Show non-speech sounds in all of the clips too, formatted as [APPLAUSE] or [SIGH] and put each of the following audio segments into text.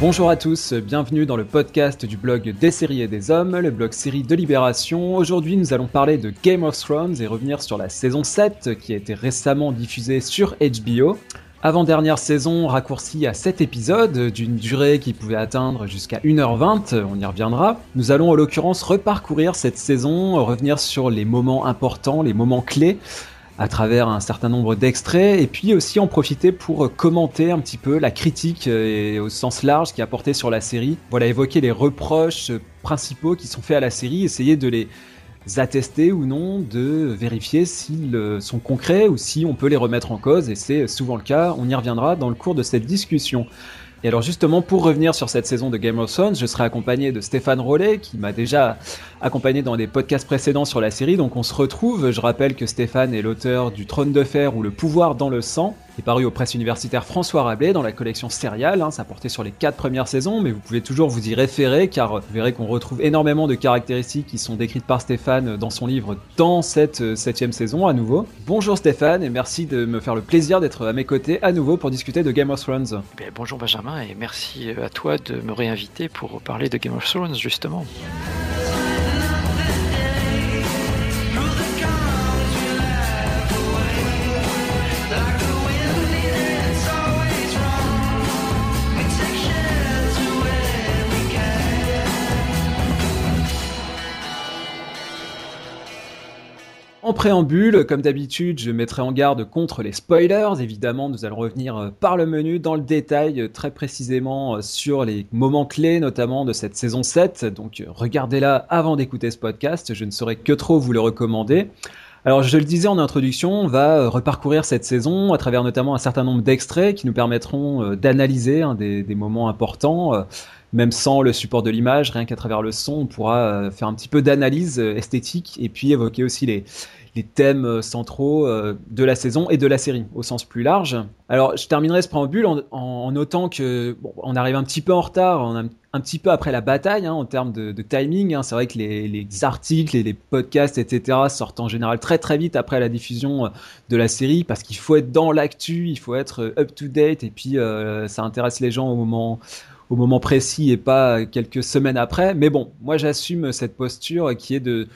Bonjour à tous, bienvenue dans le podcast du blog des séries et des hommes, le blog série de Libération. Aujourd'hui, nous allons parler de Game of Thrones et revenir sur la saison 7 qui a été récemment diffusée sur HBO. Avant-dernière saison raccourcie à 7 épisodes d'une durée qui pouvait atteindre jusqu'à 1h20, on y reviendra. Nous allons en l'occurrence reparcourir cette saison, revenir sur les moments importants, les moments clés à travers un certain nombre d'extraits et puis aussi en profiter pour commenter un petit peu la critique euh, et au sens large qui a porté sur la série. Voilà, évoquer les reproches principaux qui sont faits à la série, essayer de les attester ou non, de vérifier s'ils euh, sont concrets ou si on peut les remettre en cause et c'est souvent le cas, on y reviendra dans le cours de cette discussion. Et alors justement, pour revenir sur cette saison de Game of Thrones, je serai accompagné de Stéphane Rollet, qui m'a déjà accompagné dans des podcasts précédents sur la série. Donc on se retrouve. Je rappelle que Stéphane est l'auteur du Trône de Fer ou Le Pouvoir dans le sang, est paru aux presses universitaires François Rabelais dans la collection Serial. Hein, ça portait sur les quatre premières saisons, mais vous pouvez toujours vous y référer car vous verrez qu'on retrouve énormément de caractéristiques qui sont décrites par Stéphane dans son livre dans cette euh, septième saison à nouveau. Bonjour Stéphane et merci de me faire le plaisir d'être à mes côtés à nouveau pour discuter de Game of Thrones. Eh bonjour Benjamin et merci à toi de me réinviter pour parler de Game of Thrones justement. Préambule, comme d'habitude, je mettrai en garde contre les spoilers. Évidemment, nous allons revenir euh, par le menu dans le détail, euh, très précisément euh, sur les moments clés, notamment de cette saison 7. Donc regardez-la avant d'écouter ce podcast, je ne saurais que trop vous le recommander. Alors je le disais en introduction, on va reparcourir cette saison à travers notamment un certain nombre d'extraits qui nous permettront d'analyser des, moments importants même sans le support de l'image, rien qu'à travers le son, on pourra faire un petit peu d'analyse esthétique et puis évoquer aussi les, les thèmes euh, centraux euh, de la saison et de la série au sens plus large. Alors, je terminerai ce préambule en, notant que on arrive un petit peu en retard, un petit peu après la bataille hein, en termes de, timing. Hein. C'est vrai que les, articles et les podcasts, etc., sortent en général très très vite après la diffusion euh, de la série parce qu'il faut être dans l'actu, il faut être up to date et puis ça intéresse les gens au moment précis et pas quelques semaines après. Mais bon, moi j'assume cette posture qui est de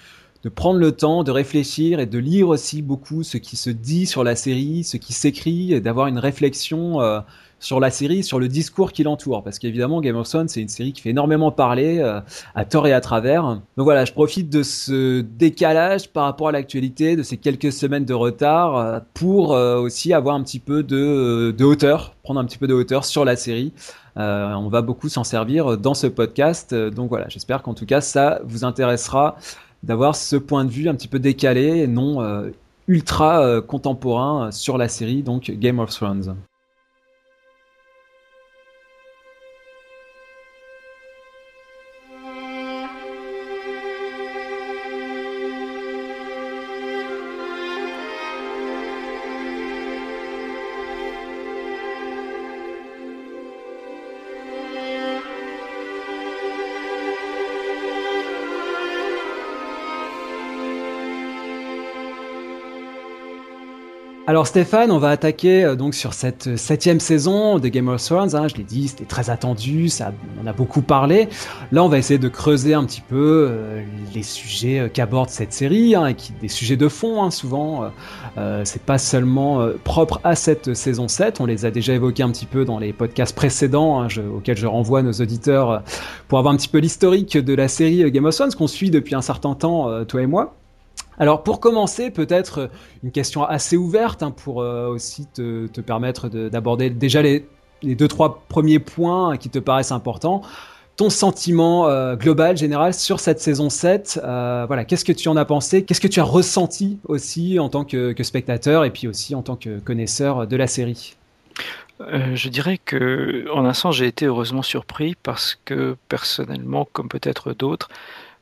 de prendre le temps de réfléchir et de lire aussi beaucoup ce qui se dit sur la série, ce qui s'écrit, et d'avoir une réflexion euh, sur la série, sur le discours qui l'entoure. Parce qu'évidemment, Game of Thrones, c'est une série qui fait énormément parler, euh, à tort et à travers. Donc voilà, je profite de ce décalage par rapport à l'actualité, de ces quelques semaines de retard, euh, pour aussi avoir un petit peu de, de, hauteur, prendre un petit peu de hauteur sur la série. on va beaucoup s'en servir dans ce podcast. donc voilà, j'espère qu'en tout cas, ça vous intéressera d'avoir ce point de vue un petit peu décalé et non euh, ultra euh, contemporain sur la série, donc Game of Thrones. Alors Stéphane, on va attaquer euh, donc sur cette euh, septième saison de Game of Thrones. Hein, je l'ai dit, c'était très attendu, ça, on a beaucoup parlé. Là, on va essayer de creuser un petit peu euh, les sujets qu'aborde cette série, hein, qui, des sujets de fond hein, souvent. c'est pas seulement propre à cette saison 7, on les a déjà évoqués un petit peu dans les podcasts précédents, hein, auxquels je renvoie nos auditeurs pour avoir un petit peu l'historique de la série Game of Thrones qu'on suit depuis un certain temps, toi et moi. Alors pour commencer, peut-être une question assez ouverte hein, pour euh, aussi te, permettre d'aborder déjà les, deux trois premiers points qui te paraissent importants. Ton sentiment euh, global, général sur cette saison 7, euh, voilà, qu'est-ce que tu en as pensé? Qu'est-ce que tu as ressenti aussi en tant que, spectateur et puis aussi en tant que connaisseur de la série? Je dirais que, en un sens, j'ai été heureusement surpris parce que personnellement, comme peut-être d'autres,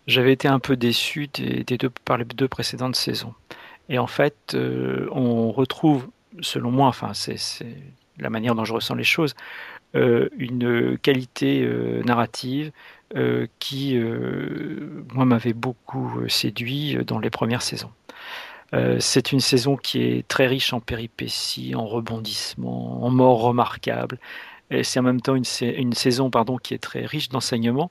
j'avais été un peu déçu des, deux, par les deux précédentes saisons. Et en fait, euh, on retrouve, selon moi, enfin, c'est la manière dont je ressens les choses, euh, une qualité euh, narrative qui, moi, m'avait beaucoup séduit dans les premières saisons. c'est une saison qui est très riche en péripéties, en rebondissements, en morts remarquables. Et c'est en même temps une, saison pardon, qui est très riche d'enseignements.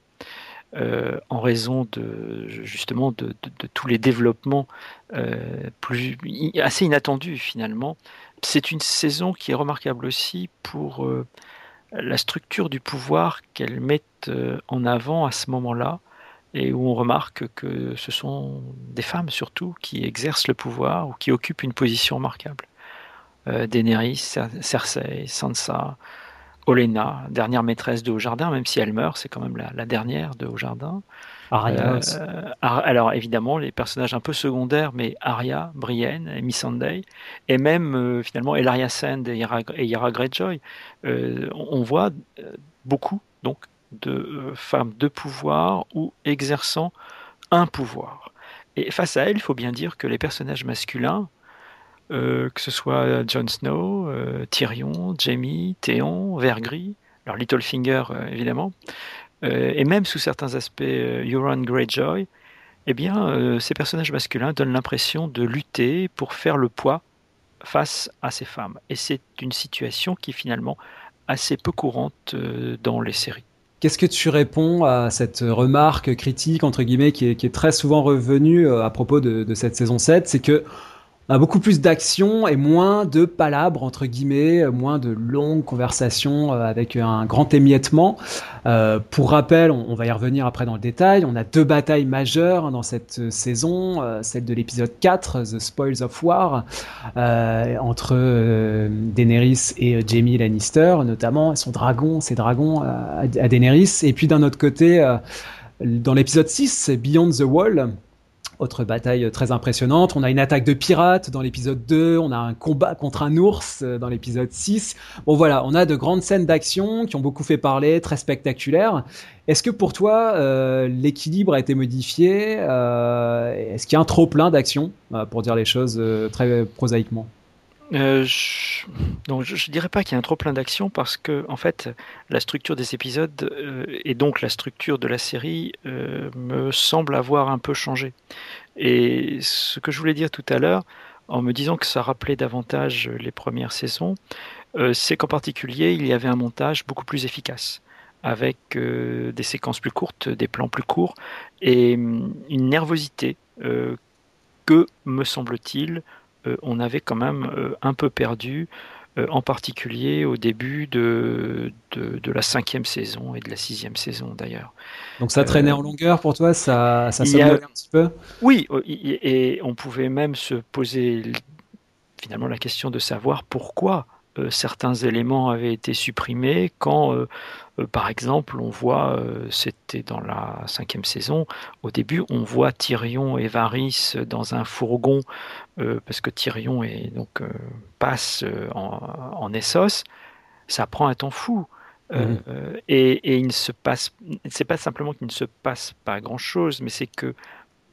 Euh, en raison de justement de, tous les développements euh, assez inattendus finalement. C'est une saison qui est remarquable aussi pour euh, la structure du pouvoir qu'elle met en avant à ce moment-là et où on remarque que ce sont des femmes surtout qui exercent le pouvoir ou qui occupent une position remarquable. Daenerys, Cersei, Sansa, Olena, dernière maîtresse de Haut-Jardin, même si elle meurt, c'est quand même la, dernière de Haut-Jardin. Arya euh, alors évidemment, les personnages un peu secondaires, mais Arya, Brienne, Miss Sunday, et même euh, finalement Elaria Sand et Yara, Greyjoy, euh, on voit beaucoup donc de femmes de pouvoir ou exerçant un pouvoir. Et face à elles, il faut bien dire que les personnages masculins, euh, que ce soit Jon Snow, euh, Tyrion, Jaime, Théon, Vergris, alors Littlefinger euh, évidemment, et même sous certains aspects Euron Greyjoy, eh bien, ces personnages masculins donnent l'impression de lutter pour faire le poids face à ces femmes. Et c'est une situation qui est finalement assez peu courante dans les séries. Qu'est-ce que tu réponds à cette remarque critique, entre guillemets, qui est, très souvent revenue à propos de, de cette saison 7 C'est que beaucoup plus d'action et moins de palabres entre guillemets, moins de longues conversations euh, avec un grand émiettement. Euh, pour rappel, on, va y revenir après dans le détail. On a deux batailles majeures dans cette euh, saison, celle de l'épisode 4, The Spoils of War, entre Daenerys et Jaime Lannister, notamment son dragon, ses dragons à Daenerys, et puis d'un autre côté, dans l'épisode 6, Beyond the Wall autre bataille très impressionnante. On a une attaque de pirates dans l'épisode 2, on a un combat contre un ours euh, dans l'épisode 6. Bon voilà, on a de grandes scènes d'action qui ont beaucoup fait parler, très spectaculaires. Est-ce que pour toi, euh, l'équilibre a été modifié euh, Est-ce qu'il y a un trop plein d'action, pour dire les choses très prosaïquement? Euh, je... Donc, je, dirais pas qu'il y a un trop plein d'action parce que, en fait, la structure des épisodes euh, et donc la structure de la série euh, me semble avoir un peu changé. Et ce que je voulais dire tout à l'heure, en me disant que ça rappelait davantage les premières saisons, c'est qu'en particulier, il y avait un montage beaucoup plus efficace avec des séquences plus courtes, des plans plus courts et hum, une nervosité que, me semble-t-il, on avait quand même euh, un peu perdu, euh, en particulier au début de, de, la cinquième saison et de la sixième saison d'ailleurs. Donc ça traînait en longueur pour toi, ça, ça un petit peu? Oui, et on pouvait même se poser finalement la question de savoir pourquoi certains éléments avaient été supprimés quand euh, par exemple, on voit, euh, c'était dans la cinquième saison, au début, on voit Tyrion et Varys dans un fourgon, euh, parce que Tyrion est, donc, passe en, Essos, ça prend un temps fou. Mhm. et, il ne se passe, c'est pas simplement qu'il ne se passe pas grand chose, mais c'est que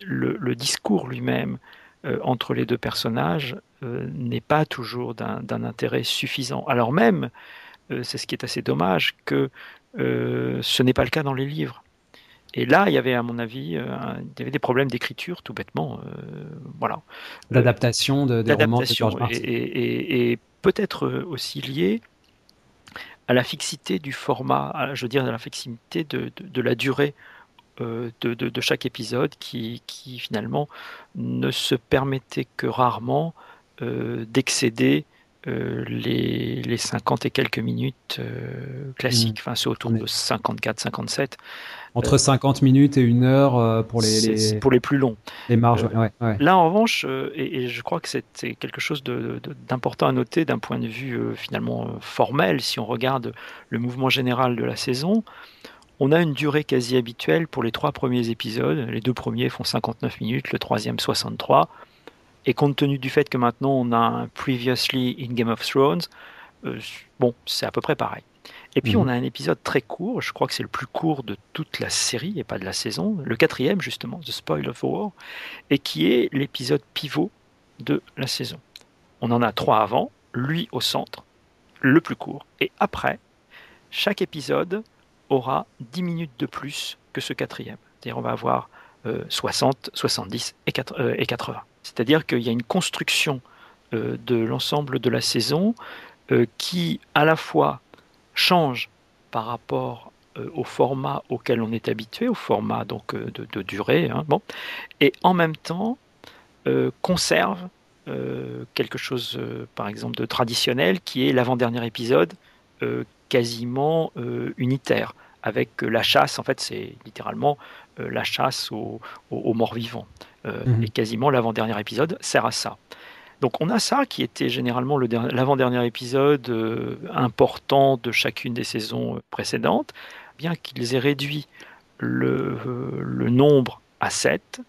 le, discours lui-même entre les deux personnages n'est pas toujours d'un intérêt suffisant. Alors même, c'est ce qui est assez dommage, que euh, ce n'est pas le cas dans les livres. Et là, il y avait, à mon avis, euh, il y avait des problèmes d'écriture, tout bêtement. Euh, voilà. L'adaptation de, des romans de George Martin. Et, peut-être aussi lié à la fixité du format, je veux dire, à la fixité de, la durée de, chaque épisode qui, qui, finalement ne se permettait que rarement d'excéder euh, les, les, 50 et quelques minutes euh, classiques, mm. enfin c'est autour de 54-57. Entre 50 euh, minutes et une heure pour les, pour les plus longs. Les marges, Là en revanche, et, je crois que c'est quelque chose d'important à noter d'un point de vue finalement formel, si on regarde le mouvement général de la saison, on a une durée quasi habituelle pour les trois premiers épisodes. Les deux premiers font 59 minutes, le troisième 63. Et compte tenu du fait que maintenant on a un Previously in Game of Thrones, euh, bon, c'est à peu près pareil. Et puis mhm. on a un épisode très court, je crois que c'est le plus court de toute la série et pas de la saison, le quatrième justement, The Spoil of War, et qui est l'épisode pivot de la saison. On en a trois avant, lui au centre, le plus court, et après, chaque épisode aura 10 minutes de plus que ce quatrième. C'est-à-dire on va avoir 60, euh, 70 et 80. Euh, C'est-à-dire qu'il y a une construction euh, de l'ensemble de la saison qui à la fois change par rapport au format auquel on est habitué, au format donc de, durée, hein, et en même temps conserve quelque chose, par exemple, de traditionnel, qui est l'avant-dernier épisode quasiment unitaire, avec la chasse, en fait c'est littéralement la chasse aux, morts vivants. Mhm. Et quasiment l'avant-dernier épisode sert à ça. Donc on a ça qui était généralement l'avant-dernier épisode euh, important de chacune des saisons euh, précédentes, bien qu'ils aient réduit le, euh, le, nombre à 7,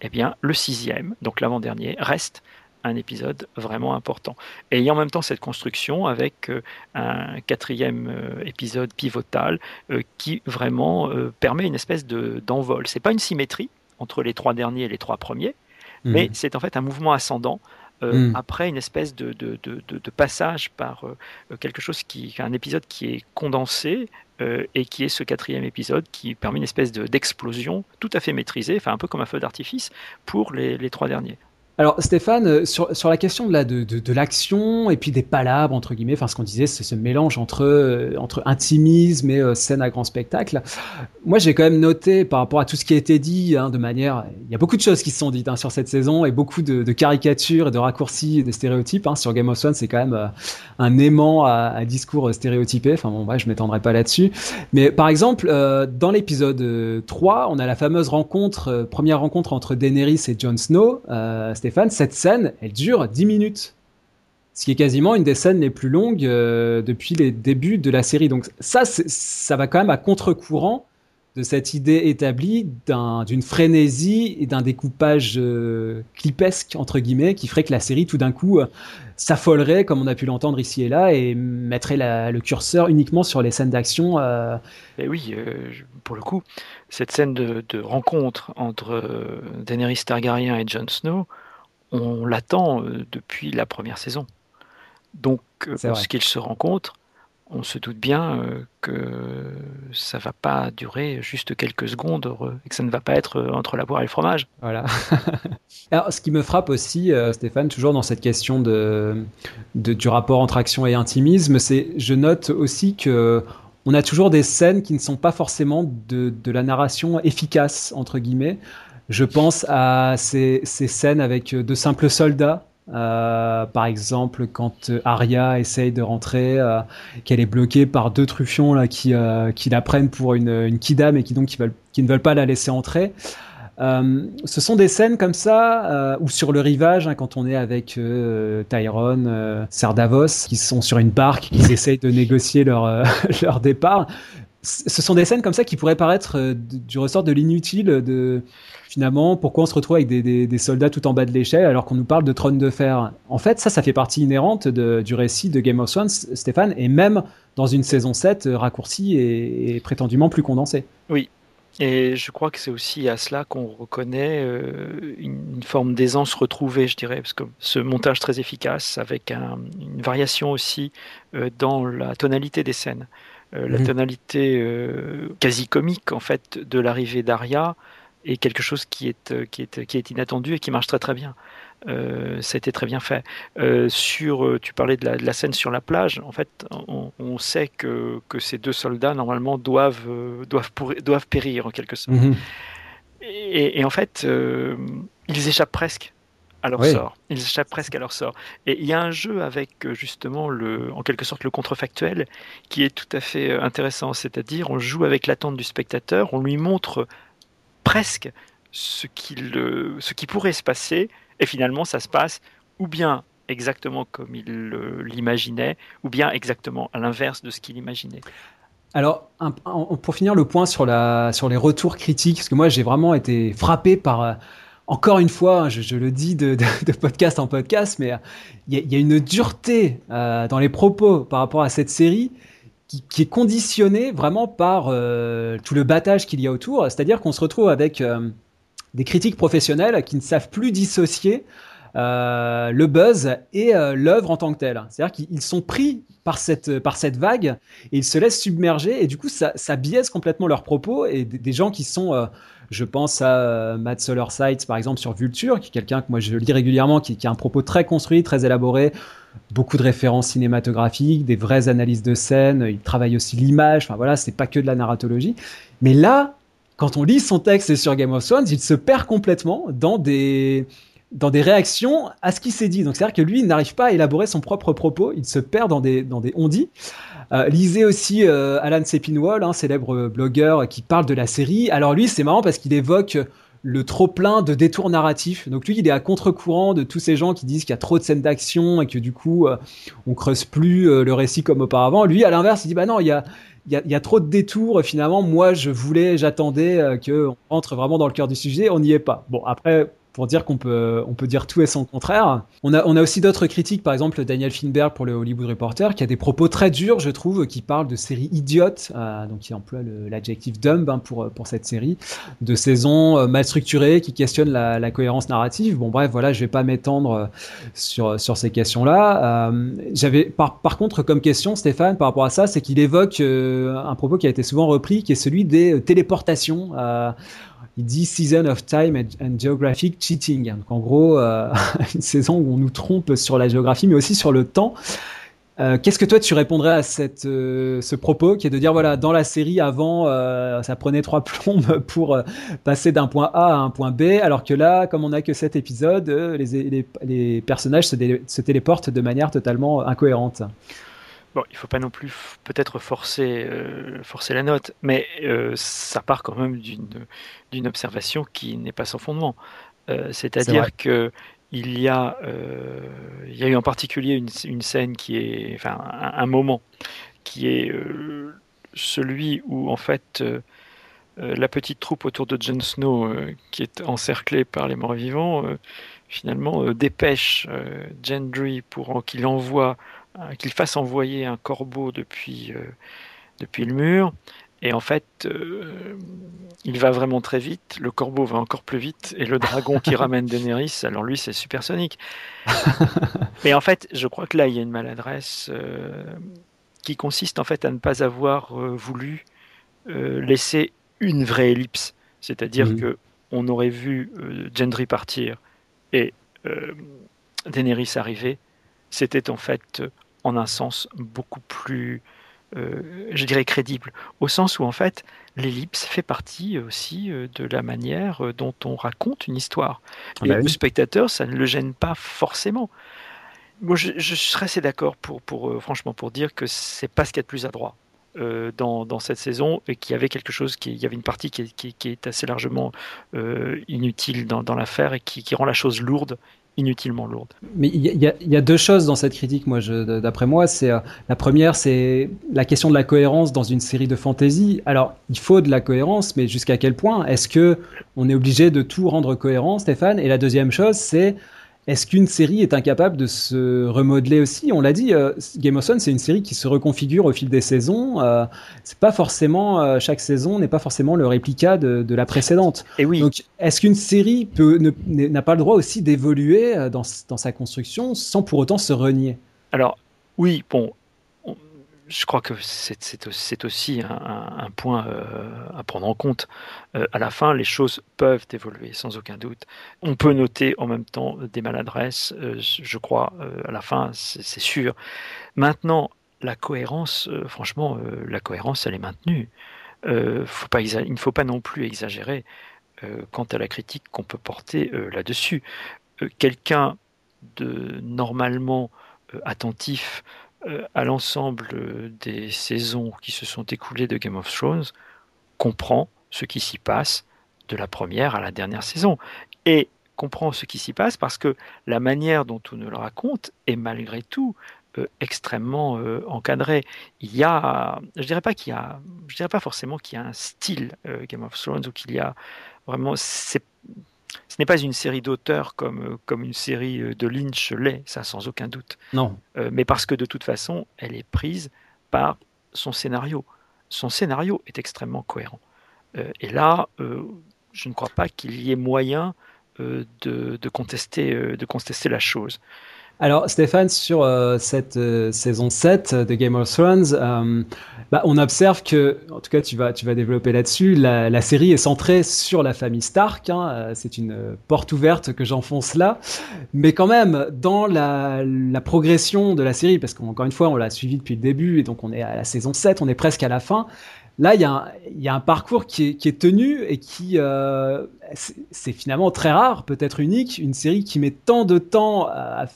eh bien le sixième, donc l'avant-dernier, reste un épisode vraiment important. Et il y a en même temps cette construction avec un quatrième épisode pivotal qui vraiment permet une espèce d'envol. Ce n'est pas une symétrie entre les trois derniers et les trois premiers, mhm. mais c'est en fait un mouvement ascendant euh, hmm. après une espèce de, de, de, passage par euh, quelque chose qui, un épisode qui est condensé euh, et qui est ce quatrième épisode qui permet une espèce d'explosion tout à fait maîtrisée, enfin un peu comme un feu d'artifice pour les, les trois derniers. Alors Stéphane, euh, sur, sur la question de la de, de, l'action et puis des palabres entre guillemets, enfin ce qu'on disait, c'est ce mélange entre euh, entre intimisme et euh, scène à grand spectacle. Moi, j'ai quand même noté par rapport à tout ce qui a été dit hein, de manière, il y a beaucoup de choses qui se sont dites hein, sur cette saison et beaucoup de, caricatures et de raccourcis et de stéréotypes. Hein. Sur Game of Thrones, c'est quand même un aimant à, discours stéréotypé. Enfin bon, ouais, je m'étendrai pas là-dessus. Mais par exemple, dans l'épisode 3, on a la fameuse rencontre, première rencontre entre Daenerys et Jon Snow. Stéphane, cette scène, elle dure 10 minutes. Ce qui est quasiment une des scènes les plus longues euh, depuis les débuts de la série. Donc ça, ça va quand même à contre-courant de cette idée établie d'une frénésie et d'un découpage euh, clipesque, entre guillemets, qui ferait que la série, tout d'un coup, euh, s'affolerait, comme on a pu l'entendre ici et là, et mettrait le curseur uniquement sur les scènes d'action. Et oui, pour le coup, cette scène de, de rencontre entre Daenerys Targaryen et Jon Snow, on l'attend euh, depuis la première saison. Donc, euh, lorsqu'ils se rencontrent, on se doute bien euh, que ça va pas durer juste quelques secondes et que ça ne va pas être entre la boire et le fromage. Voilà. [LAUGHS] Alors, ce qui me frappe aussi, Stéphane, toujours dans cette question de, du rapport entre action et intimisme, c'est je note aussi que on a toujours des scènes qui ne sont pas forcément de, de la narration efficace entre guillemets. Je pense à ces, scènes avec de simples soldats. Euh, par exemple, quand Arya essaye de rentrer, euh, qu'elle est bloquée par deux truffions là, qui, euh, qui la prennent pour une, une kidam et qui donc qui ne veulent pas la laisser entrer. ce sont des scènes comme ça, ou sur le rivage, hein, quand on est avec Tyrone, Sardavos, qui sont sur une barque, qui essayent de négocier leur, [LAUGHS] leur départ. Ce sont des scènes comme ça qui pourraient paraître du ressort de l'inutile, de finalement, pourquoi on se retrouve avec des, soldats tout en bas de l'échelle alors qu'on nous parle de trône de fer. En fait, ça, ça fait partie inhérente du récit de Game of Thrones, Stéphane, et même dans une saison 7 euh, raccourcie et, prétendument plus condensée. Oui, et je crois que c'est aussi à cela qu'on reconnaît euh, une, forme d'aisance retrouvée, je dirais, parce que ce montage très efficace, avec une variation aussi euh, dans la tonalité des scènes, la mhm. tonalité quasi comique en fait de l'arrivée d'Aria, et quelque chose qui est, euh, qui est, qui est inattendu et qui marche très très bien. Euh, ça a été très bien fait. Euh, sur, euh, tu parlais de la, de la, scène sur la plage. En fait, on, on sait que, que, ces deux soldats normalement doivent doivent, doivent périr en quelque sorte. Mhm. Et, et, en fait, ils échappent presque à leur sort. Ils échappent presque à leur sort. Et il y a un jeu avec justement le, en quelque sorte, le contrefactuel qui est tout à fait intéressant. C'est-à-dire, on joue avec l'attente du spectateur, on lui montre presque ce, ce qui pourrait se passer, et finalement ça se passe ou bien exactement comme il l'imaginait, ou bien exactement à l'inverse de ce qu'il imaginait. Alors, pour finir le point sur, la, sur les retours critiques, parce que moi j'ai vraiment été frappé par, euh, encore une fois, je, le dis de, podcast en podcast, mais euh, il y, a une dureté euh, dans les propos par rapport à cette série qui, est conditionné vraiment par euh, tout le battage qu'il y a autour. C'est-à-dire qu'on se retrouve avec des critiques professionnels qui ne savent plus dissocier le buzz et l'œuvre en tant que telle. C'est-à-dire qu'ils sont pris par cette, par cette vague et ils se laissent submerger et du coup ça, biaise complètement leurs propos et des, gens qui sont je pense à Matt Solar Sites, par exemple, sur Vulture, qui est quelqu'un que moi je lis régulièrement, qui, qui, a un propos très construit, très élaboré, beaucoup de références cinématographiques, des vraies analyses de scène. Il travaille aussi l'image. Enfin voilà, c'est pas que de la narratologie. Mais là, quand on lit son texte sur Game of Thrones, il se perd complètement dans des dans des réactions à ce qui s'est dit. Donc c'est-à-dire que lui, il n'arrive pas à élaborer son propre propos, il se perd dans des, dans des on-dit. Euh, lisez aussi euh, Alan Sepinwall, un célèbre blogueur qui parle de la série. Alors lui, c'est marrant parce qu'il évoque le trop plein de détours narratifs. Donc lui, il est à contre-courant de tous ces gens qui disent qu'il y a trop de scènes d'action et que du coup, euh, on creuse plus le récit comme auparavant. Lui, à l'inverse, il dit bah non, il y a y, a, trop de détours. Finalement, moi, je voulais, j'attendais euh, qu'on rentre vraiment dans le cœur du sujet. On n'y est pas. Bon, après, pour dire qu'on peut, on peut dire tout et son contraire. On a, on a aussi d'autres critiques, par exemple Daniel Finberg pour le Hollywood Reporter, qui a des propos très durs, je trouve, qui parlent de séries idiotes, euh, donc qui emploie l'adjectif dumb hein, pour, pour cette série, de saisons euh, mal structurées, qui questionnent la, la, cohérence narrative. Bon, bref, voilà, je vais pas m'étendre euh, sur, sur ces questions-là. Euh, J'avais, par, par contre, comme question, Stéphane, par rapport à ça, c'est qu'il évoque euh, un propos qui a été souvent repris, qui est celui des téléportations il dit Season of Time and, Geographic Cheating. Donc en gros, euh, [LAUGHS] une saison où on nous trompe sur la géographie, mais aussi sur le temps. Euh, Qu'est-ce que toi tu répondrais à cette, euh, ce propos qui est de dire voilà dans la série avant ça prenait trois [LAUGHS] plombes pour passer d'un point A à un point B alors que là comme on n'a que sept épisodes les, les, personnages se téléportent de manière totalement incohérente. Bon, il faut pas non plus peut-être forcer, euh, forcer la note, mais euh, ça part quand même d'une observation qui n'est pas sans fondement. Euh, c'est-à-dire que il y a, il y a eu en particulier une, une scène qui est, enfin, un, un moment qui est celui où en fait la petite troupe autour de Jon Snow, qui est encerclée par les morts vivants, finalement dépêche Gendry pour qu'il envoie qu'il fasse envoyer un corbeau depuis, euh, depuis le mur. Et en fait, euh, il va vraiment très vite, le corbeau va encore plus vite, et le dragon qui [LAUGHS] ramène Daenerys, alors lui, c'est supersonique. [LAUGHS] Mais en fait, je crois que là, il y a une maladresse qui consiste en fait à ne pas avoir voulu laisser une vraie ellipse. C'est-à-dire qu'on que on aurait vu Gendry partir et Daenerys arriver. C'était en fait en un sens beaucoup plus, euh, je dirais, crédible, au sens où en fait l'ellipse fait partie aussi euh, de la manière euh, dont on raconte une histoire. Ah et bah le spectateur, ça ne le gêne pas forcément. Moi, je, serais assez d'accord pour, pour franchement pour dire que c'est pas ce qu'il y a de plus adroit. dans, dans, cette saison et qu'il y avait quelque chose, qui, il y avait une partie qui, qui, qui est assez largement inutile dans, dans l'affaire et qui, qui, rend la chose lourde inutilement lourde. Mais il y, a deux choses dans cette critique, moi, d'après moi. C'est euh, la première, c'est la question de la cohérence dans une série de fantasy. Alors, il faut de la cohérence, mais jusqu'à quel point Est-ce que on est obligé de tout rendre cohérent, Stéphane? Et la deuxième chose, c'est est-ce qu'une série est incapable de se remodeler aussi? On l'a dit, euh, Game of Thrones, c'est une série qui se reconfigure au fil des saisons. Euh, c'est pas forcément euh, chaque saison n'est pas forcément le réplica de, de la précédente. Et oui. Donc, est-ce qu'une série peut n'a pas le droit aussi d'évoluer dans, dans sa construction sans pour autant se renier? Alors, oui, bon, je crois que c'est aussi un, point euh, à prendre en compte. Euh, à la fin, les choses peuvent évoluer sans aucun doute. On peut noter en même temps des maladresses, euh, je crois, à la fin, c'est sûr. Maintenant, la cohérence, franchement, la cohérence, elle est maintenue. Il ne faut pas non plus exagérer quant à la critique qu'on peut porter là-dessus. Quelqu'un de normalement attentif à l'ensemble des saisons qui se sont écoulées de Game of Thrones comprend ce qui s'y passe de la première à la dernière saison. Et comprend ce qui s'y passe parce que la manière dont on nous le raconte est malgré tout euh, extrêmement euh, encadrée. Il y a, je dirais pas qu'il y a, je dirais pas forcément qu'il y a un style Game of Thrones ou qu'il y a vraiment, ce n'est pas une série d'auteurs comme, euh, comme une série euh, de Lynch l'est, ça sans aucun doute. Non. Euh, mais parce que de toute façon, elle est prise par son scénario. Son scénario est extrêmement cohérent. et là, je ne crois pas qu'il y ait moyen de, contester, de contester la chose. Alors Stéphane, sur cette saison 7 de Game of Thrones, bah, on observe que, en tout cas tu vas, tu vas développer là-dessus, la, série est centrée sur la famille Stark, hein, c'est une porte ouverte que j'enfonce là, mais quand même dans la, progression de la série, parce qu'encore une fois on l'a suivi depuis le début, et donc on est à la saison 7, on est presque à la fin, Là, il y, y, a un parcours qui est, tenu et qui, euh, c'est finalement très rare, peut-être unique, une série qui met tant de temps à,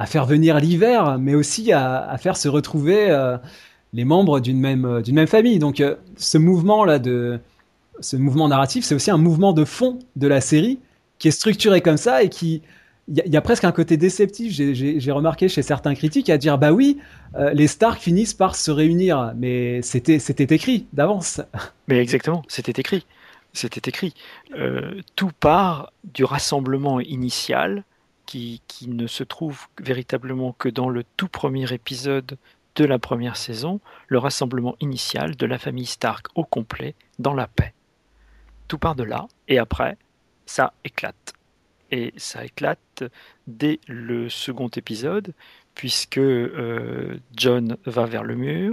à faire venir l'hiver, mais aussi à, faire se retrouver euh, les membres d'une même, d'une même famille. Donc, euh, ce mouvement-là ce mouvement narratif, c'est aussi un mouvement de fond de la série qui est structuré comme ça et qui, il y, a presque un côté déceptif, j'ai remarqué chez certains critiques, à dire bah oui, euh, les Stark finissent par se réunir, mais c'était écrit d'avance. [LAUGHS] Mais exactement, c'était écrit. C'était écrit. Euh, tout part du rassemblement initial qui, ne se trouve véritablement que dans le tout premier épisode de la première saison, le rassemblement initial de la famille Stark au complet dans la paix. Tout part de là, et après, ça éclate et ça éclate dès le second épisode, puisque euh, John va vers le mur,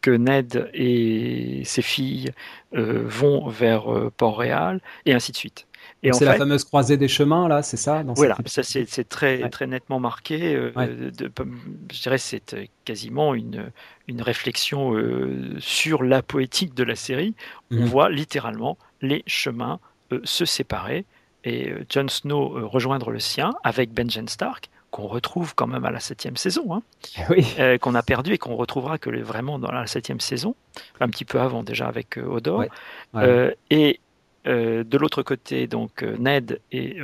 que Ned et ses filles euh, vont vers euh, Port-Réal, et ainsi de suite. C'est la fameuse croisée des chemins, là, c'est ça Voilà, ça c'est très, très nettement marqué. de, je dirais c'est quasiment une, une réflexion sur la poétique de la série. On mhm. voit littéralement les chemins se séparer et euh, Jon Snow euh, rejoindre le sien avec Benjen Stark, qu'on retrouve quand même à la septième saison, hein, euh, qu'on a perdu et qu'on retrouvera que vraiment dans la septième saison, un petit peu avant déjà avec Odor. et de l'autre côté, donc Ned et,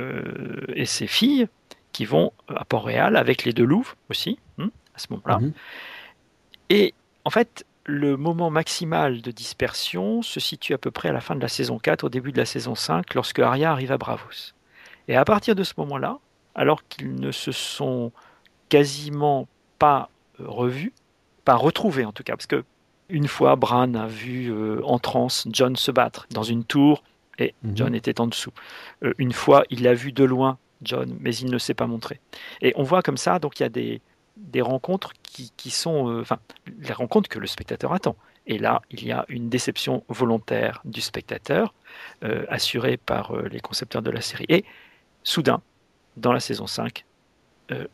et, ses filles qui vont à Port-Réal avec les deux loups aussi, hein, à ce moment-là. Mhm. Et en fait, le moment maximal de dispersion se situe à peu près à la fin de la saison 4, au début de la saison 5, lorsque Arya arrive à Bravos. Et à partir de ce moment-là, alors qu'ils ne se sont quasiment pas euh, revus, pas retrouvés en tout cas, parce que une fois Bran a vu euh, en transe John se battre dans une tour et mhm. John était en dessous. Euh, une fois, il l'a vu de loin John, mais il ne s'est pas montré. Et on voit comme ça, donc il y a des, des rencontres qui, sont, euh, enfin, les rencontres que le spectateur attend. Et là, il y a une déception volontaire du spectateur, euh, assurée par les concepteurs de la série. Et soudain, dans la saison 5,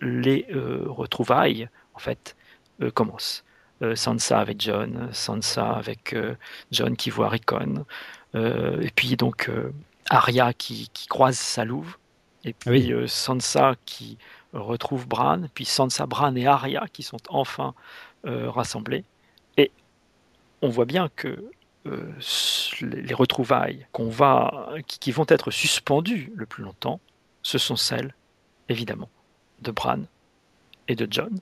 les retrouvailles, en fait, commencent. Sansa avec John, Sansa avec John qui voit Rickon, et puis donc Arya qui, croise sa louve, et puis Sansa qui retrouve Bran, puis Sansa, Bran et Arya qui sont enfin euh, rassemblés. Et on voit bien que euh, les retrouvailles qu'on va, qui, vont être suspendues le plus longtemps, ce sont celles, évidemment, de Bran et de John,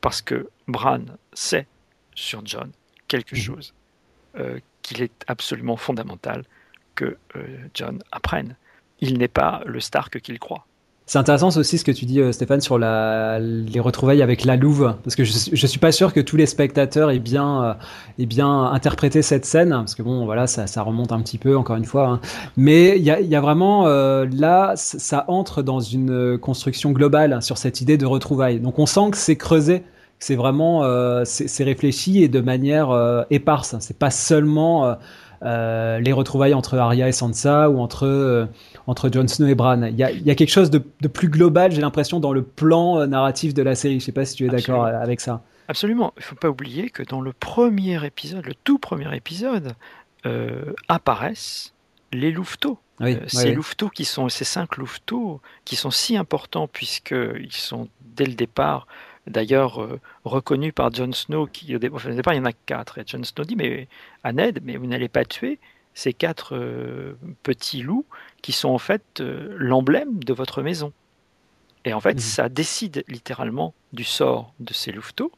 parce que Bran sait sur John quelque mhm. chose euh, qu'il est absolument fondamental que John apprenne. Il n'est pas le Stark qu'il croit. C'est intéressant aussi ce que tu dis, euh, Stéphane, sur les retrouvailles avec la louve, parce que je, je suis pas sûr que tous les spectateurs aient bien, euh, aient bien interprété cette scène, parce que bon, voilà, ça, remonte un petit peu, encore une fois. Hein. Mais il y a, vraiment euh, là, ça entre dans une construction globale sur cette idée de retrouvailles. Donc on sent que c'est creusé c'est vraiment euh, c'est réfléchi et de manière euh, éparse. C'est pas seulement euh, les retrouvailles entre Arya et Sansa ou entre entre Jon Snow et Bran. Il y a, y a, quelque chose de, de plus global, j'ai l'impression, dans le plan euh, narratif de la série. Je sais pas si tu es d'accord avec ça. Absolument. Il faut pas oublier que dans le premier épisode, le tout premier épisode, euh, apparaissent les louveteaux. Oui, euh, ces louveteaux qui sont ces cinq louveteaux qui sont si importants puisqu'ils sont dès le départ d'ailleurs reconnus par Jon Snow qui au départ, il y en a quatre et Jon Snow dit mais à Ned mais vous n'allez pas tuer ces quatre euh, petits loups qui sont en fait euh, l'emblème de votre maison. Et en fait, mmh. ça décide littéralement du sort de ces louveteaux.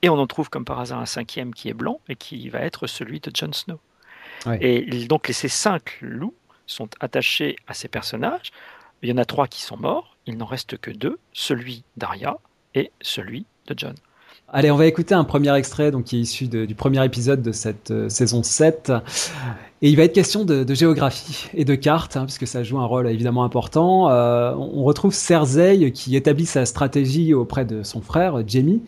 Et on en trouve comme par hasard un cinquième qui est blanc et qui va être celui de Jon Snow. Et donc ces cinq loups sont attachés à ces personnages. Il y en a trois qui sont morts, il n'en reste que deux, celui d'Arya et celui de John. Allez, on va écouter un premier extrait donc, qui est issu du premier épisode de cette euh, saison 7. Et il va être question de, géographie et de cartes, hein, puisque ça joue un rôle évidemment important. Euh, on retrouve Cersei qui établit sa stratégie auprès de son frère, Jamie,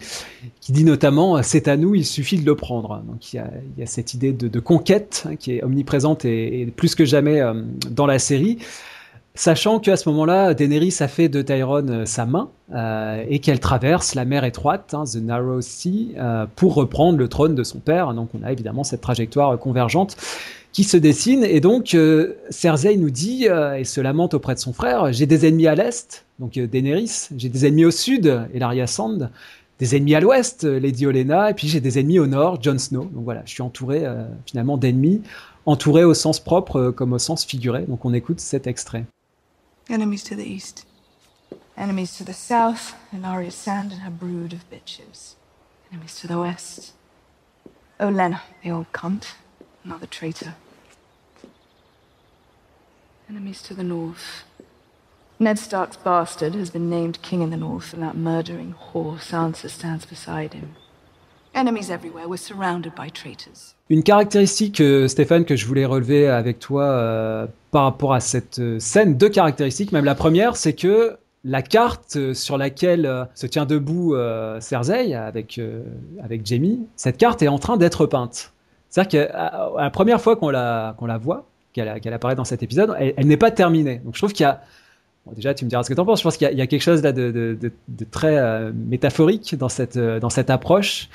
qui dit notamment « c'est à nous, il suffit de le prendre ». Donc il y a, cette idée de, conquête hein, qui est omniprésente et, plus que jamais euh, dans la série. Sachant qu'à ce moment-là, Daenerys a fait de Tyrone euh, sa main euh, et qu'elle traverse la mer étroite, hein, The Narrow Sea, euh, pour reprendre le trône de son père. Donc on a évidemment cette trajectoire convergente qui se dessine. Et donc Cersei nous dit et se lamente auprès de son frère j'ai des ennemis à l'est, donc Daenerys, j'ai des ennemis au sud, Elaria Sand, des ennemis à l'ouest, Lady Olenna, et puis j'ai des ennemis au nord, Jon Snow. Donc voilà, je suis entouré finalement d'ennemis, entouré au sens propre comme au sens figuré. Donc on écoute cet extrait. Enemies to the east. Enemies to the south, Ilaria Sand and her brood of bitches. Enemies to the west. Oh, Olenna, the old cunt. Another traitor. Enemies to the north. Ned Stark's bastard has been named king in the north, and that murdering whore Sansa stands beside him. Une caractéristique, euh, Stéphane, que je voulais relever avec toi euh, par rapport à cette euh, scène, deux caractéristiques, même la première, c'est que la carte sur laquelle se tient debout Cersei avec, avec Jamie, cette carte est en train d'être peinte. C'est-à-dire que la première fois qu'on la, qu'on la voit, qu'elle apparaît dans cet épisode, elle n'est pas terminée. Donc je trouve qu'il y a déjà, tu me diras ce que tu en penses. Je pense qu'il y, a quelque chose là de, très euh, métaphorique dans cette, euh, dans cette approche,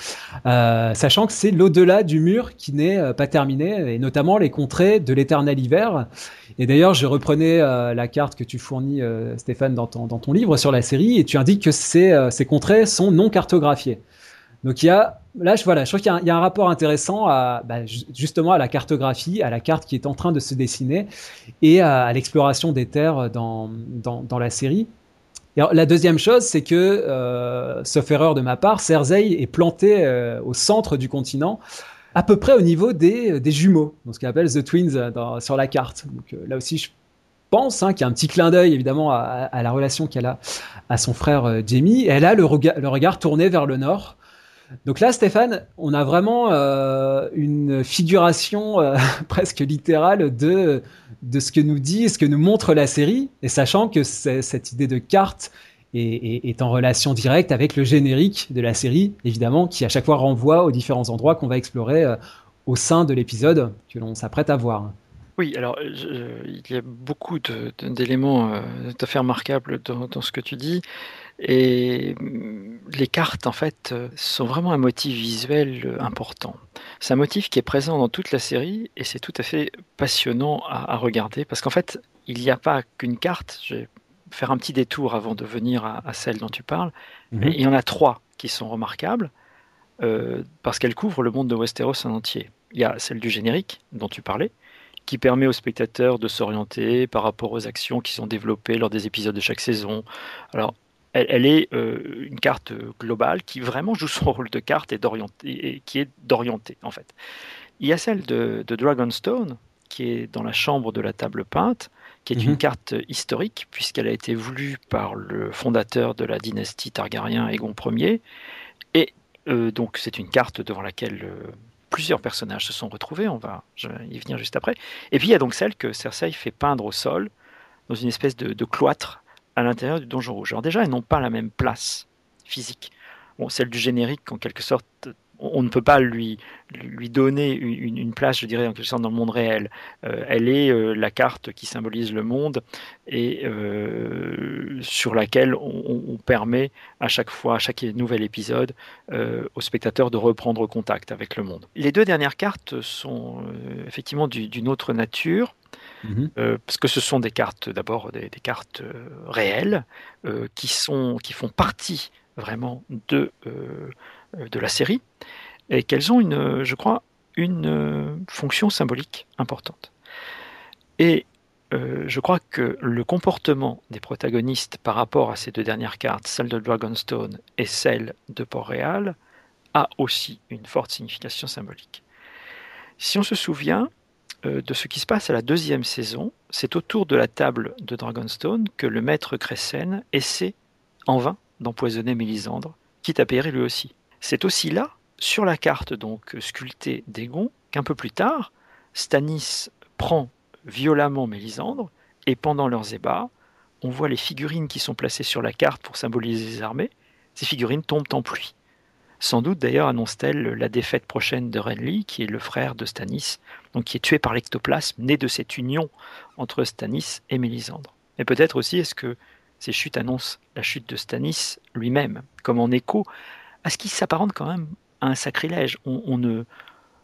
euh, sachant que c'est l'au-delà du mur qui n'est pas terminé, et notamment les contrées de l'éternel hiver. Et d'ailleurs, je reprenais la carte que tu fournis, Stéphane, dans ton, dans ton livre sur la série, et tu indiques que ces, ces contrées sont non cartographiées. Donc il y a là, je, voilà, je trouve qu'il y, a un rapport intéressant à bah, justement à la cartographie, à la carte qui est en train de se dessiner et à, l'exploration des terres dans, dans, la série. La deuxième chose, c'est que, euh, sauf erreur de ma part, Cersei est plantée euh, au centre du continent, à peu près au niveau des, des jumeaux, donc ce qu'on appelle the twins euh, sur la carte. Donc euh, là aussi, je pense hein, qu'il y a un petit clin d'œil évidemment à, la relation qu'elle a à son frère euh, Jamie. Elle a le, le regard tourné vers le nord. Donc là, Stéphane, on a vraiment euh, une figuration euh, [LAUGHS] presque littérale de, de ce que nous dit ce que nous montre la série, et sachant que cette idée de carte est, est, en relation directe avec le générique de la série, évidemment, qui à chaque fois renvoie aux différents endroits qu'on va explorer euh, au sein de l'épisode que l'on s'apprête à voir. Oui, alors il y a beaucoup d'éléments tout à fait remarquables dans, dans, ce que tu dis. Et mm, les cartes, en fait, euh, sont vraiment un motif visuel euh, important. C'est un motif qui est présent dans toute la série et c'est tout à fait passionnant à, regarder parce qu'en fait, il n'y a pas qu'une carte. Je vais faire un petit détour avant de venir à, celle dont tu parles. Mhm. il y en a trois qui sont remarquables euh, parce qu'elles couvrent le monde de Westeros en entier. Il y a celle du générique dont tu parlais, qui permet aux spectateurs de s'orienter par rapport aux actions qui sont développées lors des épisodes de chaque saison. Alors, elle, est euh, une carte globale qui vraiment joue son [LAUGHS] rôle de carte et, et qui est d'orienter en fait. Il y a celle de, Dragonstone qui est dans la chambre de la table peinte, qui est une mhm. carte historique puisqu'elle a été voulue par le fondateur de la dynastie Targaryen, Aegon Ier, et euh, donc c'est une carte devant laquelle euh, plusieurs personnages se sont retrouvés, on va y venir juste après. Et puis il y a donc celle que Cersei fait peindre au sol, dans une espèce de cloître à l'intérieur du donjon rouge. Alors déjà, elles n'ont pas la même place physique. Bon, celle du générique, en quelque sorte, on ne peut pas lui, lui donner une, place, je dirais, en quelque sorte, dans le monde réel. Euh, elle est euh, la carte qui symbolise le monde et euh, sur laquelle on, permet à chaque fois, à chaque nouvel épisode, au spectateur de reprendre contact avec le monde. Les deux dernières cartes sont effectivement d'une autre nature. Mhm. parce que ce sont des cartes, d'abord des, cartes réelles, qui, sont, qui font partie vraiment de de la série, et qu'elles ont, une, je crois, une euh, fonction symbolique importante. Et euh, je crois que le comportement des protagonistes par rapport à ces deux dernières cartes, celle de Dragonstone et celle de Port-Réal, a aussi une forte signification symbolique. Si on se souvient de ce qui se passe à la deuxième saison, c'est autour de la table de Dragonstone que le maître Cressen essaie en vain d'empoisonner Mélisandre, quitte à périr lui aussi. C'est aussi là, sur la carte donc sculptée d'Egon, qu'un peu plus tard, Stanis prend violemment Mélisandre, et pendant leurs ébats, on voit les figurines qui sont placées sur la carte pour symboliser les armées, ces figurines tombent en pluie. Sans doute d'ailleurs annonce-t-elle la défaite prochaine de Renly, qui est le frère de Stanis, qui est tué par l'ectoplasme, né de cette union entre Stanis et Mélisandre. Mais peut-être aussi est-ce que ces chutes annoncent la chute de Stanis lui-même, comme en écho à ce qui s'apparente quand même à un sacrilège. On, ne,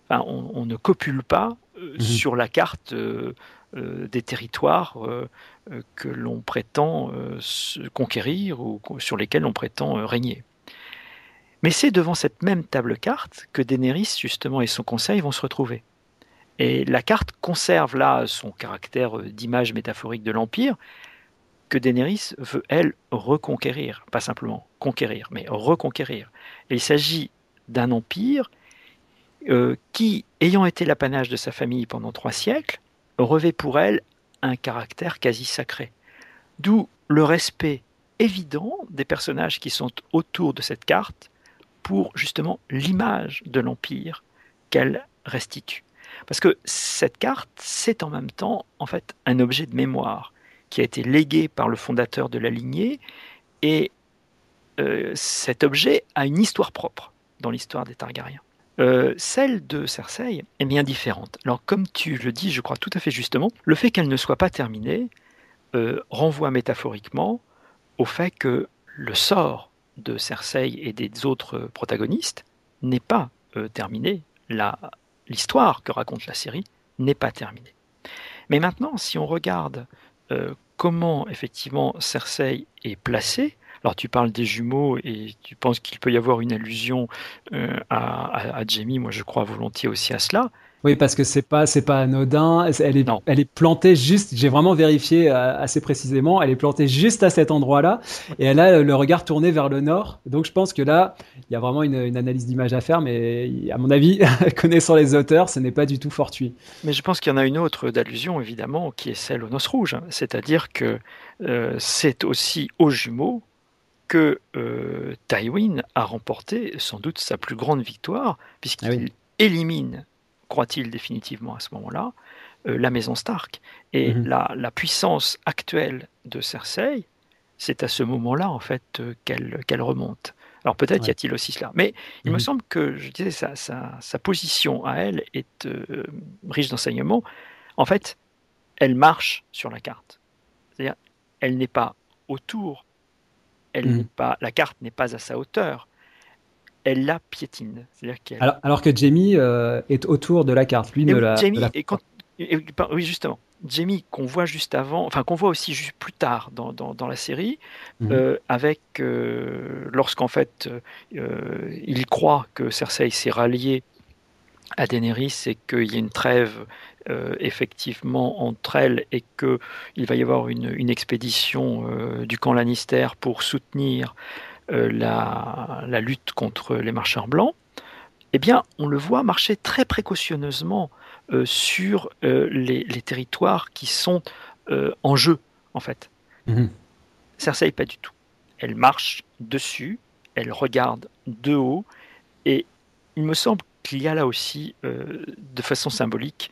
on, ne copule pas euh, mhm. sur la carte euh, euh, des territoires que l'on prétend conquérir ou sur lesquels on prétend régner. Mais c'est devant cette même table carte que Daenerys, justement, et son conseil vont se retrouver. Et la carte conserve là son caractère d'image métaphorique de l'Empire, que Daenerys veut, elle, reconquérir. Pas simplement conquérir, mais reconquérir. Il s'agit d'un empire euh, qui, ayant été l'apanage de sa famille pendant trois siècles, revêt pour elle un caractère quasi sacré. D'où le respect évident des personnages qui sont autour de cette carte pour justement l'image de l'Empire qu'elle restitue. Parce que cette carte, c'est en même temps en fait un objet de mémoire qui a été légué par le fondateur de la lignée et euh, cet objet a une histoire propre dans l'histoire des Targaryens. Euh, celle de Cersei est bien différente. Alors comme tu le dis, je crois tout à fait justement, le fait qu'elle ne soit pas terminée euh, renvoie métaphoriquement au fait que le sort de Cersei et des autres protagonistes n'est pas euh, terminé. L'histoire que raconte la série n'est pas terminée. Mais maintenant, si on regarde euh, comment effectivement Cersei est placée, alors tu parles des jumeaux et tu penses qu'il peut y avoir une allusion euh, à, à, Jamie, moi je crois volontiers aussi à cela. Oui, parce que c'est pas c'est pas anodin. Elle est elle est plantée juste. J'ai vraiment vérifié euh, assez précisément. Elle est plantée juste à cet endroit-là et elle a le regard tourné vers le nord. Donc je pense que là, il y a vraiment une, une analyse d'image à faire. Mais à mon avis, [LAUGHS] connaissant les auteurs, ce n'est pas du tout fortuit. Mais je pense qu'il y en a une autre d'allusion évidemment, qui est celle aux noces rouges. C'est-à-dire que euh, c'est aussi aux jumeaux que euh, Tywin a remporté sans doute sa plus grande victoire puisqu'il ah élimine croit-il définitivement à ce moment-là, euh, la maison Stark. Et mhm. la, puissance actuelle de Cersei, c'est à ce moment-là, en fait, euh, qu'elle remonte. Alors peut-être y a-t-il aussi cela. Mais il me mhm. semble que, je disais, sa, sa, position à elle est euh, riche d'enseignements. En fait, elle marche sur la carte. C'est-à-dire, elle n'est pas autour, elle mhm. pas, la carte n'est pas à sa hauteur, elle la piétine. Alors, alors, que Jamie euh, est autour de la carte, lui ne la, Jamie oui, justement. Jamie qu'on voit juste avant, enfin qu'on voit aussi juste plus tard dans, dans, la série, mhm. euh, avec euh, lorsqu'en fait il croit que Cersei s'est rallié à Daenerys et qu'il y a une trêve effectivement entre elles et qu'il va y avoir une, une expédition du camp Lannister pour soutenir euh, la, lutte contre les marcheurs blancs, eh bien, on le voit marcher très précautionneusement euh, sur euh, les, territoires qui sont en jeu, en fait. Mhm. Cersei, pas du tout. Elle marche dessus, elle regarde de haut, et il me semble qu'il y a là aussi, de façon symbolique,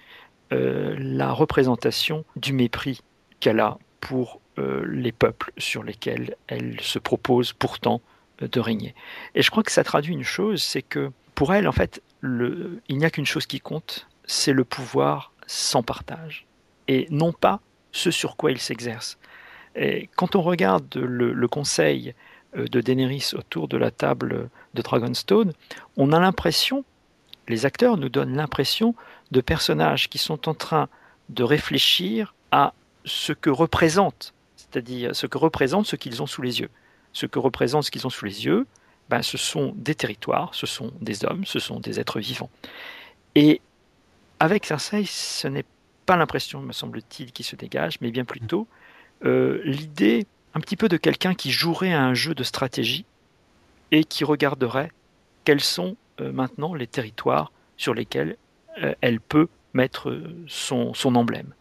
la représentation du mépris qu'elle a pour euh, les peuples sur lesquels elle se propose pourtant de régner. Et je crois que ça traduit une chose, c'est que pour elle, en fait, le, il n'y a qu'une chose qui compte, c'est le pouvoir sans partage, et non pas ce sur quoi il s'exerce. Et quand on regarde le, conseil euh, de Daenerys autour de la table de Dragonstone, on a l'impression, les acteurs nous donnent l'impression de personnages qui sont en train de réfléchir à ce que représente c'est-à-dire ce que représente ce qu'ils ont sous les yeux. Ce que représente ce qu'ils ont sous les yeux, ben, ce sont des territoires, ce sont des hommes, ce sont des êtres vivants. Et avec Cersei, ce n'est pas l'impression, me semble-t-il, qui se dégage, mais bien plutôt euh, l'idée un petit peu de quelqu'un qui jouerait à un jeu de stratégie et qui regarderait quels sont euh, maintenant les territoires sur lesquels euh, elle peut mettre son, son emblème.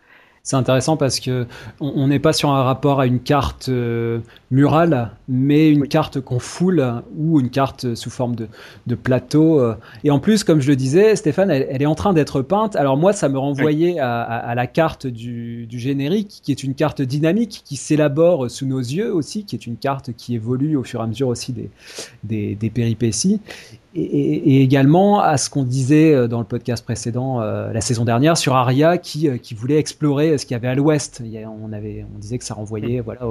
C'est intéressant parce que on n'est pas sur un rapport à une carte euh, murale, mais une carte qu'on foule ou une carte sous forme de, de, plateau. Euh. Et en plus, comme je le disais, Stéphane, elle, est en train d'être peinte. Alors moi, ça me renvoyait à, à, la carte du, du, générique, qui est une carte dynamique qui s'élabore sous nos yeux aussi, qui est une carte qui évolue au fur et à mesure aussi des, des, des péripéties et, également à ce qu'on disait euh, dans le podcast précédent euh, la saison dernière sur Aria qui, euh, qui voulait explorer ce qu'il y avait à l'ouest. On, avait, on disait que ça renvoyait mm. voilà,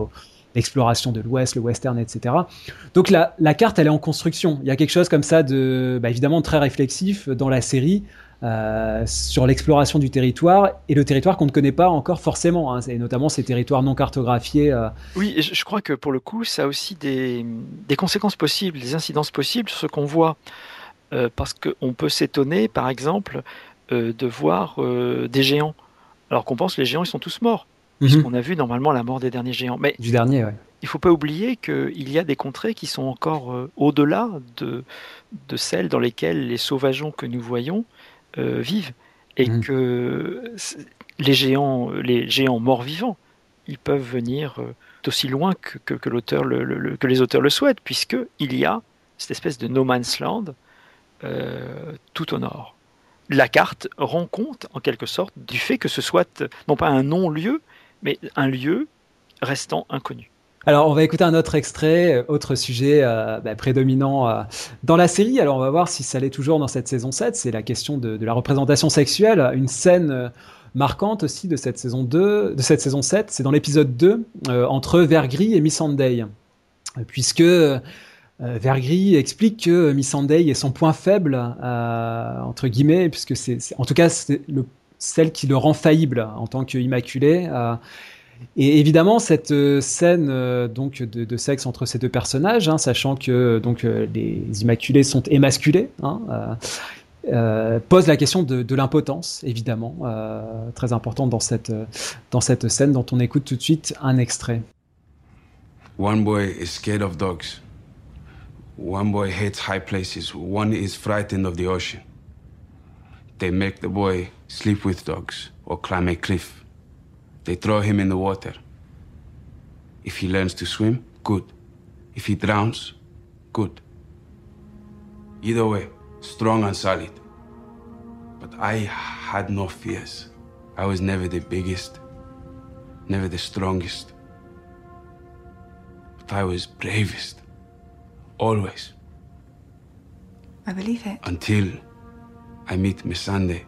l'exploration de l'ouest, le western, etc. Donc la, la, carte, elle est en construction. Il y a quelque chose comme ça de, bah, évidemment, très réflexif dans la série. Euh, sur l'exploration du territoire et le territoire qu'on ne connaît pas encore forcément, hein, et notamment ces territoires non cartographiés. Euh. Oui, je crois que pour le coup, ça a aussi des, des conséquences possibles, des incidences possibles sur ce qu'on voit. Euh, parce qu'on peut s'étonner, par exemple, de voir des géants, alors qu'on pense que les géants, ils sont tous morts. Mhm. Puisqu'on a vu normalement la mort des derniers géants. Mais du dernier, ouais. Il ne faut pas oublier qu'il y a des contrées qui sont encore au-delà de, de celles dans lesquelles les sauvageons que nous voyons euh, vivent et mmh. que les géants, les géants morts-vivants, ils peuvent venir euh, d'aussi loin que, que, l'auteur le, que les auteurs le souhaitent, puisque il y a cette espèce de no man's land euh, tout au nord. La carte rend compte, en quelque sorte, du fait que ce soit non pas un non-lieu, mais un lieu restant inconnu. Alors, on va écouter un autre extrait, euh, autre sujet euh, bah, prédominant euh, dans la série. Alors, on va voir si ça l'est toujours dans cette saison 7. C'est la question de, la représentation sexuelle. Une scène marquante aussi de cette saison 2, de cette saison 7. C'est dans l'épisode 2, entre Vergris et Missandei. Puisque Vergris explique que Missandei est son point faible, entre guillemets, puisque c'est, en tout cas, c'est celle qui le rend faillible en tant qu'immaculé. Et évidemment, cette euh, scène euh, donc de, sexe entre ces deux personnages, hein, sachant que donc euh, les Immaculés sont émasculés, hein, pose la question de, l'impotence, évidemment, très importante dans cette dans cette scène dont on écoute tout de suite un extrait. One boy is scared of dogs. One boy hates high places. One is frightened of the ocean. They make the boy sleep with dogs or climb a cliff. They throw him in the water. If he learns to swim, good. If he drowns, good. Either way, strong and solid. But I had no fears. I was never the biggest, never the strongest. But I was bravest. Always. I believe it. Until I meet Miss Sunday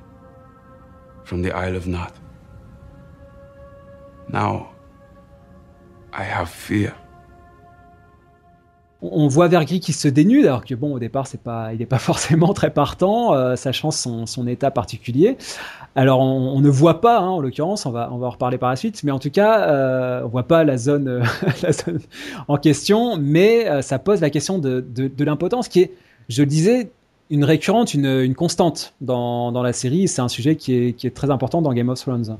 from the Isle of. Now, I have fear. On voit Vergris qui se dénude, alors que bon, au départ, c'est pas, il n'est pas [LAUGHS] forcément très partant, euh, sachant son, son, état particulier. Alors, on, ne voit pas, hein, en l'occurrence, on va, on va en reparler par la suite, mais en tout cas, euh, on voit pas la zone, [LAUGHS] zone en question, mais euh, ça pose la question de, de, de l'impotence, qui est, je le disais, une récurrente, une, une constante dans, dans la série. C'est un sujet qui est, qui est très important dans Game of Thrones.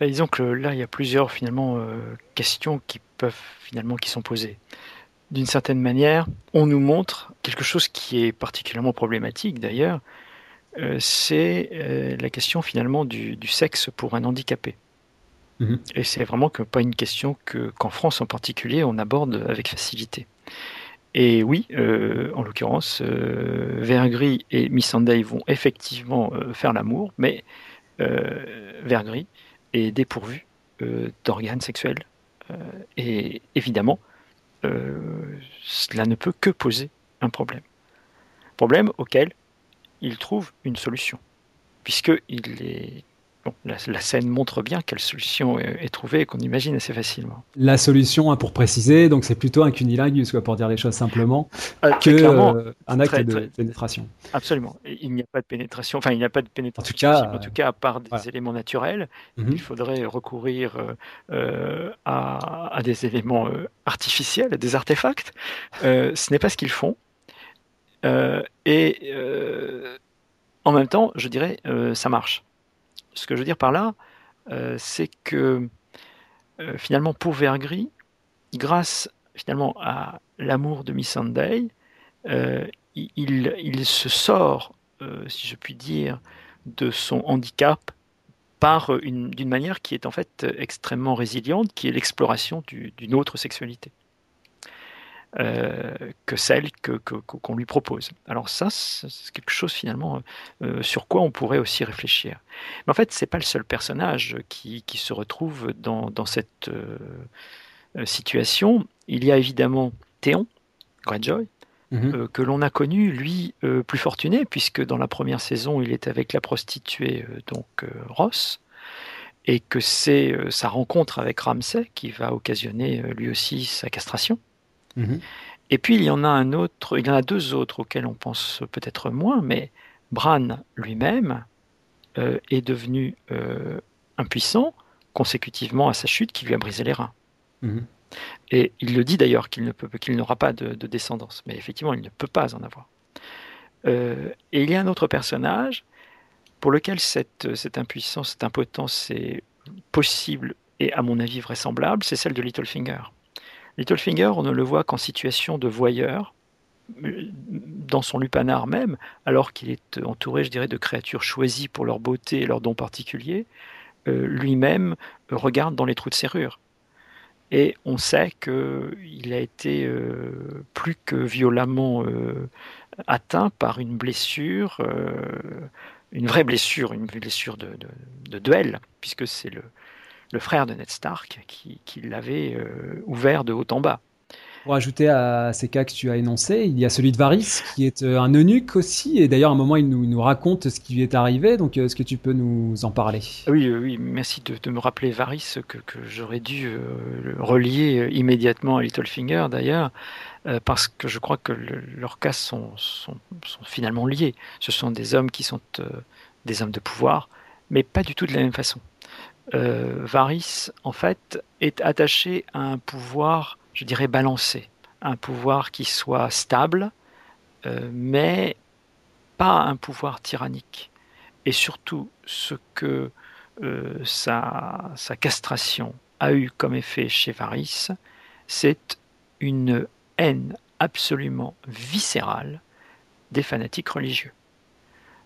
Bah, disons que là, il y a plusieurs finalement euh, questions qui peuvent finalement qui sont posées. D'une certaine manière, on nous montre quelque chose qui est particulièrement problématique d'ailleurs, euh, c'est euh, la question finalement du, sexe pour un handicapé. Mhm. Et c'est vraiment que, pas une question que, qu'en France en particulier on aborde avec facilité. Et oui, en l'occurrence, Vergris et Missandei vont effectivement faire l'amour, mais Vergris est dépourvu euh, d'organes sexuels. Euh, et évidemment, euh, cela ne peut que poser un problème. Problème auquel il trouve une solution, puisqu'il est la, scène montre bien quelle solution est, trouvée et qu'on imagine assez facilement. La solution, hein, pour préciser, donc c'est plutôt un cunilingus, quoi, pour dire les choses simplement, euh, que euh, un acte de pénétration. Absolument. Il n'y a pas de pénétration, enfin il n'y a pas de pénétration. En tout cas, en tout cas à part des éléments naturels, mhm. il faudrait recourir euh, à, à, des éléments artificiels, à des artefacts. ce n'est pas ce qu'ils font. et en même temps, je dirais, ça marche ce que je veux dire par là, euh, c'est que euh, finalement pour Vergris, grâce finalement à l'amour de Miss Sunday, euh, il, se sort, si je puis dire, de son handicap par d'une manière qui est en fait extrêmement résiliente, qui est l'exploration d'une autre sexualité. Euh, que celle qu'on que, lui propose. Alors ça, c'est quelque chose finalement euh, sur quoi on pourrait aussi réfléchir. Mais en fait, c'est pas le seul personnage qui, qui se retrouve dans, dans cette euh, situation. Il y a évidemment Théon Greyjoy, mhm. que l'on a connu, lui, plus fortuné, puisque dans la première saison, il est avec la prostituée donc Ross, et que c'est sa rencontre avec Ramsay qui va occasionner lui aussi sa castration. Mhm. Et puis il y en a un autre, il y en a deux autres auxquels on pense peut-être moins, mais Bran lui-même euh, est devenu euh, impuissant consécutivement à sa chute qui lui a brisé les reins. Mhm. Et il le dit d'ailleurs qu'il ne peut, qu'il n'aura pas de, descendance, mais effectivement il ne peut pas en avoir. Euh, et il y a un autre personnage pour lequel cette, cette impuissance, cette impotence est possible et à mon avis vraisemblable, c'est celle de Littlefinger. Littlefinger, on ne le voit qu'en situation de voyeur, dans son lupanar même, alors qu'il est entouré, je dirais, de créatures choisies pour leur beauté et leurs dons particuliers, euh, lui-même regarde dans les trous de serrure. Et on sait qu'il a été euh, plus que violemment euh, atteint par une blessure, une vraie blessure, une blessure de duel, puisque c'est le, le frère de Ned Stark, qui, l'avait euh, ouvert de haut en bas. Pour ajouter à ces cas que tu as énoncés, il y a celui de Varys, qui est euh, un eunuque aussi, et d'ailleurs à un moment il nous, raconte ce qui lui est arrivé, donc euh, est-ce que tu peux nous en parler? Oui, oui, merci de, me rappeler Varys, que, j'aurais dû relier immédiatement à Littlefinger d'ailleurs, parce que je crois que leurs cas sont, sont, finalement liés. Ce sont des hommes qui sont des hommes de pouvoir, mais pas du tout de la même façon. Euh, Varys, en fait, est attaché à un pouvoir, je dirais, balancé, un pouvoir qui soit stable, euh, mais pas un pouvoir tyrannique. Et surtout, ce que euh, sa, castration a eu comme effet chez Varys, c'est une haine absolument viscérale des fanatiques religieux.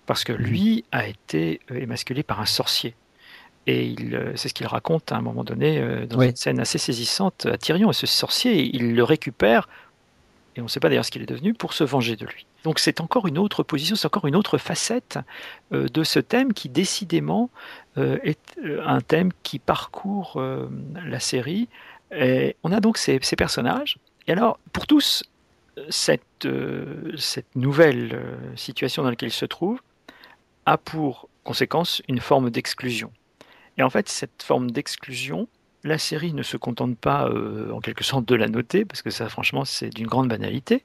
Parce que lui a été émasculé par un sorcier. Et euh, c'est ce qu'il raconte à un moment donné euh, dans une scène assez saisissante à Tyrion. Et ce sorcier, il le récupère, et on ne sait pas d'ailleurs ce qu'il est devenu, pour se venger de lui. Donc c'est encore une autre position, c'est encore une autre facette euh, de ce thème qui décidément est un thème qui parcourt la série. Et on a donc ces, ces, personnages. Et alors, pour tous, cette, cette nouvelle situation dans laquelle ils se trouvent a pour conséquence une forme d'exclusion. Et en fait, cette forme d'exclusion, la série ne se contente pas euh, en quelque sorte de la noter, parce que ça franchement c'est d'une grande banalité,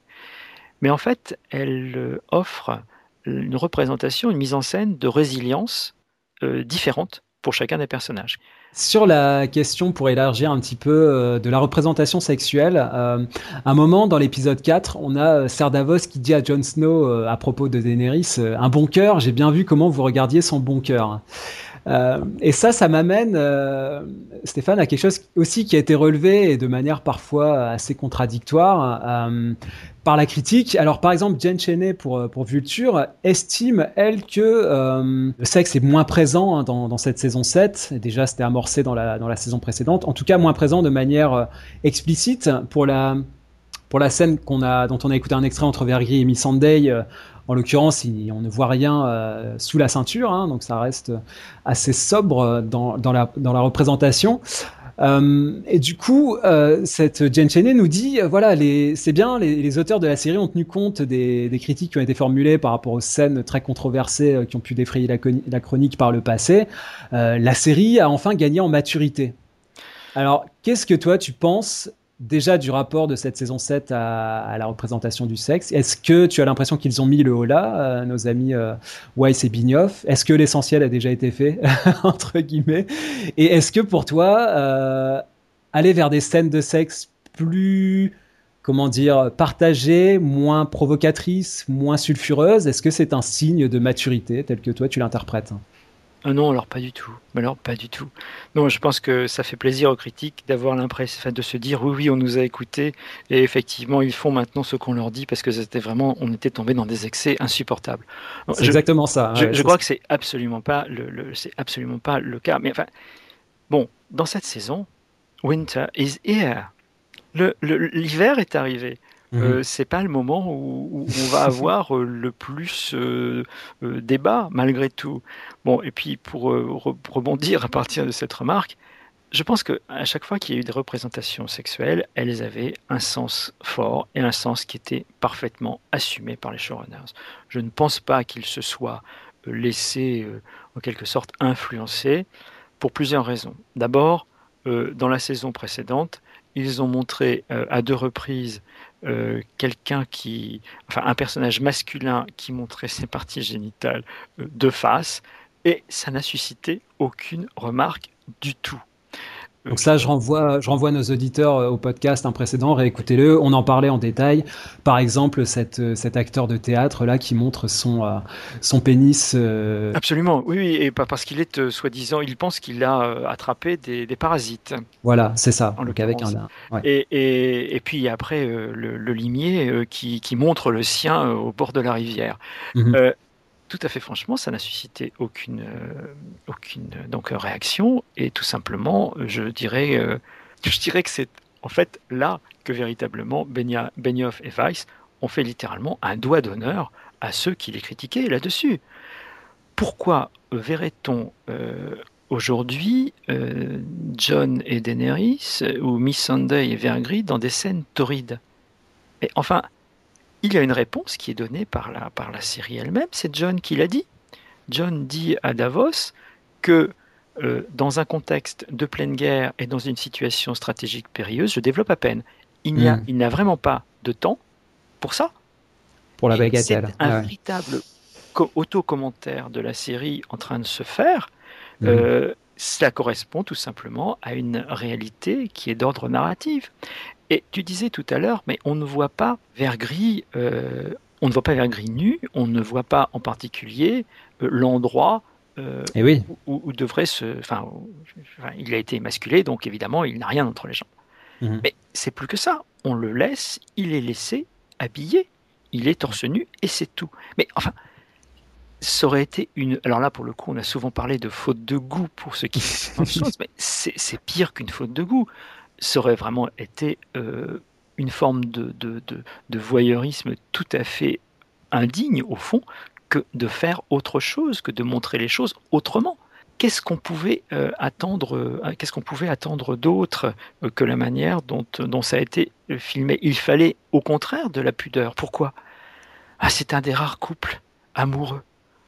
mais en fait elle euh, offre une représentation, une mise en scène de résilience euh, différente pour chacun des personnages. Sur la question, pour élargir un petit peu de la représentation sexuelle, un moment dans l'épisode 4, on a Ser Davos qui dit à Jon Snow à propos de Daenerys, un bon cœur, j'ai bien vu comment vous regardiez son bon cœur. Euh, et ça, ça m'amène, euh, Stéphane, à quelque chose aussi qui a été relevé et de manière parfois assez contradictoire euh, par la critique. Alors, par exemple, Jen Cheney pour, pour Vulture estime, elle, que le sexe est moins présent hein, dans, cette saison 7. déjà, c'était amorcé dans la, dans la saison précédente. En tout cas, moins présent de manière explicite pour la pour la scène qu'on a, dont on a écouté un extrait entre Vergil et Missandei, en l'occurrence, on ne voit rien euh, sous la ceinture, hein, donc ça reste assez sobre dans, la, représentation. Euh, et du coup, euh, cette Jen Cheney nous dit, voilà, c'est bien, les, auteurs de la série ont tenu compte des, critiques qui ont été formulées par rapport aux scènes très controversées qui ont pu défrayer la, chronique par le passé. la série a enfin gagné en maturité. Alors, qu'est-ce que toi tu penses déjà du rapport de cette saison 7 à, la représentation du sexe. Est-ce que tu as l'impression qu'ils ont mis le haut là, euh, nos amis euh, Weiss et Bignoff? Est-ce que l'essentiel a déjà été fait, [LAUGHS] entre guillemets? Et est-ce que pour toi, euh, aller vers des scènes de sexe plus, comment dire, partagées, moins provocatrices, moins sulfureuses, est-ce que c'est un signe de maturité tel que toi tu l'interprètes? Ah non, alors pas du tout. Mais alors pas du tout. Non, je pense que ça fait plaisir aux critiques d'avoir l'impression, de se dire oui, oui, on nous a écoutés et effectivement ils font maintenant ce qu'on leur dit parce que c'était vraiment, on était tombé dans des excès insupportables. C'est exactement ça. je, crois que c'est absolument pas le, c'est absolument pas le cas. Mais enfin, bon, dans cette saison, winter is here. L'hiver est arrivé. Mhm. Euh, c'est pas le moment où, on va [LAUGHS] avoir euh, le plus euh, débat malgré tout. Bon, et puis pour rebondir à partir de cette remarque, je pense que à chaque fois qu'il y a eu des représentations sexuelles, elles avaient un sens fort et un sens qui était parfaitement assumé par les showrunners. Je ne pense pas qu'ils se soient laissés en quelque sorte influencer pour plusieurs raisons. D'abord, dans la saison précédente, ils ont montré à deux reprises euh, quelqu'un qui, enfin un personnage masculin qui montrait ses parties génitales euh, de face, et ça n'a suscité aucune remarque du tout. Donc ça, je renvoie, je renvoie nos auditeurs euh, au podcast un précédent, réécoutez-le. On en parlait en détail. Par exemple, cette, euh, cet acteur de théâtre là qui montre son, euh, son pénis. Absolument, oui, et pas parce qu'il est soi-disant, il pense qu'il a attrapé des, des, parasites. Voilà, c'est ça. En donc avec un. Et, et, et, puis après le, limier qui, qui, montre le sien au bord de la rivière. Mhm tout à fait franchement, ça n'a suscité aucune, euh, aucune donc, réaction. Et tout simplement, je dirais, euh, [LAUGHS] je dirais que c'est en fait là que véritablement Benioff et Weiss ont fait littéralement un doigt d'honneur à ceux qui les critiquaient là-dessus. Pourquoi verrait-on euh, aujourd'hui John et Daenerys ou Miss Sunday et Vergris dans des scènes torrides? Enfin, il y a une réponse qui est donnée par la, par la série elle-même, c'est John qui l'a dit. John dit à Davos que euh, dans un contexte de pleine guerre et dans une situation stratégique périlleuse, je développe à peine. Il n'y a, hmm. n'a vraiment pas de temps pour ça. Pour la bagatelle. C'est un véritable auto-commentaire de la série en train de se faire. Hmm. Euh, cela correspond tout simplement à une réalité qui est d'ordre narratif. Et tu disais tout à l'heure, mais on ne voit pas Vergris, euh, on ne voit pas Vergris nu, on ne voit pas en particulier euh, l'endroit euh, eh oui. où, devrait se. Enfin, il a été émasculé, donc évidemment, il n'a rien entre les jambes. Mhm. Mais c'est plus que ça. On le laisse, il est laissé habillé, il est torse nu et c'est tout. Mais enfin, ça aurait été une. Alors là, pour le coup, on a souvent parlé de faute de goût pour ce qui [LAUGHS] mais c'est pire qu'une faute de goût ça aurait vraiment été euh, une forme de, de, voyeurisme tout à fait indigne, au fond, que de faire autre chose, que de montrer les choses autrement. Qu'est-ce qu'on pouvait euh, attendre euh, Qu'est-ce qu'on pouvait attendre d'autre que la manière dont, dont ça a été filmé? Il fallait au contraire de la pudeur. Pourquoi? Ah, c'est un des rares couples amoureux.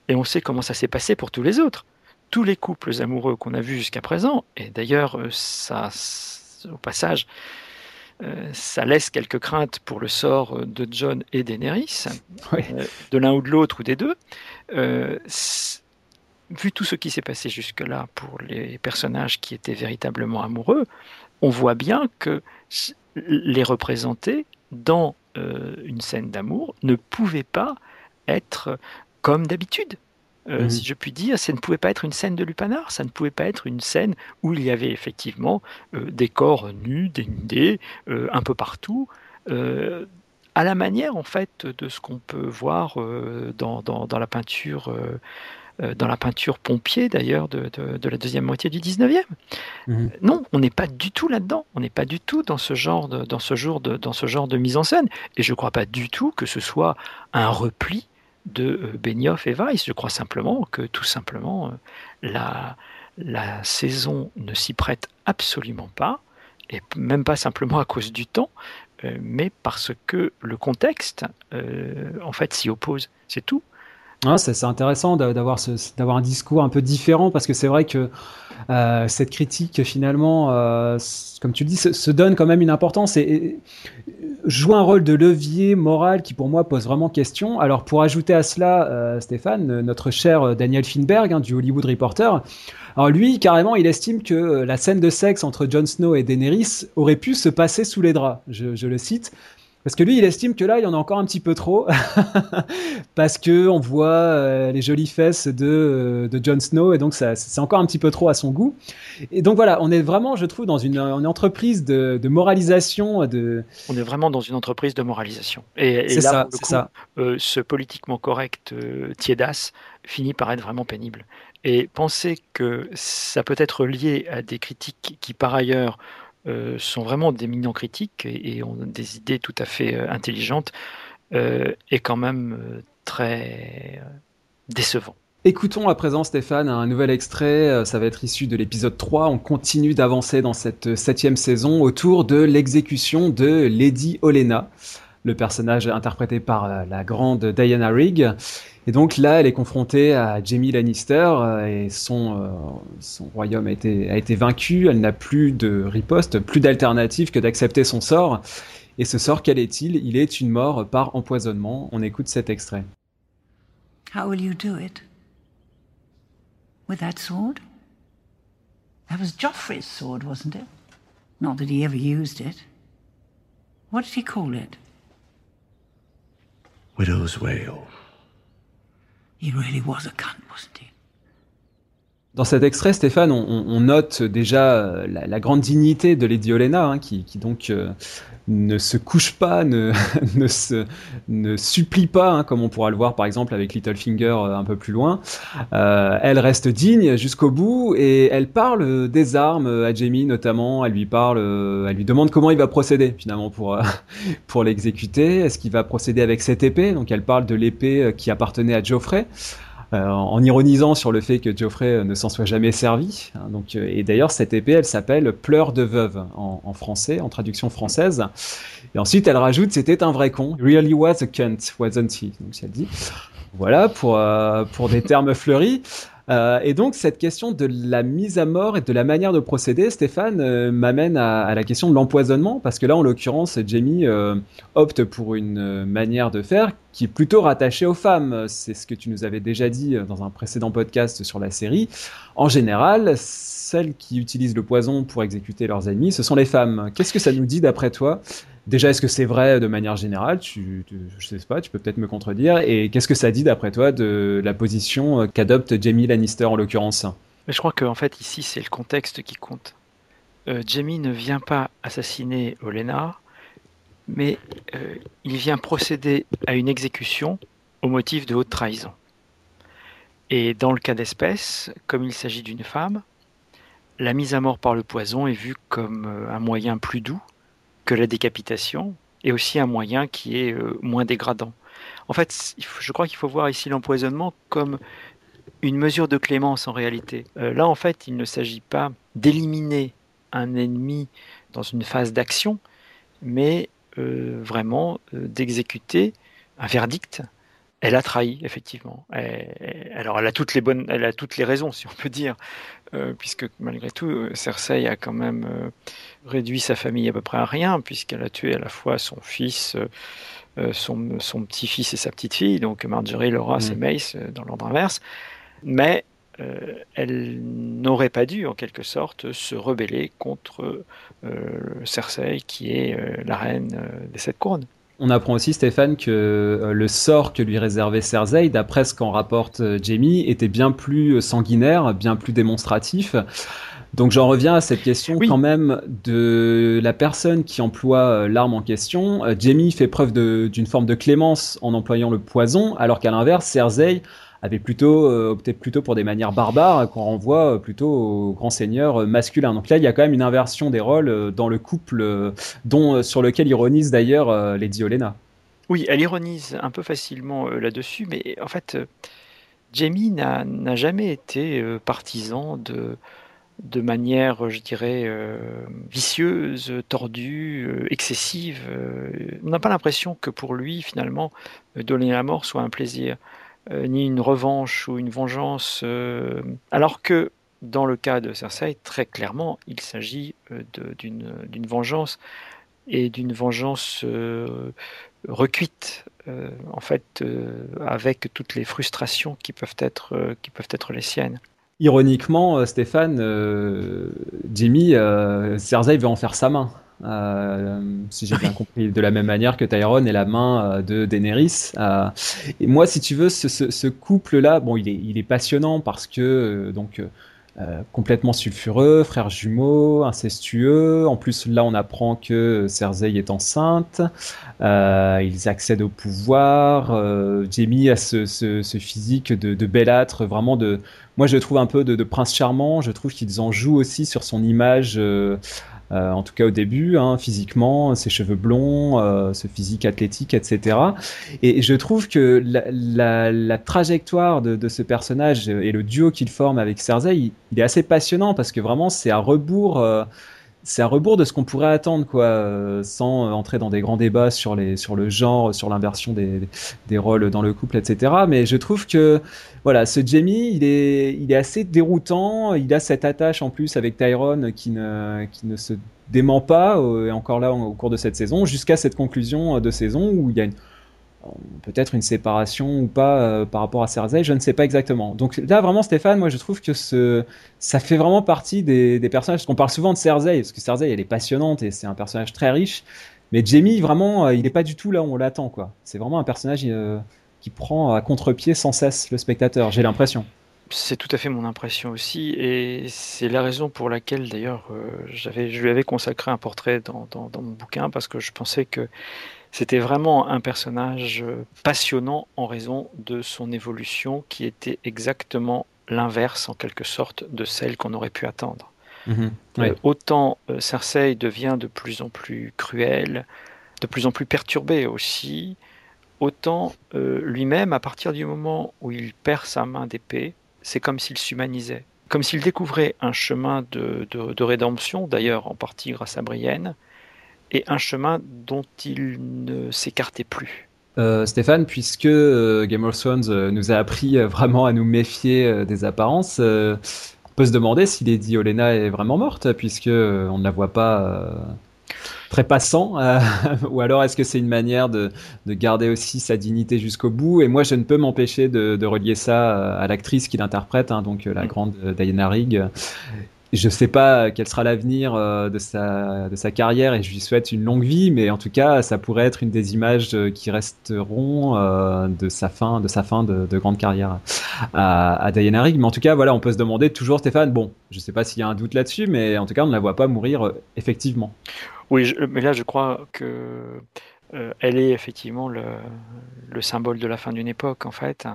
Et on sait comment ça s'est passé pour tous les autres. Tous les couples amoureux qu'on a vus jusqu'à présent, et d'ailleurs ça au passage, euh, ça laisse quelques craintes pour le sort de John et Daenerys, euh, de l'un ou de l'autre ou des deux. Euh, vu tout ce qui s'est passé jusque-là pour les personnages qui étaient véritablement amoureux, on voit bien que les représenter dans une scène d'amour ne pouvaient pas être comme d'habitude. Euh, si je puis dire, ça ne pouvait pas être une scène de lupanar, ça ne pouvait pas être une scène où il y avait effectivement euh, des corps nus, dénudés, euh, un peu partout, à la manière en fait de ce qu'on peut voir dans, dans, la peinture. dans la peinture pompier d'ailleurs de, de, la deuxième moitié du 19e. Mhm. Non, on n'est pas du tout là-dedans. On n'est pas du tout dans ce, genre de, dans, ce genre de, dans ce genre de mise en scène. Et je ne crois pas du tout que ce soit un repli de euh, Benioff et Weiss. Je crois simplement que tout simplement euh, la, la saison ne s'y prête absolument pas, et même pas simplement à cause du temps, euh, mais parce que le contexte en fait s'y oppose. C'est tout. Ah, c'est intéressant d'avoir un discours un peu différent parce que c'est vrai que euh, cette critique finalement, euh, comme tu le dis, se, donne quand même une importance et, joue un rôle de levier moral qui pour moi pose vraiment question. Alors pour ajouter à cela, euh, Stéphane, notre cher Daniel Finberg hein, du Hollywood Reporter, alors lui carrément il estime que la scène de sexe entre Jon Snow et Daenerys aurait pu se passer sous les draps. Je le cite. Parce que lui, il estime que là, il y en a encore un petit peu trop, [LAUGHS] parce que on voit euh, les jolies fesses de, euh, de Jon Snow, et donc c'est encore un petit peu trop à son goût. Et donc voilà, on est vraiment, je trouve, dans une, entreprise de, moralisation. De... On est vraiment dans une entreprise de moralisation. Et, là, ça, pour ça. Euh, ce politiquement correct euh, tiédas finit par être vraiment pénible. Et penser que ça peut être lié à des critiques qui, par ailleurs, euh, sont vraiment des millions critiques et, ont des idées tout à fait euh, intelligentes, euh, est quand même très décevant. Écoutons à présent Stéphane un nouvel extrait, ça va être issu de l'épisode 3, on continue d'avancer dans cette septième saison autour de l'exécution de Lady Olena, le personnage interprété par la grande Diana Rigg. Et donc là, elle est confrontée à Jamie Lannister euh, et son, euh, son royaume a été, a été vaincu. Elle n'a plus de riposte, plus d'alternative que d'accepter son sort. Et ce sort, quel est-il? Il est une mort par empoisonnement. On écoute cet extrait. How will you do it? With that sword? That was Joffrey's sword, wasn't it? Not that he ever used it. What did he call it? Widow's Wail. He really was a cunt, wasn't he? Dans cet extrait, Stéphane, on, note déjà euh, la, grande dignité de Lady Olenna, hein, qui, donc euh, ne se couche pas, ne, [LAUGHS] ne, se, ne supplie pas, hein, comme on pourra le voir par exemple avec Littlefinger euh, un peu plus loin. Euh, elle reste digne jusqu'au bout et elle parle des armes à Jamie notamment. Elle lui parle, euh, elle lui demande comment il va procéder finalement pour [LAUGHS] pour l'exécuter. Est-ce qu'il va procéder avec cette épée? Donc elle parle de l'épée qui appartenait à Geoffrey. Euh, en ironisant sur le fait que Geoffrey euh, ne s'en soit jamais servi. Hein, donc, euh, et d'ailleurs, cette épée, elle s'appelle Pleurs de veuve en, français, en traduction française. Et ensuite, elle rajoute, c'était un vrai con. Really was a cunt, wasn't he? Donc, elle dit. Voilà, pour, pour des termes fleuris. Et donc cette question de la mise à mort et de la manière de procéder, Stéphane, m'amène à, la question de l'empoisonnement, parce que là, en l'occurrence, Jamie opte pour une manière de faire qui est plutôt rattachée aux femmes. C'est ce que tu nous avais déjà dit dans un précédent podcast sur la série. En général, celles qui utilisent le poison pour exécuter leurs ennemis, ce sont les femmes. Qu'est-ce que ça nous dit d'après toi? Déjà, est-ce que c'est vrai de manière générale? Tu, Je sais pas, tu peux peut-être me contredire. Et qu'est-ce que ça dit d'après toi de la position qu'adopte Jamie Lannister en l'occurrence? Je crois qu'en fait ici c'est le contexte qui compte. Euh, Jamie ne vient pas assassiner Olena, mais euh, il vient procéder à une exécution au motif de haute trahison. Et dans le cas d'espèce, comme il s'agit d'une femme, la mise à mort par le poison est vue comme euh, un moyen plus doux que la décapitation et aussi un moyen qui est euh, moins dégradant. En fait, je crois qu'il faut voir ici l'empoisonnement comme une mesure de clémence en réalité. Là, en fait, il ne s'agit pas d'éliminer un ennemi dans une phase d'action, mais vraiment d'exécuter un verdict elle a trahi, effectivement. alors, elle a toutes les bonnes, elle a toutes les raisons, si on peut dire, euh, puisque malgré tout, euh, Cersei a quand même euh, réduit sa famille à peu près à rien, puisqu'elle a tué à la fois son fils, son, son petit-fils et sa petite-fille, donc Marjorie, Laura, mm. et Mace, dans l'ordre inverse. Mais elle n'aurait pas dû, en quelque sorte, se rebeller contre Cersei, qui est la reine des sept couronnes. On apprend aussi, Stéphane, que euh, le sort que lui réservait Cersei, d'après ce qu'en rapporte euh, Jamie, était bien plus euh, sanguinaire, bien plus démonstratif. Donc j'en reviens à cette question quand même de la personne qui emploie l'arme en question. Jamie fait preuve d'une forme de clémence en employant le poison, alors qu'à l'inverse, Cersei avait plutôt euh, opté plutôt pour des manières barbares qu'on renvoie euh, plutôt aux grands seigneurs euh, masculins. Donc là, il y a quand même une inversion des rôles dans le couple, dont sur lequel ironise d'ailleurs Lady Olenna. Oui, elle ironise un peu facilement là-dessus, mais en fait, Jamie n'a jamais été partisan de de manière, je dirais, vicieuse, tordue, excessive. on n'a pas l'impression que pour lui, finalement, donner la mort soit un plaisir. Euh, ni une revanche ou une vengeance, euh, alors que dans le cas de Cersei, très clairement, il s'agit euh, d'une vengeance et d'une vengeance recuite, en fait, avec toutes les frustrations qui peuvent être, qui peuvent être les siennes. Ironiquement, Stéphane, Jimmy, Cersei veut en faire sa main. Si j'ai bien compris, de la même manière que Tyrone est la main de Daenerys. et moi, si tu veux, ce, ce couple-là, bon, il est, il est passionnant parce que donc euh, complètement sulfureux, frères jumeaux, incestueux. En plus, là, on apprend que Cersei est enceinte. Euh, ils accèdent au pouvoir. Euh, Jamie a ce, physique de, de bellâtre, vraiment de. Moi, je trouve un peu de, de prince charmant. Je trouve qu'ils en jouent aussi sur son image euh, en tout cas au début, hein, physiquement, ses cheveux blonds, euh, ce physique athlétique, etc. Et je trouve que la, trajectoire de, ce personnage et le duo qu'il forme avec Cersei, il, est assez passionnant parce que vraiment c'est à rebours euh, c'est à rebours de ce qu'on pourrait attendre, quoi, euh, sans entrer dans des grands débats sur, les, sur le genre, sur l'inversion des, des, rôles dans le couple, etc. Mais je trouve que, voilà, ce Jamie, il est, il est assez déroutant. Il a cette attache en plus avec Tyrone qui ne, qui ne se dément pas, euh, et encore là au cours de cette saison, jusqu'à cette conclusion de saison où il y a une peut-être une séparation ou pas euh, par rapport à Cersei, je ne sais pas exactement. Donc là, vraiment, Stéphane, moi, je trouve que ça fait vraiment partie des, personnages, parce qu'on parle souvent de Cersei, parce que Cersei, elle est passionnante et c'est un personnage très riche, mais Jamie, vraiment, euh, il n'est pas du tout là où on l'attend, quoi. C'est vraiment un personnage euh, qui prend à contre-pied sans cesse le spectateur, j'ai l'impression. C'est tout à fait mon impression aussi, et c'est la raison pour laquelle d'ailleurs je lui avais consacré un portrait dans, mon bouquin, parce que je pensais que c'était vraiment un personnage euh, passionnant en raison de son évolution qui était exactement l'inverse en quelque sorte de celle qu'on aurait pu attendre. Euh, autant euh, Cersei devient de plus en plus cruel, de plus en plus perturbé aussi, autant lui-même, à partir du moment où il perd sa main d'épée, c'est comme s'il s'humanisait, comme s'il découvrait un chemin de, de rédemption, d'ailleurs en partie grâce à Brienne, et un chemin dont il ne s'écartait plus. Euh, Stéphane, puisque euh, Game of Thrones euh, nous a appris vraiment à nous méfier des apparences, on peut se demander si Lady Olenna est vraiment morte, puisque on ne la voit pas très passant, [LAUGHS] ou alors est-ce que c'est une manière de, garder aussi sa dignité jusqu'au bout? Et moi, je ne peux m'empêcher de, relier ça à l'actrice qui l'interprète, hein, donc la mm. grande Diana Rigg, je sais pas quel sera l'avenir euh, de sa, de sa carrière et je lui souhaite une longue vie, mais en tout cas, ça pourrait être une des images euh, qui resteront euh, de sa fin, de sa fin de, grande carrière à, à, Diana Rigg. Mais en tout cas, voilà, on peut se demander toujours, Stéphane, bon, je sais pas s'il y a un doute là-dessus, mais en tout cas, on ne la voit pas mourir effectivement. Oui, mais là, je crois que elle est effectivement le, symbole de la fin d'une époque, en fait.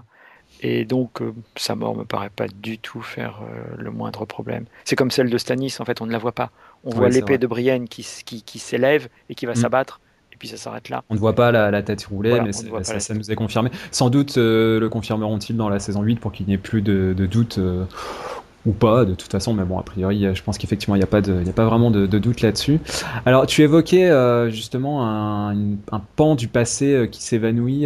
Et donc, euh, sa mort me paraît pas du tout faire euh, le moindre problème. C'est comme celle de Stanis, en fait, on ne la voit pas. On voit l'épée de Brienne qui, qui, s'élève et qui va mm. s'abattre, et puis ça s'arrête là. On ne voit pas la, tête rouler, mais ça, nous est confirmé. Sans doute euh, le confirmeront-ils dans la saison 8 pour qu'il n'y ait plus de, doute. ou pas, de toute façon, mais bon, a priori, je pense qu'effectivement, il n'y a, pas a pas vraiment de, doute là-dessus. Alors, tu évoquais justement un, un, pan du passé qui s'évanouit.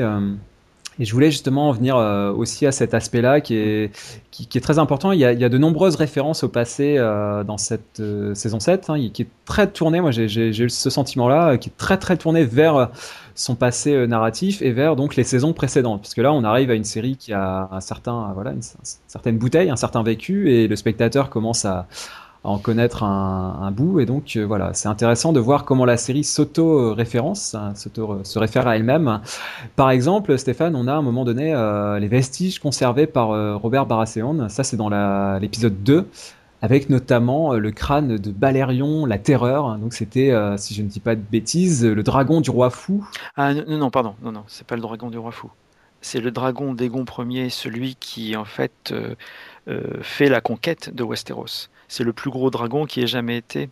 Et je voulais justement en venir euh, aussi à cet aspect-là qui est, qui, est très important. Il y, a, il y, a, de nombreuses références au passé euh, dans cette euh, saison 7, hein, qui est très tournée, moi j'ai eu ce sentiment-là, qui est très très tourné vers son passé narratif et vers donc les saisons précédentes. Parce que là, on arrive à une série qui a un certain, voilà, une certaine bouteille, un certain vécu, et le spectateur commence à, en connaître un, bout. Et donc euh, voilà, c'est intéressant de voir comment la série s'auto-référence, hein, se réfère à elle-même. Par exemple, Stéphane, on a à un moment donné euh, les vestiges conservés par euh, Robert Baratheon. Ça, c'est dans l'épisode 2 avec notamment le crâne de Balérion, la terreur. Donc c'était, si je ne dis pas de bêtises, le dragon du roi fou. Ah non, non, pardon, non, non, c'est pas le dragon du roi fou. C'est le dragon d'Aegon Ier, celui qui en fait fait la conquête de Westeros. C'est le plus gros dragon qui ait jamais été.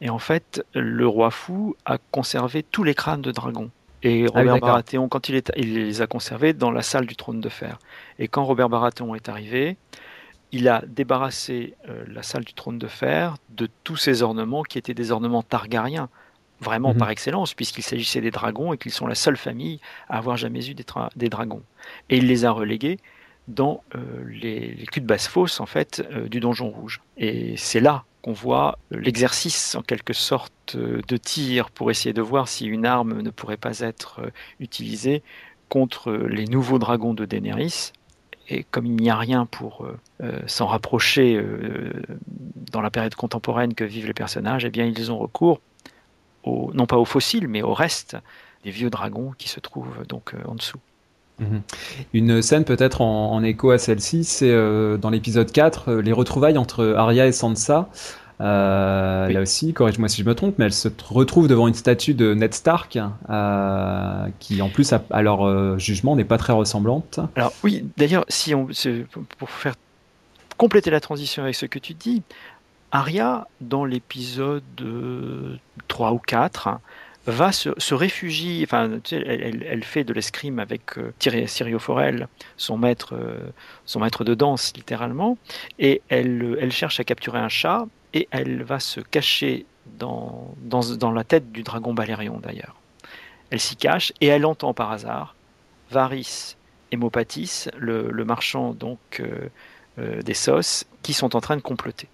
Et en fait, le roi fou a conservé tous les crânes de dragons. Et ah Robert Baratheon, quand il, est, il les a conservés dans la salle du trône de fer. Et quand Robert Baratheon est arrivé, il a débarrassé euh, la salle du trône de fer de tous ces ornements qui étaient des ornements targariens, vraiment mhm. par excellence, puisqu'il s'agissait des dragons et qu'ils sont la seule famille à avoir jamais eu des, des dragons. Et il les a relégués dans euh, les, culs de basse-fosse en fait euh, du donjon rouge. Et c'est là qu'on voit l'exercice en quelque sorte euh, de tir pour essayer de voir si une arme ne pourrait pas être utilisée contre les nouveaux dragons de Daenerys. Et comme il n'y a rien pour s'en rapprocher dans la période contemporaine que vivent les personnages, eh bien ils ont recours non pas aux fossiles, mais aux restes des vieux dragons qui se trouvent donc en dessous. Mhm. Une scène peut-être en, écho à celle-ci, c'est dans l'épisode 4, les retrouvailles entre Arya et Sansa. Euh, Là aussi, corrige-moi si je me trompe, mais elle se retrouve devant une statue de Ned Stark, euh, qui en plus, à, leur euh, jugement, n'est pas très ressemblante. Alors oui, d'ailleurs, si on, pour faire compléter la transition avec ce que tu dis, Arya, dans l'épisode 3 ou 4, va se, se réfugie, enfin, elle, fait de l'escrime avec euh, Sirio Forel, son maître, euh, son maître de danse littéralement, et elle, elle cherche à capturer un chat, et elle va se cacher dans, dans, la tête du dragon Balérion d'ailleurs. Elle s'y cache et elle entend par hasard Varys et Mopatis, le, marchand donc euh, euh, des sauces, qui sont en train de comploter.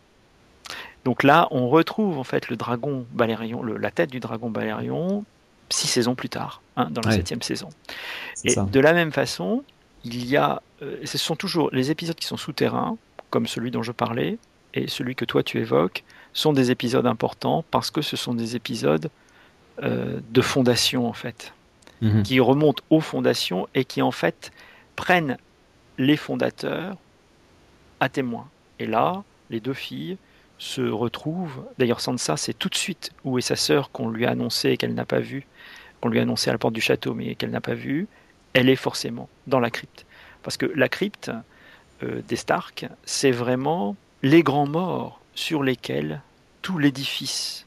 Donc là, on retrouve en fait le dragon Balérion, la tête du dragon Balérion, six saisons plus tard, hein, dans la septième saison. Et de la même façon, il y a, euh, ce sont toujours les épisodes qui sont souterrains, comme celui dont je parlais, et celui que toi tu évoques sont des épisodes importants parce que ce sont des épisodes euh, de fondation en fait, mhm. qui remontent aux fondations et qui en fait prennent les fondateurs à témoin. Et là, les deux filles se retrouvent. D'ailleurs, Sansa, c'est tout de suite où est sa sœur qu'on lui a annoncé et qu'elle n'a pas vu, qu'on lui a annoncé à la porte du château mais qu'elle n'a pas vu. Elle est forcément dans la crypte, parce que la crypte euh, des Stark, c'est vraiment les grands morts sur lesquels tout l'édifice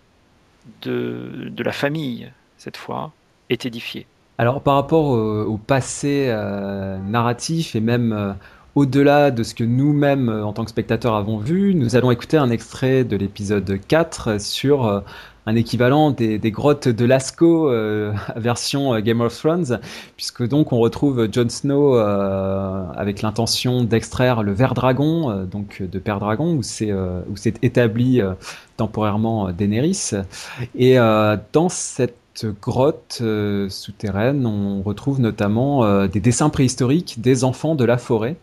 de, de, la famille, cette fois, est édifié. Alors par rapport au, passé euh, narratif et même euh, au-delà de ce que nous-mêmes en tant que spectateurs avons vu, nous allons écouter un extrait de l'épisode 4 sur euh, un équivalent des, grottes de Lascaux euh, [LAUGHS] version euh, Game of Thrones, puisque donc on retrouve Jon Snow euh, avec l'intention d'extraire le ver dragon, donc de Père Dragon, où c'est où c'est établi temporairement Daenerys. Et dans cette grotte souterraine, on retrouve notamment des dessins préhistoriques des enfants de la forêt.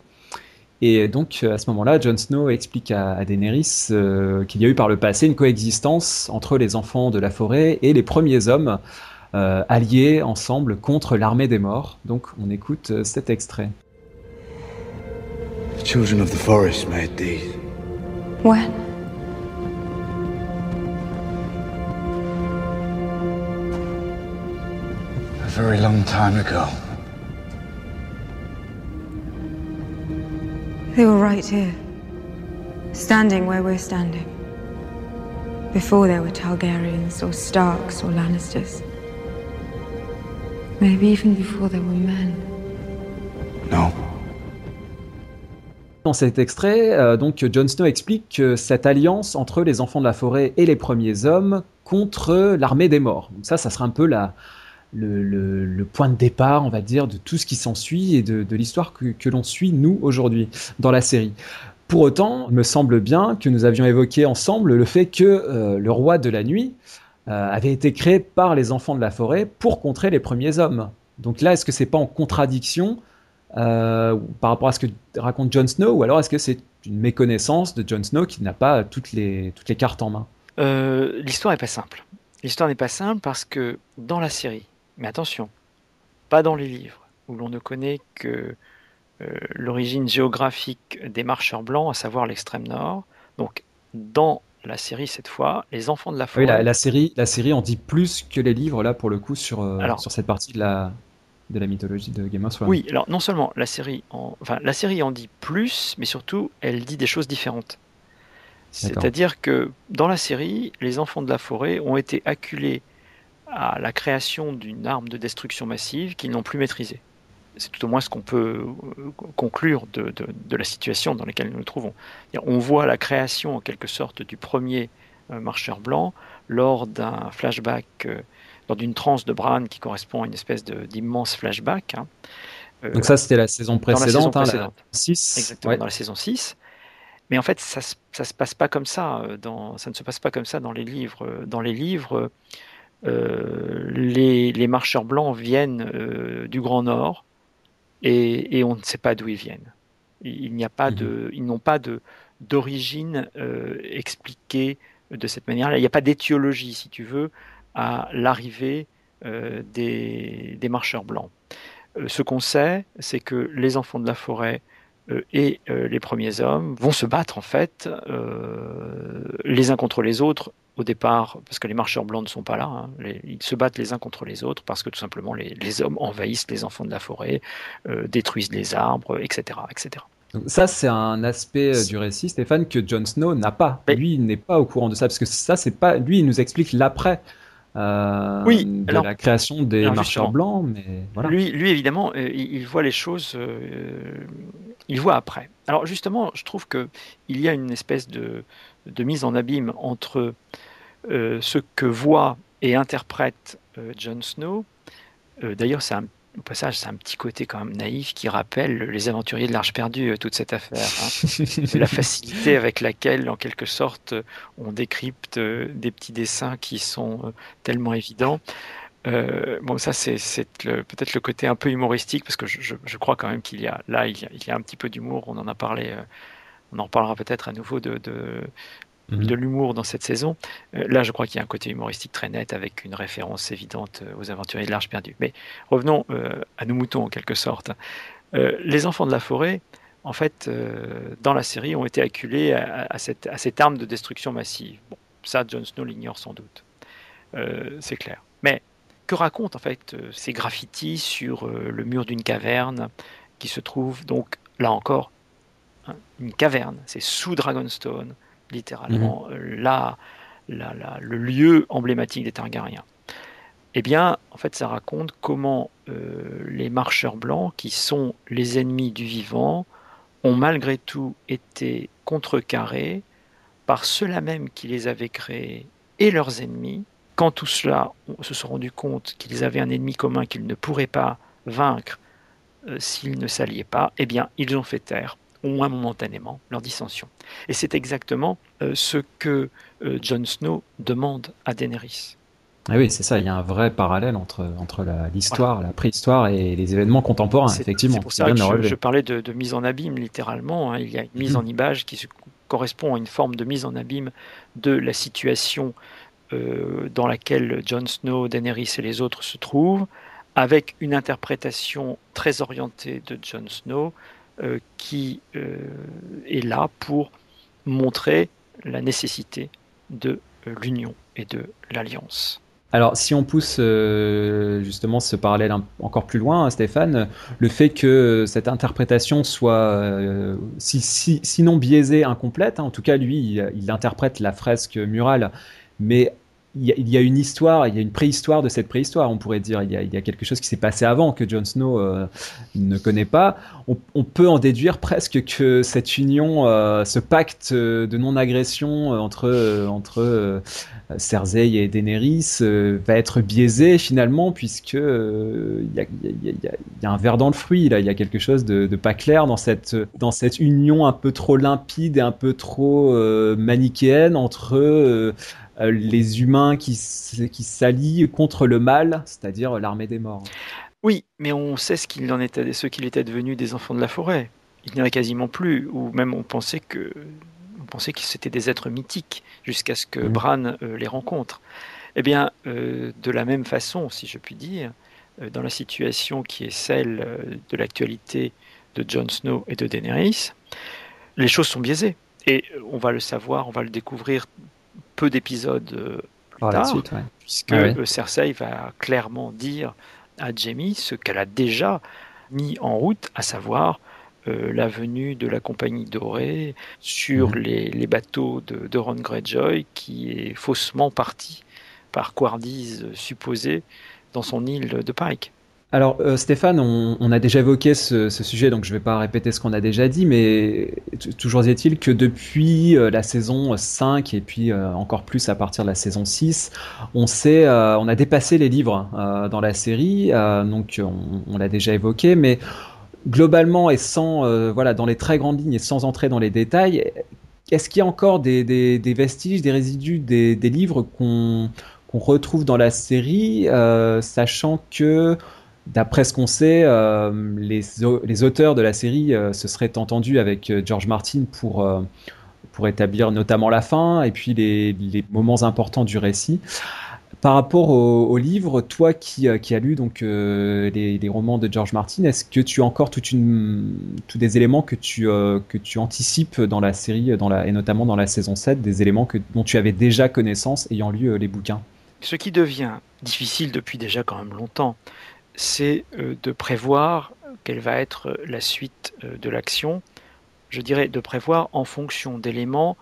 Et donc, à ce moment-là, Jon Snow explique à, Daenerys euh, qu'il y a eu par le passé une coexistence entre les enfants de la forêt et les premiers hommes euh, alliés ensemble contre l'armée des morts. Donc, on écoute euh, cet extrait. The children of the forest made these. When? A very long time ago. They were right here. Standing where we're standing. Before there were Targaryens, or Starks, or Lannisters. Maybe even before there were men. No. Dans cet extrait, euh, donc Jon Snow explique que cette alliance entre les enfants de la forêt et les premiers hommes contre l'armée des morts. Donc ça, ça sera un peu la, le, point de départ, on va dire, de tout ce qui s'ensuit et de, l'histoire que, l'on suit, nous, aujourd'hui, dans la série. Pour autant, il me semble bien que nous avions évoqué ensemble le fait que euh, le roi de la nuit euh, avait été créé par les enfants de la forêt pour contrer les premiers hommes. Donc là, est-ce que c'est pas en contradiction euh, par rapport à ce que raconte Jon Snow, ou alors est-ce que c'est une méconnaissance de Jon Snow qui n'a pas toutes les, toutes les cartes en main? L'histoire n'est pas simple. L'histoire n'est pas simple parce que dans la série, mais attention, pas dans les livres, où l'on ne connaît que euh, l'origine géographique des marcheurs blancs, à savoir l'extrême nord. Donc, dans la série cette fois, les enfants de la forêt. Oui, la, série, la série en dit plus que les livres là pour le coup sur, euh, sur cette partie de la, de la mythologie de Game of Thrones. Oui, alors non seulement la série, en, enfin la série en dit plus, mais surtout elle dit des choses différentes. C'est-à-dire que dans la série, les enfants de la forêt ont été acculés à la création d'une arme de destruction massive qu'ils n'ont plus maîtrisée. C'est tout au moins ce qu'on peut euh, conclure de, la situation dans laquelle nous nous trouvons. On voit la création en quelque sorte du premier euh, marcheur blanc lors d'un flashback, euh, lors d'une transe de Bran qui correspond à une espèce d'immense flashback. Hein. Donc ça c'était la saison précédente, la saison 6. Hein, Exactement, dans la saison 6. Mais en fait, ça ne se passe pas comme ça. Dans, ça ne se passe pas comme ça dans les livres. Dans les livres, euh, les, marcheurs blancs viennent euh, du Grand Nord et, on ne sait pas d'où ils viennent. Il n'y a pas de, mhm. ils n'ont pas de d'origine euh, expliquée de cette manière-là. Il n'y a pas d'étiologie, si tu veux, à l'arrivée des, marcheurs blancs. ce qu'on sait, c'est que les enfants de la forêt et les premiers hommes vont se battre en fait les uns contre les autres au départ, parce que les marcheurs blancs ne sont pas là, hein, ils se battent les uns contre les autres parce que tout simplement les, hommes envahissent les enfants de la forêt, euh, détruisent les arbres, etc. etc. ça, c'est un aspect euh, du récit, Stéphane, que Jon Snow n'a pas. lui, il n'est pas au courant de ça, parce que ça, c'est pas. Lui, il nous explique l'après. Euh, oui, de la création des marcheurs blancs, mais voilà. Lui, lui évidemment, il, voit les choses, il voit après. Alors justement, je trouve que il y a une espèce de, de mise en abîme entre euh, ce que voit et interprète euh, Jon Snow. Euh, d'ailleurs, c'est au passage, c'est un petit côté quand même naïf qui rappelle les aventuriers de l'Arche perdue, toute cette affaire. Hein. [LAUGHS] la facilité avec laquelle, en quelque sorte, on décrypte des petits dessins qui sont tellement évidents. bon, ça, c'est peut-être le côté un peu humoristique, parce que je, crois quand même qu'il y a là, il y a, un petit peu d'humour. On en a parlé on en reparlera peut-être à nouveau de, de, mhm. l'humour dans cette saison. Euh, là, je crois qu'il y a un côté humoristique très net avec une référence évidente euh, aux aventuriers de l'Arche perdue. Mais revenons euh, à nos moutons en quelque sorte. les enfants de la forêt, en fait, dans la série, ont été acculés à, cette, à, cette, arme de destruction massive. Bon, ça, Jon Snow l'ignore sans doute. c'est clair. Mais que racontent en fait ces graffitis sur le mur d'une caverne qui se trouve donc là encore une caverne. C'est sous Dragonstone, littéralement, mhm. euh, là, le lieu emblématique des Targaryens. Eh bien, en fait, ça raconte comment euh, les marcheurs blancs, qui sont les ennemis du vivant, ont malgré tout été contrecarrés par ceux-là même qui les avaient créés et leurs ennemis. Quand tout cela se sont rendus compte qu'ils avaient un ennemi commun qu'ils ne pourraient pas vaincre euh, s'ils ne s'alliaient pas, eh bien, ils ont fait taire au moins momentanément, leur dissension. Et c'est exactement euh, ce que euh, Jon Snow demande à Daenerys. Ah oui, c'est ça, il y a un vrai parallèle entre, entre l'histoire, la, préhistoire et les événements contemporains, effectivement. C'est pour ça que je, parlais de, mise en abîme, littéralement. Hein. Il y a une mise en image qui correspond à une forme de mise en abîme de la situation euh, dans laquelle Jon Snow, Daenerys et les autres se trouvent, avec une interprétation très orientée de Jon Snow, qui euh, est là pour montrer la nécessité de euh, l'union et de l'alliance. Alors, si on pousse justement ce parallèle encore plus loin, hein, Stéphane, le fait que cette interprétation soit sinon biaisée, incomplète, hein, en tout cas, lui, il, il, interprète la fresque murale, mais il y, a, une histoire, il y a une préhistoire de cette préhistoire, on pourrait dire. Il y a, quelque chose qui s'est passé avant que Jon Snow euh, ne connaît pas. On, peut en déduire presque que cette union, euh, ce pacte de non-agression entre, entre Cersei et Daenerys va être biaisé finalement, puisque il y, a, un verre dans le fruit. Il y a quelque chose de, pas clair dans cette, dans cette union un peu trop limpide et un peu trop manichéenne entre euh, les humains qui, qui s'allient contre le mal, c'est-à-dire l'armée des morts. Oui, mais on sait ce qu'il en était, ce qu'il était devenu des enfants de la forêt. Il n'y en a quasiment plus, ou même on pensait que, on pensait que c'était des êtres mythiques jusqu'à ce que mmh. Bran euh, les rencontre. Eh bien, euh, de la même façon, si je puis dire, dans la situation qui est celle de l'actualité de Jon Snow et de Daenerys, les choses sont biaisées. Et on va le savoir, on va le découvrir peu d'épisodes euh, plus tard, puisque ah euh, Cersei va clairement dire à Jamie ce qu'elle a déjà mis en route, à savoir euh, la venue de la compagnie dorée sur mhm. les, bateaux de, de, Ron Greyjoy, qui est faussement parti par Quardis supposé dans son île de Pike. Alors euh, Stéphane, on, a déjà évoqué ce, sujet, donc je ne vais pas répéter ce qu'on a déjà dit, mais toujours est-il que depuis euh, la saison 5 et puis euh, encore plus à partir de la saison 6, on, sait, on a dépassé les livres dans la série, donc on, l'a déjà évoqué, mais globalement et sans, voilà, dans les très grandes lignes et sans entrer dans les détails, est-ce qu'il y a encore des, vestiges, des résidus des, livres qu'on retrouve dans la série, sachant que D'après ce qu'on sait, euh, les, auteurs de la série euh, se seraient entendus avec euh, George Martin pour, pour établir notamment la fin et puis les, moments importants du récit. Par rapport au, livre, toi qui, qui as lu donc les, romans de George Martin, est-ce que tu as encore une, tous des éléments que tu, que tu anticipes dans la série, dans la, et notamment dans la saison 7, des éléments que, dont tu avais déjà connaissance ayant lu les bouquins? Ce qui devient difficile depuis déjà quand même longtemps, c'est de prévoir quelle va être la suite de l'action je dirais, de prévoir en fonction d'éléments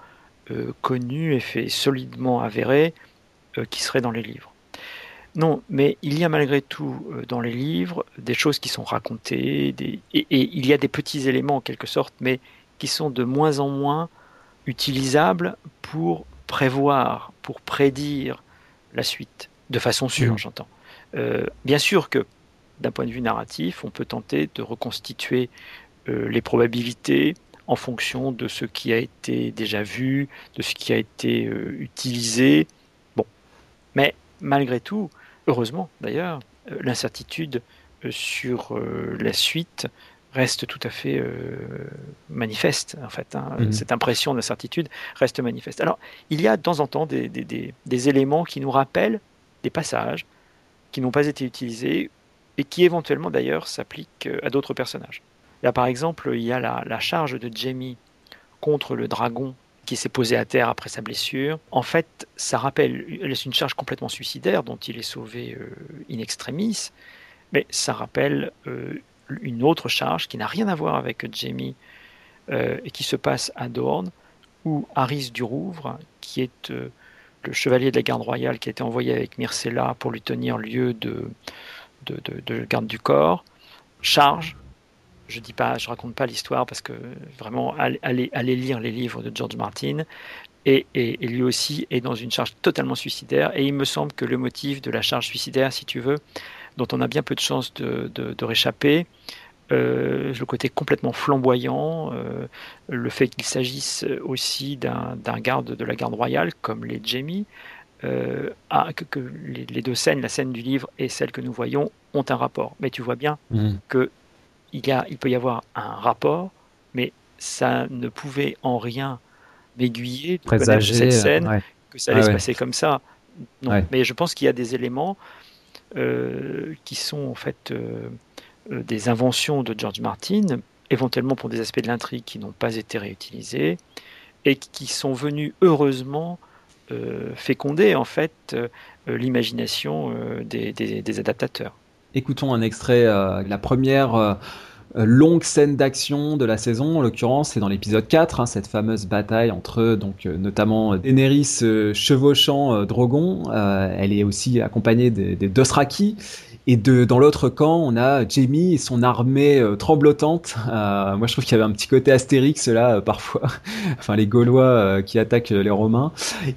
euh, connus et faits solidement avérés euh, qui seraient dans les livres. Non, mais il y a malgré tout euh, dans les livres des choses qui sont racontées, et, il y a des petits éléments en quelque sorte, mais qui sont de moins en moins utilisables pour prévoir, pour prédire la suite, de façon sûre, mmh. j'entends. bien sûr que d'un point de vue narratif, on peut tenter de reconstituer les probabilités, en fonction de ce qui a été déjà vu, de ce qui a été euh, utilisé. Bon, mais malgré tout, heureusement d'ailleurs, euh, l'incertitude euh, sur la suite reste tout à fait manifeste, en fait. Hein. Mhm. Cette impression d'incertitude reste manifeste. Alors, il y a de temps en temps des, des éléments qui nous rappellent des passages qui n'ont pas été utilisés et qui éventuellement d'ailleurs s'appliquent à d'autres personnages. Là, par exemple, il y a la, charge de Jamie contre le dragon qui s'est posé à terre après sa blessure. En fait, ça rappelle, une charge complètement suicidaire dont il est sauvé euh, in extremis, mais ça rappelle euh, une autre charge qui n'a rien à voir avec Jamie euh, et qui se passe à Dorne, où Harris du Rouvre, qui est le chevalier de la garde royale qui a été envoyé avec Myrcella pour lui tenir lieu de, de, de garde du corps, charge je dis pas, je raconte pas l'histoire parce que vraiment, allez, lire les livres de George Martin. Et, lui aussi est dans une charge totalement suicidaire. Et il me semble que le motif de la charge suicidaire, si tu veux, dont on a bien peu de chances de, réchapper, euh, le côté complètement flamboyant, euh, le fait qu'il s'agisse aussi d'un garde de la garde royale, comme les Jamie, euh, que, les, deux scènes, la scène du livre et celle que nous voyons, ont un rapport. Mais tu vois bien mmh. que il, y a, il peut y avoir un rapport, mais ça ne pouvait en rien m'aiguiller de Présager, cette scène, que ça allait se passer comme ça. Non. Mais je pense qu'il y a des éléments euh, qui sont en fait euh, euh, des inventions de George Martin, éventuellement pour des aspects de l'intrigue qui n'ont pas été réutilisés et qui sont venus heureusement féconder en fait l'imagination des, des adaptateurs. Écoutons un extrait, euh, la première euh, longue scène d'action de la saison, en l'occurrence, c'est dans l'épisode 4, hein, cette fameuse bataille entre donc euh, notamment Daenerys chevauchant Drogon. elle est aussi accompagnée des, des et de, dans l'autre camp, on a Jamie et son armée euh, tremblotante. Euh, moi, je trouve qu'il y avait un petit côté Astérix là, euh, parfois. [LAUGHS] enfin, les Gaulois qui attaquent les Romains.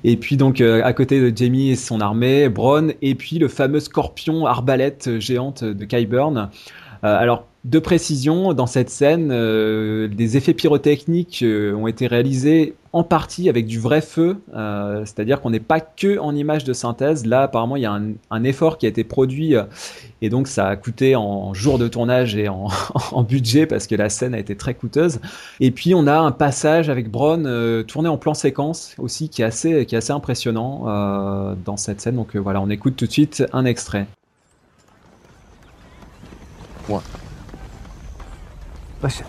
Et puis donc, à côté de Jamie et son armée, Bronn, et puis le fameux scorpion arbalète géante de Kyburn. alors, de précision, dans cette scène, euh, des effets pyrotechniques euh, ont été réalisés en partie avec du vrai feu, euh, c'est-à-dire qu'on n'est pas que en image de synthèse. Là, apparemment, il y a un, effort qui a été produit et donc ça a coûté en jours de tournage et [LAUGHS] en, budget parce que la scène a été très coûteuse. Et puis on a un passage avec Bronn tourné en plan séquence aussi qui est assez, qui est assez impressionnant dans cette scène. Donc voilà, on écoute tout de suite un extrait. In line!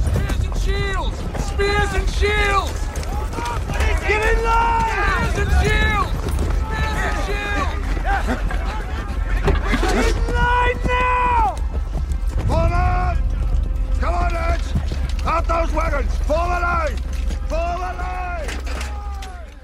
Spears and shields! Spears and shields! in line now! Hold on! Come on, Edge!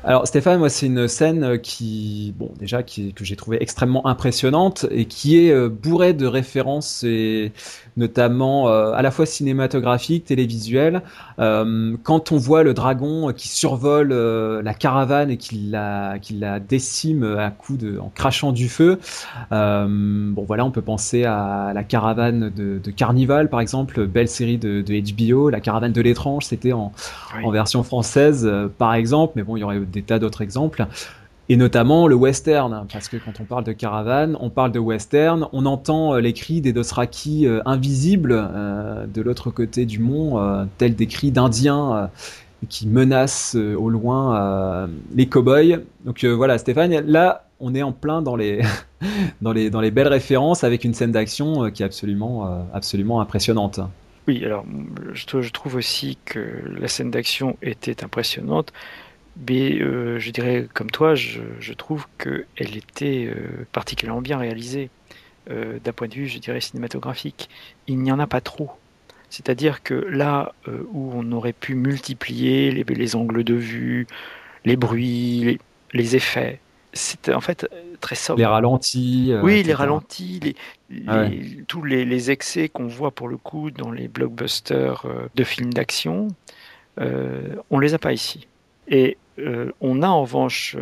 Alors Stéphane, moi c'est une scène euh, qui, bon déjà qui, que j'ai trouvé extrêmement impressionnante et qui est euh, bourrée de références et notamment euh, à la fois cinématographiques, télévisuelles. quand on voit le dragon qui survole la caravane et qui la, qui la décime à coup de, en crachant du feu, bon voilà, on peut penser à la caravane de, de Carnival par exemple, belle série de, de HBO, la caravane de l'étrange, c'était en, en version française par exemple, mais bon il y aurait des tas d'autres exemples. Et notamment le western, parce que quand on parle de caravane, on parle de western, on entend les cris des Dothraki invisibles de l'autre côté du mont, tels des cris d'Indiens qui menacent au loin les cow-boys. Donc voilà, Stéphane, là, on est en plein dans les, [LAUGHS] dans les, dans les belles références avec une scène d'action qui est absolument, absolument impressionnante. Oui, alors je, trouve aussi que la scène d'action était impressionnante, mais euh, je dirais comme toi, je, trouve qu'elle était euh, particulièrement bien réalisée euh, d'un point de vue, je dirais, cinématographique. Il n'y en a pas trop. C'est-à-dire que là où on aurait pu multiplier les, angles de vue, les bruits, les effets, c'était en fait très sobre. Les ralentis. Euh, oui, les ralentis, les, ah tous les, excès qu'on voit pour le coup dans les blockbusters de films d'action, euh, on les a pas ici. Et euh, on a en revanche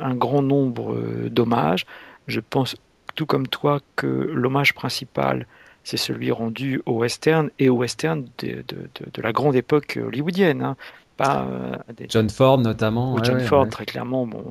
un grand nombre d'hommages. Je pense, tout comme toi, que l'hommage principal, c'est celui rendu au western et au western de, de, la grande époque hollywoodienne. Hein. Pas, John Ford notamment. John Ford, très clairement. Bon,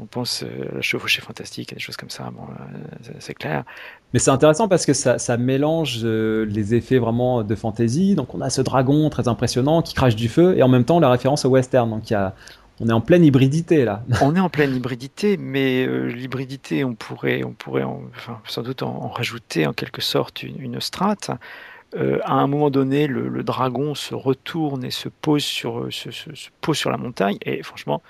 on pense à euh, la chevauchée fantastique, des choses comme ça, bon, euh, c'est clair. Mais c'est intéressant parce que ça, mélange euh, les effets vraiment de fantasy. Donc on a ce dragon très impressionnant qui crache du feu et en même temps la référence au western. Donc il y a, on est en pleine hybridité là. [LAUGHS] on est en pleine hybridité, mais l'hybridité, on pourrait, on pourrait enfin, sans doute en, rajouter en quelque sorte une, strate. À un moment donné, le, dragon se retourne et se pose sur, se, pose sur la montagne, et franchement,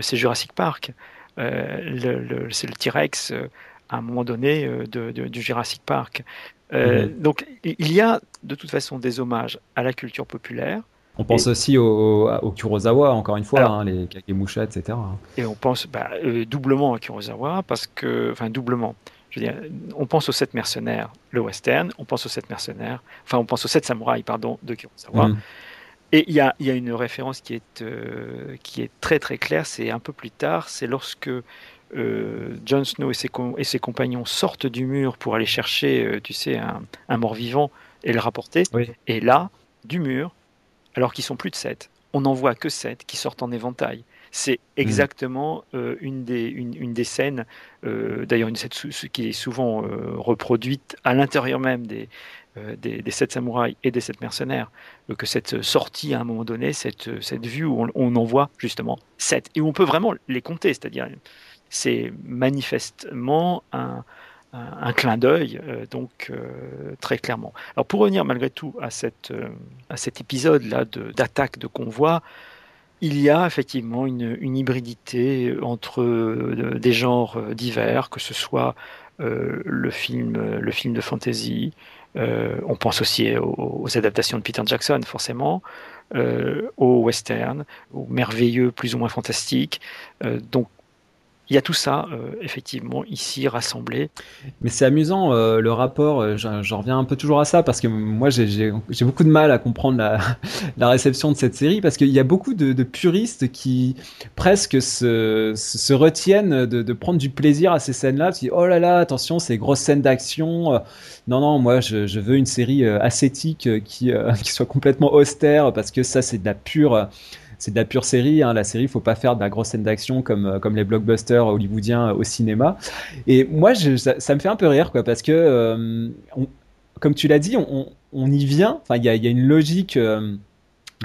c'est Jurassic Park. Euh, c'est le T-Rex euh, à un moment donné euh, du Jurassic Park. Mhm. Donc il y a de toute façon des hommages à la culture populaire. On pense aussi au, au, Kurosawa, encore une fois, hein, les Kagemusha, etc. Et on pense bah, doublement à Kurosawa, parce que, enfin doublement, je veux dire, on pense aux sept mercenaires, le western, on pense aux sept mercenaires, enfin on pense aux sept samouraïs, pardon, de Kurosawa. Mhm. Et il y a, y a, une référence qui est, euh, qui est très très claire, c'est un peu plus tard, c'est lorsque euh, Jon Snow et ses, et ses, compagnons sortent du mur pour aller chercher, euh, tu sais, un, un mort-vivant et le rapporter. Et là, du mur, alors qu'ils sont plus de sept, on n'en voit que sept qui sortent en éventail. C'est hmm. exactement une, des, une, une, des scènes, d'ailleurs une scène qui est souvent reproduite à l'intérieur même des, euh, des, sept samouraïs et des sept mercenaires, euh, que cette sortie à un moment donné, cette, cette vue où on, en voit justement sept, et où on peut vraiment les compter, c'est-à-dire c'est manifestement un, un, clin d'œil, euh, donc très clairement. Alors pour revenir malgré tout à, cette, à cet épisode-là d'attaque de, convoi, il y a effectivement une, hybridité entre des genres divers, que ce soit le, film, le film de fantasy, euh, on pense aussi aux, adaptations de Peter Jackson, forcément, euh, aux western, aux merveilleux plus ou moins fantastiques. Euh, donc il y a tout ça, euh, effectivement, ici rassemblé. Mais c'est amusant, euh, le rapport, euh, j'en reviens un peu toujours à ça, parce que moi, j'ai beaucoup de mal à comprendre [LAUGHS] la, réception de cette série, parce qu'il y a beaucoup de, puristes qui presque se, retiennent de, prendre du plaisir à ces scènes-là, oh là là, attention, ces grosses scènes d'action. Non, non, moi, je, veux une série ascétique [LAUGHS] qui soit complètement austère, parce que ça, c'est de la pure c'est de la pure série. Hein. La série, faut pas faire de la grosse scène d'action comme, euh, comme les blockbusters hollywoodiens au cinéma. Et moi, ça, me fait un peu rire, quoi, parce que, euh, comme tu l'as dit, on, on, y vient. Enfin, il y a, une logique. Euh,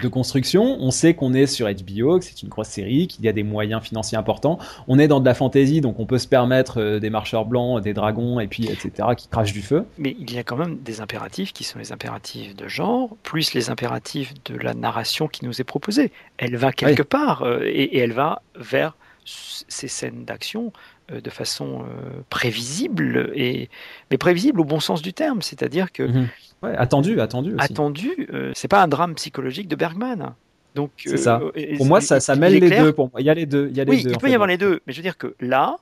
de construction. On sait qu'on est sur HBO, que c'est une grosse série, qu'il y a des moyens financiers importants. On est dans de la fantasy, donc on peut se permettre euh, des marcheurs blancs, des dragons, et puis etc. qui crachent du feu. Mais il y a quand même des impératifs qui sont les impératifs de genre, plus les impératifs de la narration qui nous est proposée. Elle va quelque part euh, et, elle va vers ces scènes d'action euh, de façon prévisible et mais prévisible au bon sens du terme, c'est-à-dire que mhm attendu, attendu. Aussi. Attendu, euh, c'est pas un drame psychologique de Bergman. Donc, c'est ça. Euh, pour moi, ça, ça mêle les deux. Pour moi, il y a les deux. Il, y a les oui, il peut y avoir les deux. Mais je veux dire que là,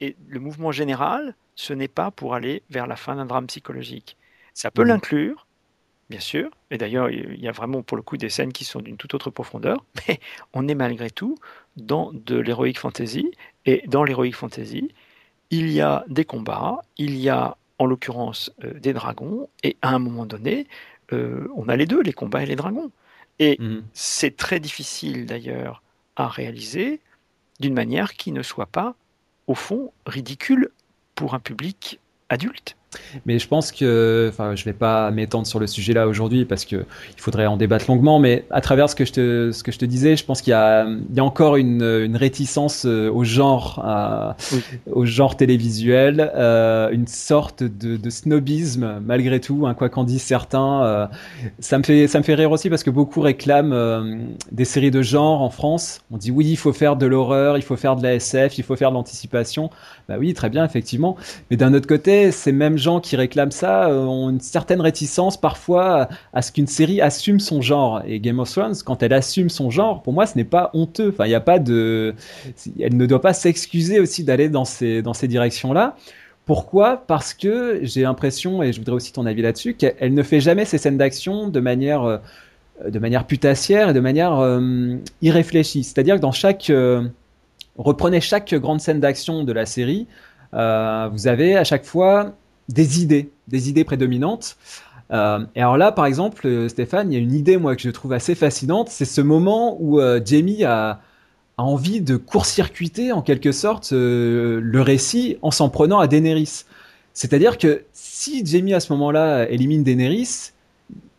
et le mouvement général, ce n'est pas pour aller vers la fin d'un drame psychologique. Ça peut mhm. l'inclure, bien sûr. Et d'ailleurs, il y a vraiment pour le coup des scènes qui sont d'une toute autre profondeur. [LAUGHS] Mais on est malgré tout dans de l'héroïque fantasy. Et dans l'héroïque fantasy, il y a des combats, il y a en l'occurrence euh, des dragons, et à un moment donné, euh, on a les deux, les combats et les dragons. Et mhm. c'est très difficile d'ailleurs à réaliser, d'une manière qui ne soit pas, au fond, ridicule pour un public adulte. Mais je pense que, enfin, je vais pas m'étendre sur le sujet là aujourd'hui parce que il faudrait en débattre longuement. Mais à travers ce que je te, ce que je te disais, je pense qu'il y a, il y a encore une, une réticence euh, au genre, à, au genre télévisuel, euh, une sorte de, de, snobisme malgré tout, hein, quoi qu'en disent certains. Euh, ça me fait, ça me fait rire aussi parce que beaucoup réclament euh, des séries de genre en France. On dit oui, il faut faire de l'horreur, il faut faire de la SF, il faut faire de l'anticipation. Bah oui, très bien, effectivement. Mais d'un autre côté, ces mêmes qui réclament ça euh, ont une certaine réticence parfois à ce qu'une série assume son genre. Et Game of Thrones, quand elle assume son genre, pour moi, ce n'est pas honteux. Enfin, il n'y a pas de, elle ne doit pas s'excuser aussi d'aller dans ces dans ces directions-là. Pourquoi? Parce que j'ai l'impression, et je voudrais aussi ton avis là-dessus, qu'elle ne fait jamais ces scènes d'action de manière euh, de manière putassière et de manière euh, irréfléchie. C'est-à-dire que dans chaque reprenez chaque grande scène d'action de la série, vous avez à chaque fois des idées, des idées prédominantes. Euh, et alors là, par exemple, euh, Stéphane, il y a une idée moi que je trouve assez fascinante, c'est ce moment où euh, Jamie a, a, envie de court-circuiter en quelque sorte le récit en s'en prenant à Daenerys. C'est-à-dire que si Jamie à ce moment-là élimine Daenerys,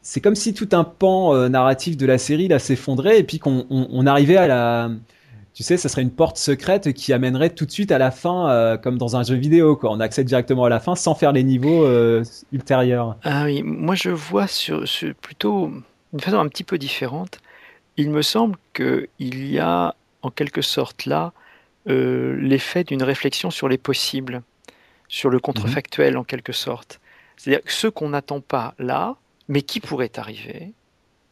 c'est comme si tout un pan narratif de la série là s'effondrait et puis qu'on on, on arrivait à la tu sais, ça serait une porte secrète qui amènerait tout de suite à la fin, euh, comme dans un jeu vidéo, quoi. On accède directement à la fin sans faire les niveaux euh, ultérieurs. Ah oui, moi je vois sur, sur plutôt d'une façon un petit peu différente. Il me semble qu'il y a en quelque sorte là euh, l'effet d'une réflexion sur les possibles, sur le contrefactuel mmh. en quelque sorte. C'est-à-dire que ce qu'on n'attend pas là, mais qui pourrait arriver,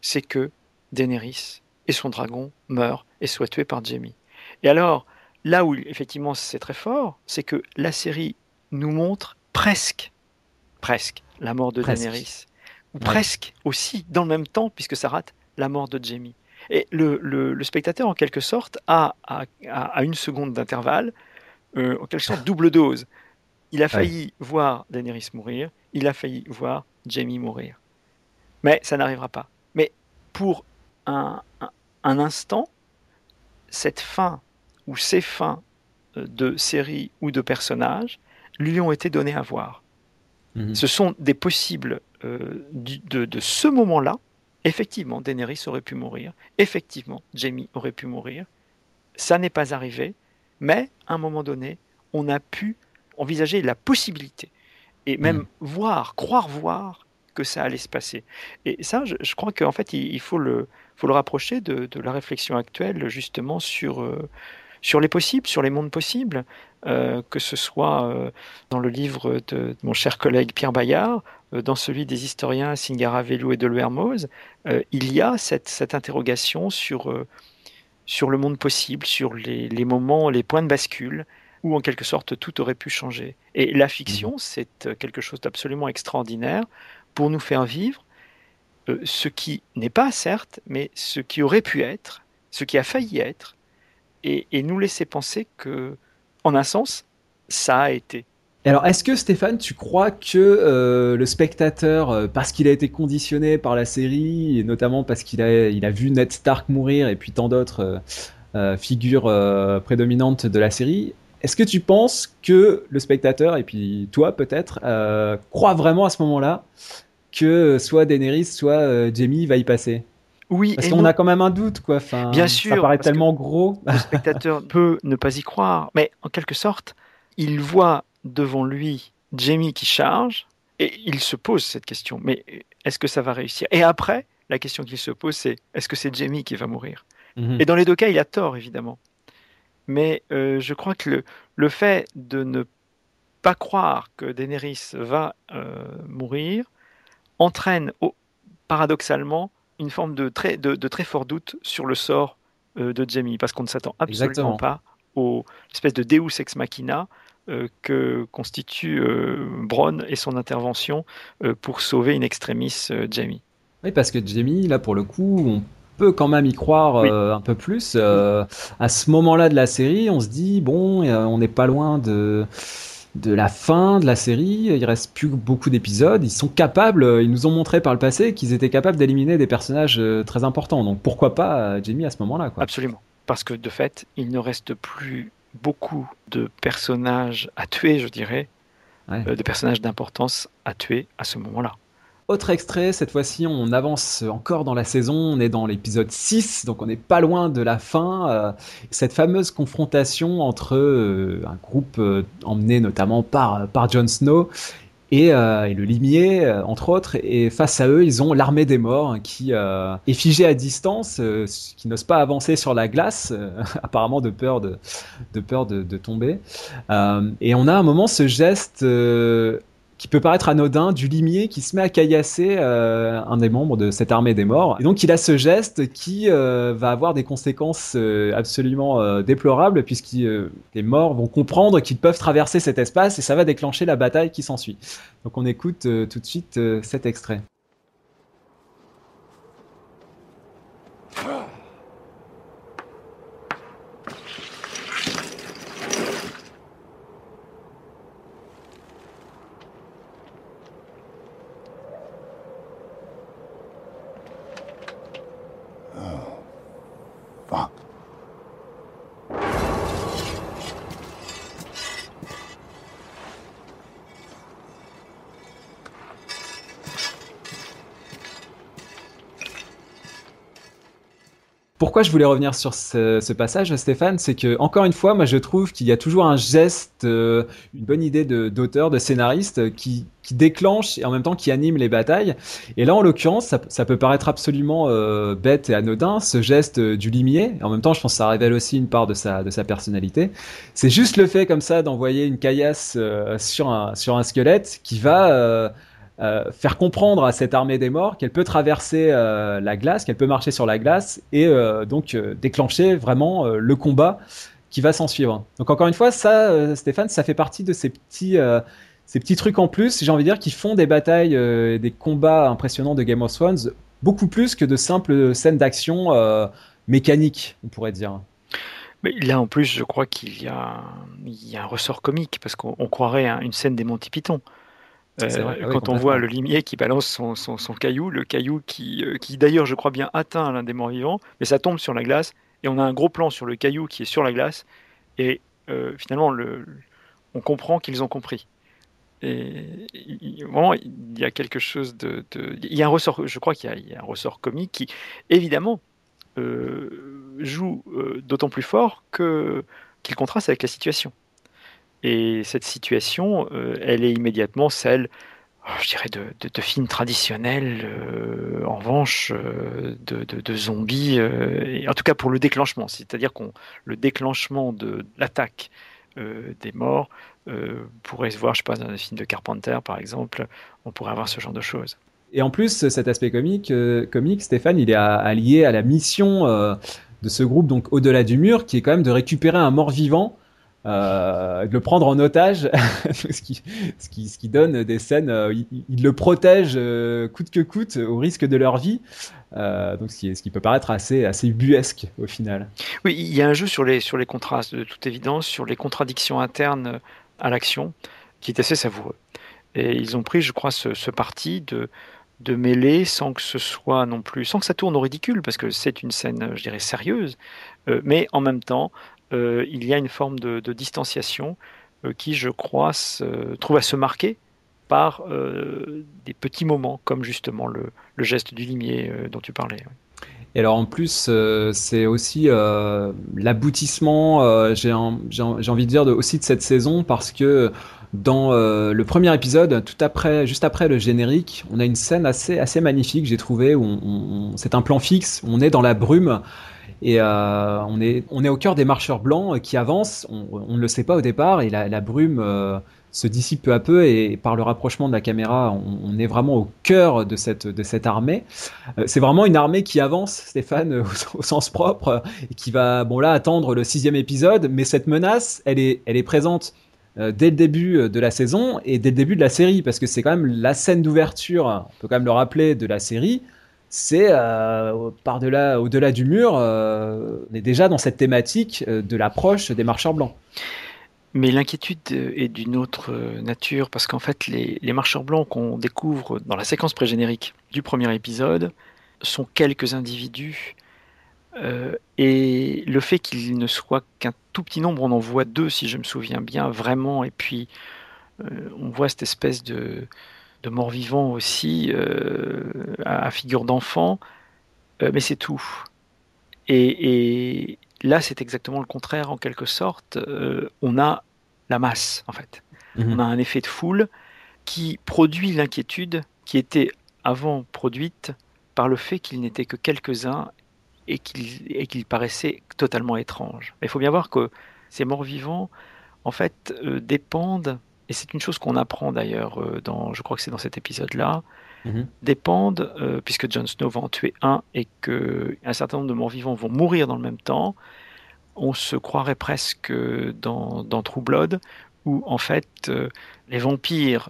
c'est que Daenerys et son dragon meurent et soit tué par Jamie. Et alors, là où effectivement c'est très fort, c'est que la série nous montre presque, presque la mort de presque. Daenerys, ou ouais. presque aussi dans le même temps, puisque ça rate la mort de Jamie. Et le, le, le spectateur, en quelque sorte, a à, à, une seconde d'intervalle, euh, en quelque sorte, double dose. Il a failli ouais. voir Daenerys mourir, il a failli voir Jamie mourir. Mais ça n'arrivera pas. Mais pour un, instant, cette fin ou ces fins euh, de séries ou de personnages lui ont été données à voir. Mmh. Ce sont des possibles euh, de, de, ce moment-là. Effectivement, Daenerys aurait pu mourir. Effectivement, Jamie aurait pu mourir. Ça n'est pas arrivé, mais à un moment donné, on a pu envisager la possibilité et même mmh. voir, croire voir que ça allait se passer. Et ça, je, je crois qu'en fait, il, il, faut le, faut le rapprocher de, de, la réflexion actuelle justement sur, euh, sur les possibles, sur les mondes possibles, euh, que ce soit euh, dans le livre de, de, mon cher collègue Pierre Bayard, dans celui des historiens Singara Velou et de Hermoz, il y a cette, cette interrogation sur, sur le monde possible, sur les, les, moments, les points de bascule, où en quelque sorte tout aurait pu changer. Et la fiction, c'est quelque chose d'absolument extraordinaire pour nous faire vivre euh, ce qui n'est pas, certes, mais ce qui aurait pu être, ce qui a failli être, et, nous laisser penser que, en un sens, ça a été. Alors, est-ce que Stéphane, tu crois que euh, le spectateur, euh, parce qu'il a été conditionné par la série, et notamment parce qu'il a, vu Ned Stark mourir et puis tant d'autres figures prédominantes de la série, est-ce que tu penses que le spectateur, et puis toi peut-être, croit vraiment à ce moment-là que soit Daenerys, soit euh, Jamie va y passer. Oui, parce qu'on a quand même un doute, quoi. Enfin, Bien sûr, ça paraît tellement gros. Le [LAUGHS] spectateur peut ne pas y croire, mais en quelque sorte, il voit devant lui Jamie qui charge et il se pose cette question. Mais est-ce que ça va réussir? Et après, la question qu'il se pose, c'est est-ce que c'est Jamie qui va mourir? Mm -hmm. Et dans les deux cas, il a tort, évidemment. Mais euh, je crois que le, le, fait de ne pas croire que Daenerys va euh, mourir entraîne au, paradoxalement une forme de très, de, de, très fort doute sur le sort euh, de Jamie, parce qu'on ne s'attend absolument Exactement. pas aux espèce de Deus ex machina euh, que constitue euh, Bronn et son intervention euh, pour sauver une extremis Jamie. Oui, parce que Jamie, là pour le coup, on peut quand même y croire oui. un peu plus. à ce moment-là de la série, on se dit, bon, on n'est pas loin de de la fin de la série, il reste plus beaucoup d'épisodes, ils sont capables, ils nous ont montré par le passé qu'ils étaient capables d'éliminer des personnages très importants. Donc pourquoi pas Jamie à ce moment-là Absolument. parce que de fait, il ne reste plus beaucoup de personnages à tuer, je dirais, Ouais. euh, de personnages d'importance à tuer à ce moment-là. Autre extrait, cette fois-ci on avance encore dans la saison, on est dans l'épisode 6, donc on n'est pas loin de la fin. euh, cette fameuse confrontation entre euh, un groupe euh, emmené notamment par, par Jon Snow et, le limier, entre autres, et face à eux, ils ont l'armée des morts hein, qui est figée à distance, qui n'ose pas avancer sur la glace, [LAUGHS] apparemment de peur de, de, peur de, tomber. Et on a un moment ce geste qui peut paraître anodin du limier qui se met à caillasser euh, un des membres de cette armée des morts. Et donc il a ce geste qui euh, va avoir des conséquences euh, absolument déplorables puisque les morts vont comprendre qu'ils peuvent traverser cet espace et ça va déclencher la bataille qui s'ensuit. Donc on écoute tout de suite cet extrait. Pourquoi je voulais revenir sur ce, passage, Stéphane, c'est que encore une fois, moi je trouve qu'il y a toujours un geste, euh, une bonne idée d'auteur, de, scénariste euh, qui, qui déclenche et en même temps qui anime les batailles. Et là, en l'occurrence, ça, peut paraître absolument euh, bête et anodin, ce geste du limier. En même temps, je pense que ça révèle aussi une part de sa, de sa personnalité. C'est juste le fait comme ça d'envoyer une caillasse sur, un, sur un squelette qui va euh, faire comprendre à cette armée des morts qu'elle peut traverser euh, la glace, qu'elle peut marcher sur la glace et euh, donc déclencher vraiment le combat qui va s'en suivre. Donc encore une fois, ça, Stéphane, ça fait partie de ces petits, ces petits trucs en plus, j'ai envie de dire, qui font des batailles, euh, des combats impressionnants de Game of Thrones beaucoup plus que de simples scènes d'action mécaniques, on pourrait dire. Mais là, en plus, je crois qu'il y y a un ressort comique, parce qu'on on croirait à une scène des Monty Python. Euh, vrai, ah oui, quand on voit le limier qui balance son, son- son caillou, le caillou qui, euh, qui d'ailleurs, je crois bien, atteint l'un des morts vivants, mais ça tombe sur la glace, et on a un gros plan sur le caillou qui est sur la glace, et euh, finalement, le, on comprend qu'ils ont compris. Et vraiment, il y a quelque chose de, de- il y a un ressort, je crois qu'il y a- il y, a un ressort comique qui, évidemment, euh, joue d'autant plus fort que qu'il contraste avec la situation. Et cette situation, euh, elle est immédiatement celle, oh, je dirais, de, de, de films traditionnels, euh, en revanche, euh, de, de, zombies, en tout cas pour le déclenchement, c'est-à-dire qu'on le déclenchement de l'attaque des morts pourrait se voir, je pas, dans un film de Carpenter par exemple, on pourrait avoir ce genre de choses. Et en plus, cet aspect comique, comique Stéphane, il est allié à la mission de ce groupe, donc au-delà du mur, qui est quand même de récupérer un mort-vivant, euh, de le prendre en otage, [LAUGHS] ce, qui, donne des scènes. euh, ils il ils le protègent euh, coûte que coûte, au risque de leur vie. Euh, donc, ce qui, peut paraître assez, assez ubuesque au final. Oui, il y a un jeu sur les, contrastes, de toute évidence, sur les contradictions internes à l'action, qui est assez savoureux. Et ils ont pris, je crois, ce, parti de, mêler sans que ce soit non plus, sans que ça tourne au ridicule, parce que c'est une scène, je dirais, sérieuse, euh, mais en même temps, euh, il y a une forme de, distanciation euh, qui, je crois, trouve à se marquer par euh, des petits moments, comme justement le, geste du limier dont tu parlais. Et alors en plus, c'est aussi l'aboutissement, j'ai envie de dire, de, aussi de cette saison, parce que dans le premier épisode, tout après, juste après le générique, on a une scène assez, assez magnifique, j'ai trouvé, où c'est un plan fixe, on est dans la brume. Et euh, on, est, on est au cœur des marcheurs blancs qui avancent, on, ne le sait pas au départ, et la, brume euh, se dissipe peu à peu, et par le rapprochement de la caméra, on, est vraiment au cœur de cette, de cette armée. Euh, c'est vraiment une armée qui avance, Stéphane, [LAUGHS] au, sens propre, et qui va, bon là, attendre le sixième épisode, mais cette menace, elle est, elle est présente dès le début de la saison et dès le début de la série, parce que c'est quand même la scène d'ouverture, on peut quand même le rappeler, de la série. C'est euh, par-delà, au-delà du mur, euh, on est déjà dans cette thématique euh, de l'approche des marcheurs blancs. Mais l'inquiétude est d'une autre nature, parce qu'en fait, les, marcheurs blancs qu'on découvre dans la séquence pré-générique du premier épisode sont quelques individus et le fait qu'il ne soit qu'un tout petit nombre, on en voit deux si je me souviens bien, vraiment, et puis on voit cette espèce de, de mort-vivant aussi euh, à, figure d'enfant, mais c'est tout. Et, là, c'est exactement le contraire en quelque sorte. on a la masse, en fait. Mhm. On a un effet de foule qui produit l'inquiétude qui était avant produite par le fait qu'il n'était que quelques-uns et qu'il paraissait totalement étrange. Il faut bien voir que ces morts-vivants, en fait, euh, dépendent, et c'est une chose qu'on apprend d'ailleurs, euh, dans, je crois que c'est dans cet épisode-là, mhm. dépendent, euh, puisque Jon Snow va en tuer un et qu'un certain nombre de morts-vivants vont mourir dans le même temps, on se croirait presque dans, dans True Blood, où en fait les vampires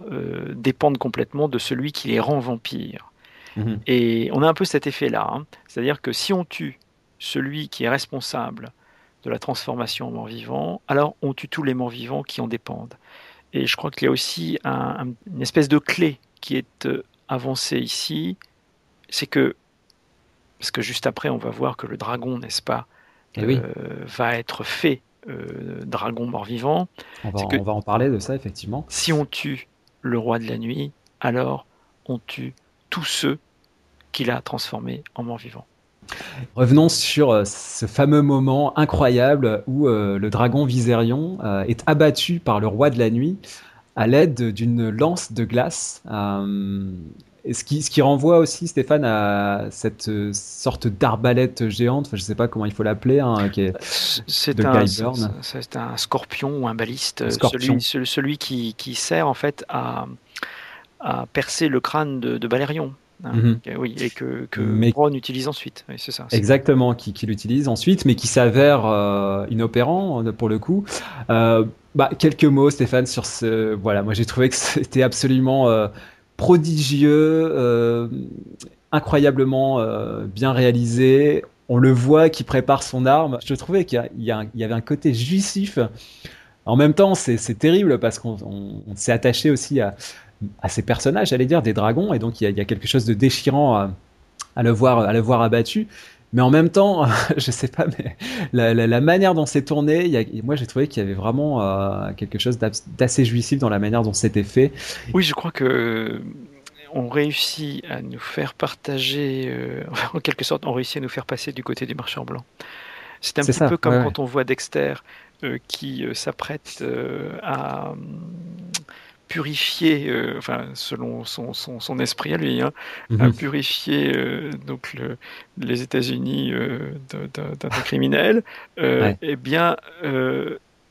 dépendent complètement de celui qui les rend vampires. Mhm. Et on a un peu cet effet-là. Hein. C'est-à-dire que si on tue celui qui est responsable de la transformation en mort-vivant, alors on tue tous les morts-vivants qui en dépendent. Et je crois qu'il y a aussi une espèce de clé qui est euh, avancée ici, c'est que, parce que juste après on va voir que le dragon, n'est-ce pas, eh euh, va être fait euh, dragon mort-vivant. On, on va en parler de ça, effectivement. Si on tue le roi de la nuit, alors on tue tous ceux qu'il a transformé en mort-vivant. Revenons sur euh, ce fameux moment incroyable où euh, le dragon Viserion euh, est abattu par le roi de la nuit à l'aide d'une lance de glace. ce, qui, ce qui renvoie aussi, Stéphane, à cette sorte d'arbalète géante, je ne sais pas comment il faut l'appeler, hein, c'est un, un, scorpion ou un baliste, celui, celui qui, qui, sert en fait à, à percer le crâne de, de Balérion. Hein, mhm. Oui, et que, que mais... utilise ensuite. c'est ça. Exactement, qui, qui l'utilise ensuite, mais qui s'avère euh, inopérant euh, pour le coup. Euh, bah, quelques mots, Stéphane, sur ce. Voilà, moi j'ai trouvé que [LAUGHS] c'était absolument prodigieux, incroyablement bien réalisé. On le voit qui prépare son arme. Je trouvais qu'il y, y, avait un côté jouissif. En même temps, c'est terrible parce qu'on s'est attaché aussi à, à ces personnages, j'allais dire, des dragons, et donc il y, a quelque chose de déchirant à, le, voir, à le voir abattu. Mais en même temps, [LAUGHS] je sais pas, mais la, manière dont c'est tourné, moi j'ai trouvé qu'il y avait vraiment euh, quelque chose d'assez jouissif dans la manière dont c'était fait. Oui, je crois que on réussit à nous faire partager, euh, [LAUGHS] en quelque sorte, on réussit à nous faire passer du côté du marchand blanc. C'est un petit peu comme quand on voit Dexter euh, qui s'apprête à purifier, euh, enfin selon son, son, son, esprit à lui, hein, à mhm. purifier euh, donc le, les États-Unis euh, d'un criminel, eh bien,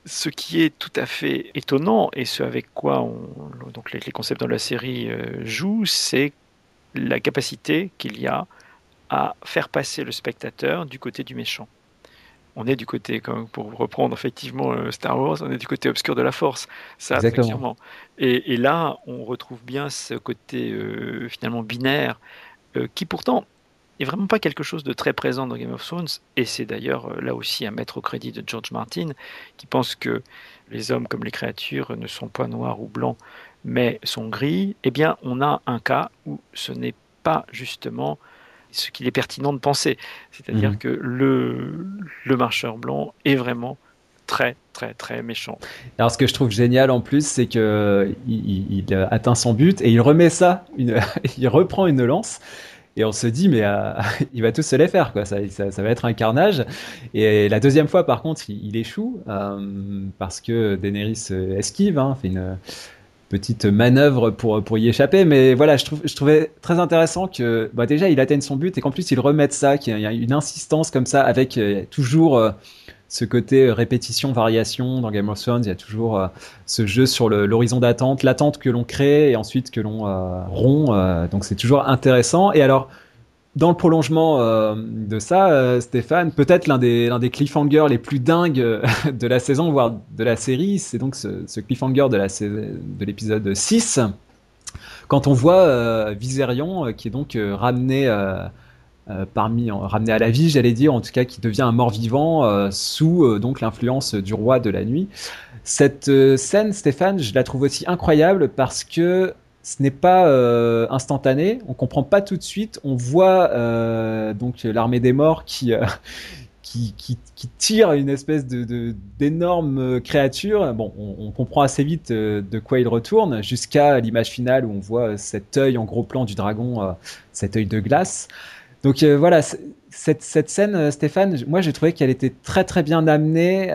ce qui est tout à fait étonnant et ce avec quoi on, donc les, les concepts de la série jouent, c'est la capacité qu'il y a à faire passer le spectateur du côté du méchant on est du côté, comme pour reprendre effectivement euh, Star Wars, on est du côté obscur de la Force. Ça, Exactement. Et, là, on retrouve bien ce côté euh, finalement binaire, euh, qui pourtant est vraiment pas quelque chose de très présent dans Game of Thrones. Et c'est d'ailleurs là aussi à mettre au crédit de George Martin, qui pense que les hommes comme les créatures ne sont pas noirs ou blancs, mais sont gris. Eh bien, on a un cas où ce n'est pas justement ce qu'il est pertinent de penser. C'est-à-dire mhm. que le, le marcheur blanc est vraiment très très très méchant. Alors ce que je trouve génial en plus, c'est que il, atteint son but et il remet ça, une, [LAUGHS] il reprend une lance. Et on se dit, mais euh, [LAUGHS] il va tous se les faire, quoi. Ça, ça, va être un carnage. Et la deuxième fois, par contre, il, échoue euh, parce que Daenerys esquive, hein, fait une, petite manœuvre pour, pour y échapper. Mais voilà, je, trouve, trouvais très intéressant que bah déjà il atteigne son but et qu'en plus il remette ça, qu'il y a une insistance comme ça avec euh, toujours euh, ce côté répétition, variation dans Game of Thrones. Il y a toujours euh, ce jeu sur l'horizon d'attente, l'attente que l'on crée et ensuite que l'on rompt. donc c'est toujours intéressant. Et alors dans le prolongement euh, de ça, euh, Stéphane, peut-être l'un des, cliffhangers les plus dingues euh, de la saison, voire de la série, c'est donc ce, cliffhanger de l'épisode 6, quand on voit Viserion qui est donc ramené, parmi, ramené à la vie, j'allais dire, en tout cas qui devient un mort-vivant sous donc l'influence du roi de la nuit. Cette scène, Stéphane, je la trouve aussi incroyable parce que ce n'est pas euh, instantané, on comprend pas tout de suite. On voit euh, donc l'armée des morts qui, euh, [LAUGHS] qui, tire une espèce de d'énorme créature. Bon, on, on, comprend assez vite de quoi il retourne, jusqu'à l'image finale où on voit cet œil en gros plan du dragon, cet œil de glace. Donc voilà, cette, cette scène, Stéphane, moi j'ai trouvé qu'elle était très très bien amenée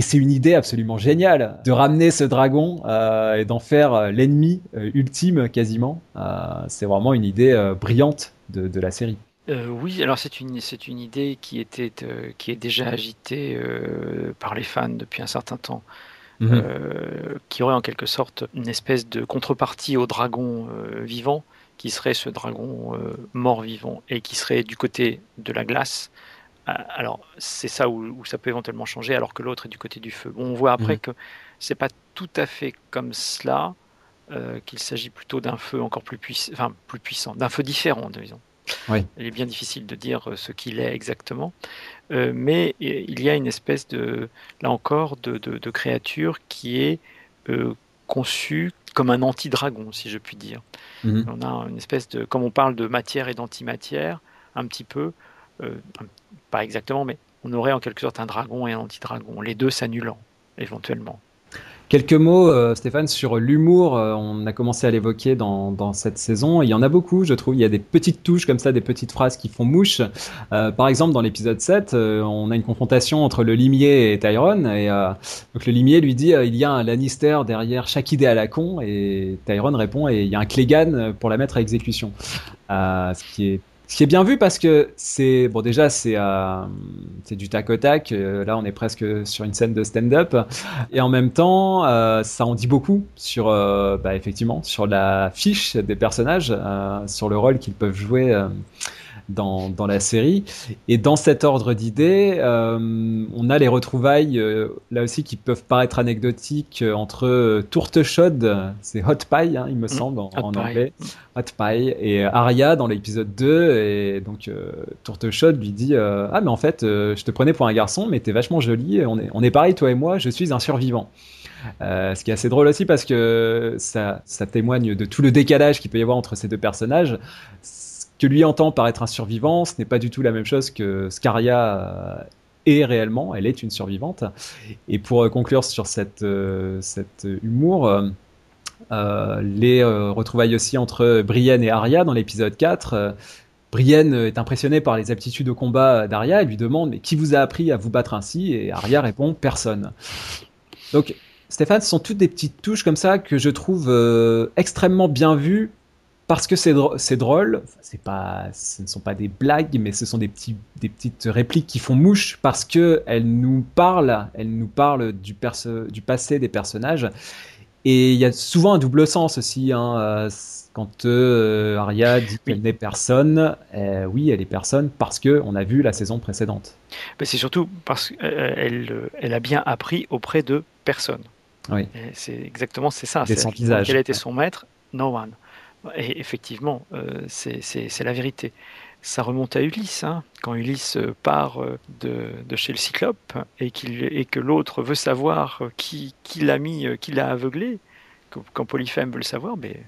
et c'est une idée absolument géniale de ramener ce dragon euh, et d'en faire euh, l'ennemi euh, ultime quasiment. C'est vraiment une idée brillante de, de, la série. oui, alors c'est une, c'est une idée qui, était, qui est déjà agitée par les fans depuis un certain temps. Mmh. qui aurait en quelque sorte une espèce de contrepartie au dragon vivant, qui serait ce dragon mort-vivant et qui serait du côté de la glace, alors, c'est ça où, où, ça peut éventuellement changer, alors que l'autre est du côté du feu. Bon, on voit après mmh. que c'est pas tout à fait comme cela, euh, qu'il s'agit plutôt d'un feu encore plus, puiss enfin, plus puissant, d'un feu différent, disons. Oui. Il est bien difficile de dire ce qu'il est exactement, euh, mais il y a une espèce de, là encore, de, de, de créature qui est euh, conçue comme un anti-dragon, si je puis dire. Mmh. On a une espèce de, comme on parle de matière et d'antimatière, un petit peu, euh, pas exactement, mais on aurait en quelque sorte un dragon et un anti-dragon, les deux s'annulant éventuellement. Quelques mots, euh, Stéphane, sur l'humour. Euh, on a commencé à l'évoquer dans, dans, cette saison. Il y en a beaucoup, je trouve. Il y a des petites touches comme ça, des petites phrases qui font mouche. Euh, par exemple, dans l'épisode 7, euh, on a une confrontation entre le limier et Tyrone. Et donc le limier lui dit il y a un Lannister derrière chaque idée à la con. Et Tyrone répond et il y a un Clegane pour la mettre à exécution. ce qui est ce qui est bien vu parce que c'est bon déjà c'est euh, c'est du tac au tac. Euh, là on est presque sur une scène de stand-up et en même temps euh, ça en dit beaucoup sur euh, bah, effectivement sur la fiche des personnages, euh, sur le rôle qu'ils peuvent jouer dans, dans, la série. Et dans cet ordre d'idées, euh, on a les retrouvailles, euh, là aussi, qui peuvent paraître anecdotiques euh, entre Tourte Chaude, c'est Hot Pie, hein, il me mmh. semble, en, en anglais, Hot Pie, et Arya dans l'épisode 2. Et donc, Tourte Chaude lui dit Ah, mais en fait, je te prenais pour un garçon, mais t'es vachement joli, on est, on est pareil, toi et moi, je suis un survivant. Euh, ce qui est assez drôle aussi parce que ça, ça témoigne de tout le décalage qu'il peut y avoir entre ces deux personnages que lui entend par être un survivant, ce n'est pas du tout la même chose que Scaria est réellement. Elle est une survivante. Et pour euh, conclure sur cette, euh, cet humour, euh, les euh, retrouvailles aussi entre Brienne et Arya dans l'épisode 4. Euh, Brienne est impressionnée par les aptitudes au combat d'Arya. Elle lui demande mais qui vous a appris à vous battre ainsi? Et Arya répond personne. Donc Stéphane, ce sont toutes des petites touches comme ça que je trouve euh, extrêmement bien vues parce que c'est drôle, drôle c'est pas, ce ne sont pas des blagues, mais ce sont des, petits, des petites répliques qui font mouche parce que elles nous parlent, elles nous parlent du, du passé des personnages. Et il y a souvent un double sens aussi. Hein, euh, quand euh, Arya dit qu'elle n'est personne, euh, oui, elle est personne parce que on a vu la saison précédente. c'est surtout parce qu'elle elle a bien appris auprès de personne. Oui. C'est exactement c'est ça. Visage. Quel était son maître No one. Et effectivement, euh, c'est la vérité. Ça remonte à Ulysse, hein, quand Ulysse part euh, de, de, chez le Cyclope et, et que l'autre veut savoir qui, qui l'a mis, euh, qui l'a aveuglé. Quand Polyphème veut le savoir, mais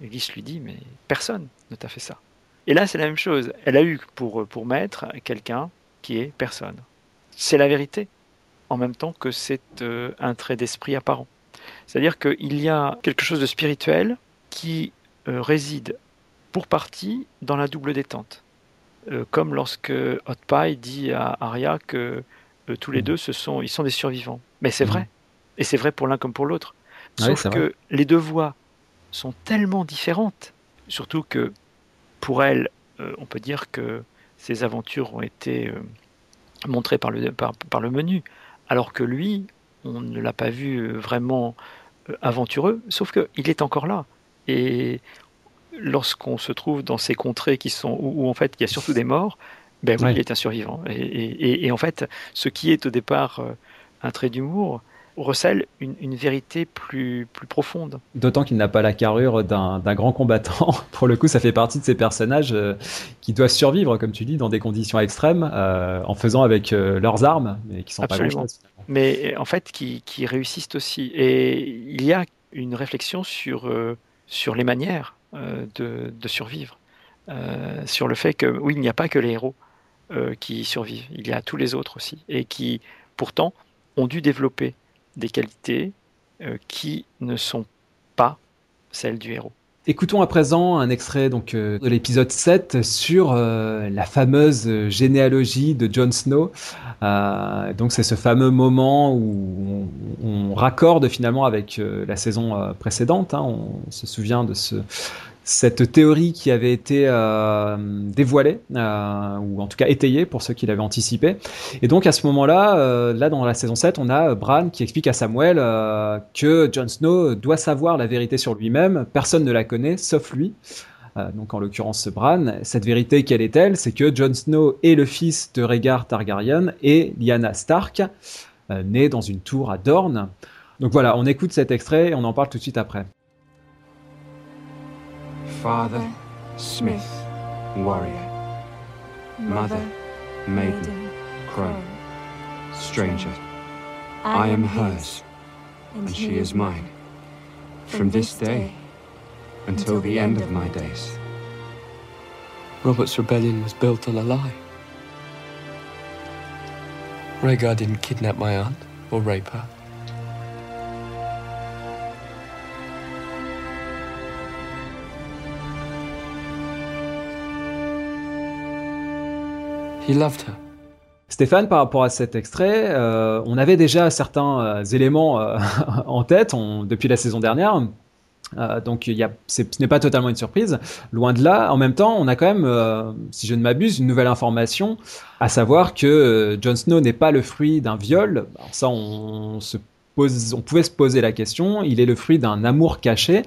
Ulysse lui dit mais personne ne t'a fait ça. Et là, c'est la même chose. Elle a eu pour, pour maître quelqu'un qui est personne. C'est la vérité, en même temps que c'est euh, un trait d'esprit apparent. C'est-à-dire qu'il y a quelque chose de spirituel qui euh, réside pour partie dans la double détente. Euh, comme lorsque Hot Pie dit à Arya que euh, tous les mmh. deux ce sont, ils sont des survivants. Mais c'est mmh. vrai. Et c'est vrai pour l'un comme pour l'autre. Sauf que vrai. les deux voix sont tellement différentes. Surtout que pour elle, euh, on peut dire que ses aventures ont été euh, montrées par le, par, par, le menu. Alors que lui, on ne l'a pas vu vraiment aventureux. Sauf qu'il est encore là. Et lorsqu'on se trouve dans ces contrées qui sont où, où, en fait il y a surtout des morts, ben oui, ouais. il est un survivant. Et, et, et, en fait, ce qui est au départ euh, un trait d'humour recèle une, une, vérité plus, plus profonde. D'autant qu'il n'a pas la carrure d'un grand combattant. [LAUGHS] Pour le coup, ça fait partie de ces personnages euh, qui doivent survivre, comme tu dis, dans des conditions extrêmes, euh, en faisant avec euh, leurs armes, mais qui sont Absolument. pas grand-chose. Mais en fait, qui, qui réussissent aussi. Et il y a une réflexion sur sur les manières de, de, survivre, sur le fait que oui, il n'y a pas que les héros qui survivent, il y a tous les autres aussi, et qui pourtant ont dû développer des qualités qui ne sont pas celles du héros. Écoutons à présent un extrait donc euh, de l'épisode 7 sur euh, la fameuse généalogie de Jon Snow. Euh, donc c'est ce fameux moment où on, raccorde finalement avec la saison précédente. Hein. On se souvient de ce cette théorie qui avait été euh, dévoilée, euh, ou en tout cas étayée pour ceux qui l'avaient anticipé. Et donc à ce moment-là, euh, là dans la saison 7, on a Bran qui explique à Samuel que Jon Snow doit savoir la vérité sur lui-même, personne ne la connaît sauf lui. donc en l'occurrence Bran, cette vérité quelle est-elle? C'est que Jon Snow est le fils de Rhaegar Targaryen et Lyanna Stark, née dans une tour à Dorne. Donc voilà, on écoute cet extrait et on en parle tout de suite après. Father, smith, warrior. Mother, maiden, crow. Stranger, I am hers, and she is mine. From this day until the end of my days. Robert's rebellion was built on a lie. Rhaegar didn't kidnap my aunt or rape her. He loved her. Stéphane, par rapport à cet extrait, euh, on avait déjà certains euh, éléments euh, [LAUGHS] en tête depuis la saison dernière. donc ce n'est pas totalement une surprise, loin de là. En même temps, on a quand même, si je ne m'abuse, une nouvelle information, à savoir que Jon Snow n'est pas le fruit d'un viol. Alors ça, on se on pouvait se poser la question, il est le fruit d'un amour caché,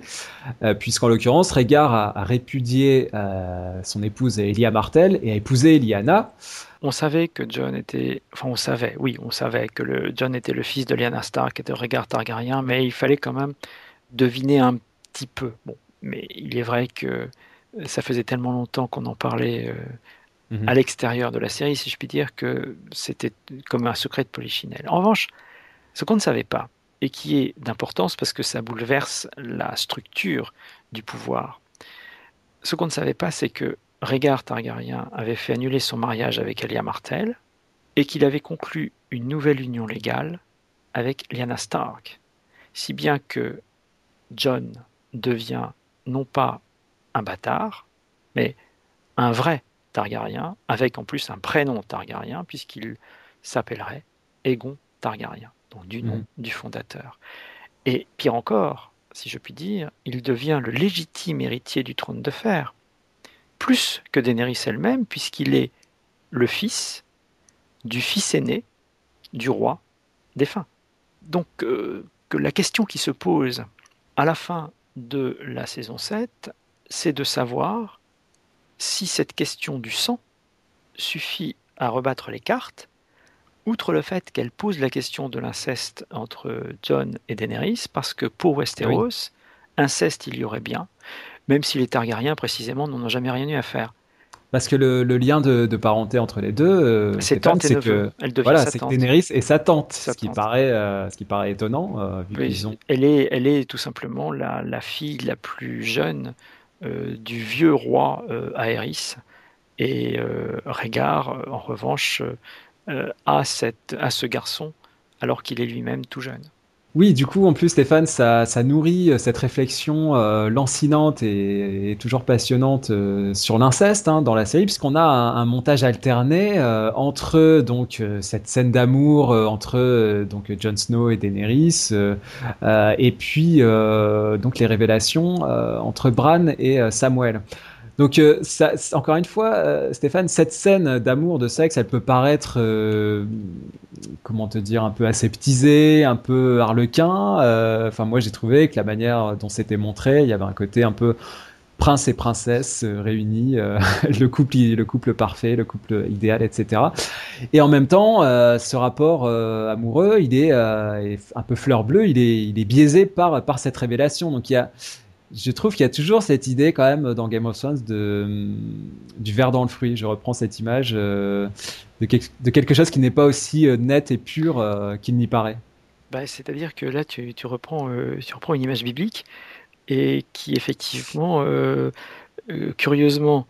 euh, puisqu'en l'occurrence, Rhaegar a, répudié euh, son épouse Elia Martel et a épousé Lyanna. On savait que John était, enfin on savait, oui, on savait que le, John était le fils de Lyanna Stark et de Rhaegar Targaryen, mais il fallait quand même deviner un petit peu. Bon, mais il est vrai que ça faisait tellement longtemps qu'on en parlait euh, mhm. à l'extérieur de la série, si je puis dire, que c'était comme un secret de polichinelle. En revanche, ce qu'on ne savait pas, et qui est d'importance parce que ça bouleverse la structure du pouvoir, ce qu'on ne savait pas, c'est que Rhaegar Targaryen avait fait annuler son mariage avec Elia Martell et qu'il avait conclu une nouvelle union légale avec Lyanna Stark, si bien que John devient non pas un bâtard, mais un vrai Targaryen, avec en plus un prénom Targaryen, puisqu'il s'appellerait Aegon Targaryen du nom mm. du fondateur. Et pire encore, si je puis dire, il devient le légitime héritier du trône de fer, plus que Daenerys elle-même, puisqu'il est le fils du fils aîné du roi défunt. Donc euh, que la question qui se pose à la fin de la saison 7, c'est de savoir si cette question du sang suffit à rebattre les cartes outre le fait qu'elle pose la question de l'inceste entre John et Daenerys, parce que pour Westeros, inceste il y aurait bien, même si les Targaryens précisément n'en ont jamais rien eu à faire. Parce que le, lien de, parenté entre les deux, euh, c'est que voilà, c'est Daenerys et sa tante, ce qui paraît, euh, ce qui paraît étonnant. Euh, elle est, elle est tout simplement la, la fille la plus jeune du vieux roi Aerys, et Rhaegar, en revanche, euh, à, cette, à ce garçon alors qu'il est lui-même tout jeune. Oui, du coup, en plus, Stéphane, ça, ça nourrit euh, cette réflexion euh, lancinante et, toujours passionnante sur l'inceste hein, dans la série, puisqu'on a un, montage alterné entre donc cette scène d'amour entre donc Jon Snow et Daenerys, et puis donc les révélations entre Bran et Samuel. Donc, euh, ça, encore une fois, euh, Stéphane, cette scène d'amour, de sexe, elle peut paraître, euh, comment te dire, un peu aseptisée, un peu harlequin. Enfin, moi, j'ai trouvé que la manière dont c'était montré, il y avait un côté un peu prince et princesse réunis, [LAUGHS] le couple, le couple parfait, le couple idéal, etc. Et en même temps, ce rapport amoureux, il est, un peu fleur bleue, il est, il est biaisé par par cette révélation. Donc il y a je trouve qu'il y a toujours cette idée quand même dans Game of Thrones de, du verre dans le fruit. Je reprends cette image euh, de, quelque chose qui n'est pas aussi euh, net et pur euh, qu'il n'y paraît. Bah, C'est-à-dire que là, tu, reprends, tu reprends une image biblique. et qui effectivement, curieusement,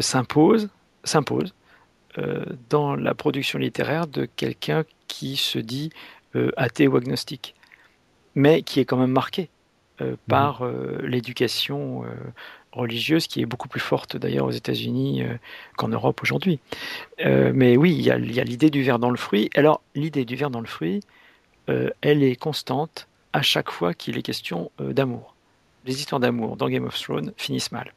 s'impose, s'impose dans la production littéraire de quelqu'un qui se dit athée ou agnostique, mais qui est quand même marqué mhm. par l'éducation religieuse qui est beaucoup plus forte d'ailleurs aux États-Unis qu'en Europe aujourd'hui. mais oui, il y a l'idée du verre dans le fruit. Alors, l'idée du verre dans le fruit, elle est constante à chaque fois qu'il est question d'amour les histoires d'amour dans Game of Thrones finissent mal.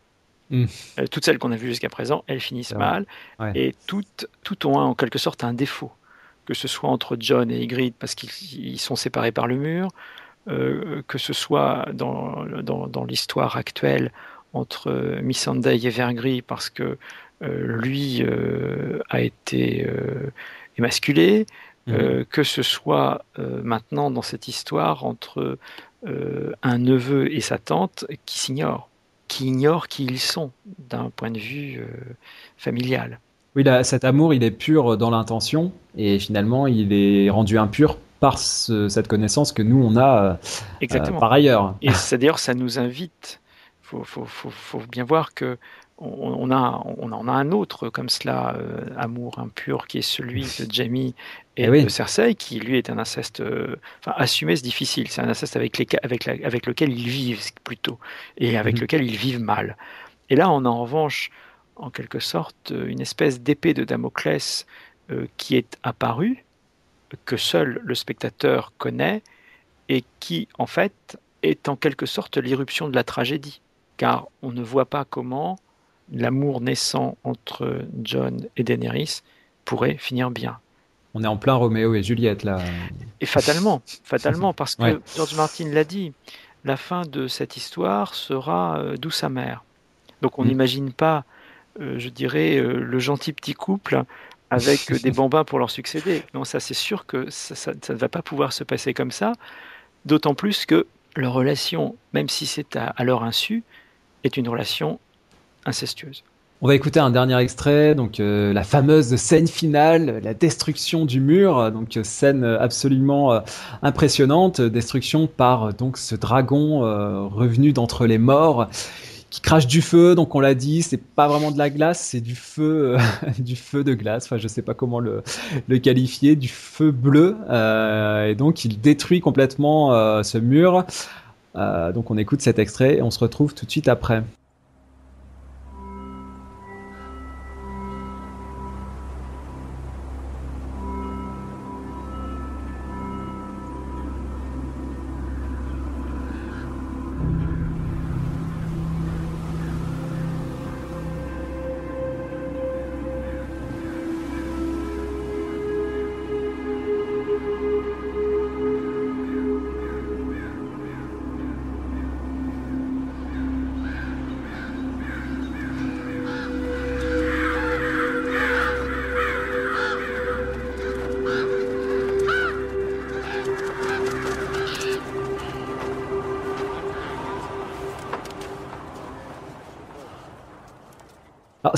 Hmm. Euh, toutes celles qu'on a vues jusqu'à présent, elles finissent mal. Et toutes, toutes ont en quelque sorte un défaut. Que ce soit entre John et Ygritte parce qu'ils sont séparés par le mur, euh, que ce soit dans, dans, l'histoire actuelle entre Missandei et Vergris parce que euh, lui a été émasculé, hmm. que ce soit maintenant dans cette histoire entre euh, un neveu et sa tante qui s'ignorent, qui ignorent qui ils sont d'un point de vue euh, familial. Oui, là, cet amour, il est pur dans l'intention et finalement, il est rendu impur par cette connaissance que nous, on a euh, par ailleurs. Et c'est-à-dire, ça nous invite, il faut, faut, bien voir que on, a, on en a un autre comme cela, euh, amour impur, qui est celui de Jamie et, eh de Cersei, qui lui est un inceste. Euh, enfin, assumer, c'est difficile. C'est un inceste avec, les, avec, avec lequel ils vivent plutôt, et avec mhm. lequel ils vivent mal. Et là, on a en revanche, en quelque sorte, une espèce d'épée de Damoclès euh, qui est apparue, que seul le spectateur connaît, et qui, en fait, est en quelque sorte l'irruption de la tragédie. Car on ne voit pas comment l'amour naissant entre John et Daenerys pourrait finir bien. On est en plein Roméo et Juliette là. Et fatalement, fatalement, [LAUGHS] parce que George Martin l'a dit, la fin de cette histoire sera euh, douce amère. Donc on mm. n'imagine pas, euh, je dirais, euh, le gentil petit couple avec des [LAUGHS] bambins pour leur succéder. Non, ça c'est sûr que ça, ne va pas pouvoir se passer comme ça, d'autant plus que leur relation, même si c'est à leur insu, est une relation incestueuse. On va écouter un dernier extrait, donc euh, la fameuse scène finale, la destruction du mur, donc euh, scène absolument euh, impressionnante, destruction par donc ce dragon revenu d'entre les morts qui crache du feu. Donc on l'a dit, c'est pas vraiment de la glace, c'est du feu, [LAUGHS] du feu de glace. Enfin, je sais pas comment le, le qualifier, du feu bleu. et donc il détruit complètement ce mur. donc on écoute cet extrait et on se retrouve tout de suite après.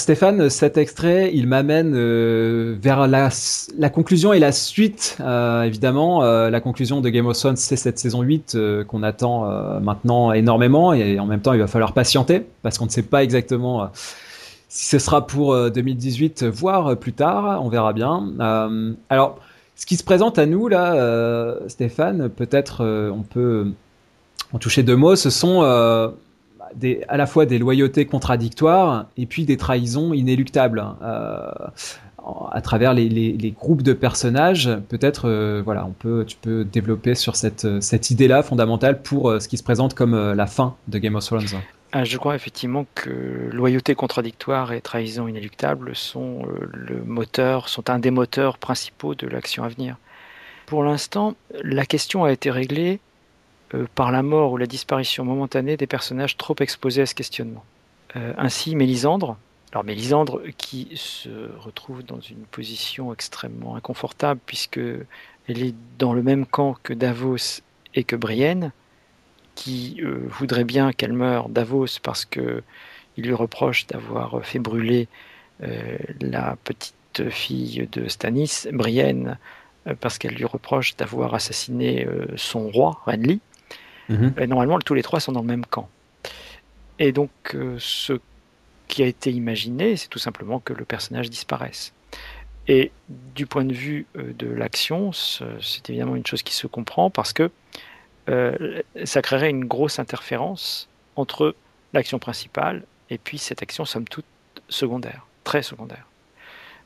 Stéphane, cet extrait, il m'amène euh, vers la, conclusion et la suite, euh, évidemment. Euh, la conclusion de Game of Thrones, c'est cette saison 8 qu'on attend maintenant énormément et en même temps, il va falloir patienter parce qu'on ne sait pas exactement si ce sera pour 2018, voire plus tard, on verra bien. alors, ce qui se présente à nous, là, Stéphane, peut-être on peut en toucher deux mots, ce sont à la fois des loyautés contradictoires et puis des trahisons inéluctables. Euh, à travers les, groupes de personnages, peut-être, euh, voilà, on peut, tu peux développer sur cette, cette idée-là fondamentale pour euh, ce qui se présente comme la fin de Game of Thrones. Ah, je crois effectivement que loyauté contradictoire et trahison inéluctable sont le moteur, sont un des moteurs principaux de l'action à venir. Pour l'instant, la question a été réglée euh, par la mort ou la disparition momentanée des personnages trop exposés à ce questionnement. Euh, ainsi, Mélisandre, alors Mélisandre qui se retrouve dans une position extrêmement inconfortable puisque elle est dans le même camp que Davos et que Brienne, qui euh, voudrait bien qu'elle meure Davos parce que il lui reproche d'avoir fait brûler la petite fille de Stannis, Brienne parce qu'elle lui reproche d'avoir assassiné son roi, Renly. Mhm. normalement, tous les trois sont dans le même camp. Et donc, ce qui a été imaginé, c'est tout simplement que le personnage disparaisse. Et du point de vue de l'action, c'est évidemment une chose qui se comprend parce que ça créerait une grosse interférence entre l'action principale et puis cette action, somme toute, secondaire, très secondaire.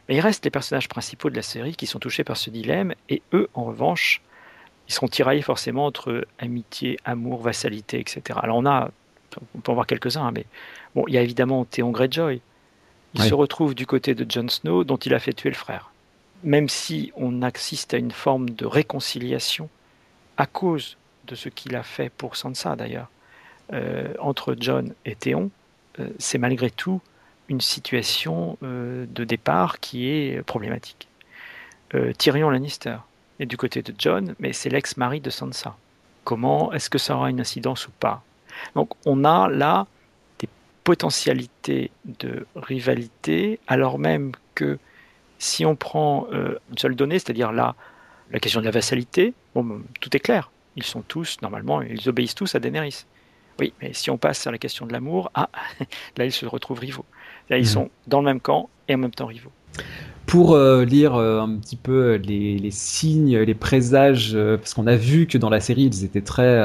Mais il reste les personnages principaux de la série qui sont touchés par ce dilemme, et eux, en revanche, ils seront tiraillés forcément entre amitié, amour, vassalité, etc. Alors on a, on peut en voir quelques-uns, hein, mais bon, il y a évidemment Théon Greyjoy. Il se retrouve du côté de Jon Snow, dont il a fait tuer le frère. Même si on assiste à une forme de réconciliation à cause de ce qu'il a fait pour Sansa d'ailleurs, euh, entre John et Théon, euh, c'est malgré tout une situation euh, de départ qui est problématique. Tyrion Lannister est du côté de John, mais c'est l'ex-mari de Sansa. Comment est-ce que ça aura une incidence ou pas? Donc on a là des potentialités de rivalité, alors même que si on prend une seule donnée, c'est-à-dire là la question de la vassalité, bon, tout est clair. Ils sont tous, normalement, ils obéissent tous à Daenerys. Oui, mais si on passe sur la question de l'amour, ah, [LAUGHS] là ils se retrouvent rivaux. Là ils mhm. sont dans le même camp et en même temps rivaux. Pour euh, lire euh, un petit peu les, signes, les présages, euh, parce qu'on a vu que dans la série ils étaient très,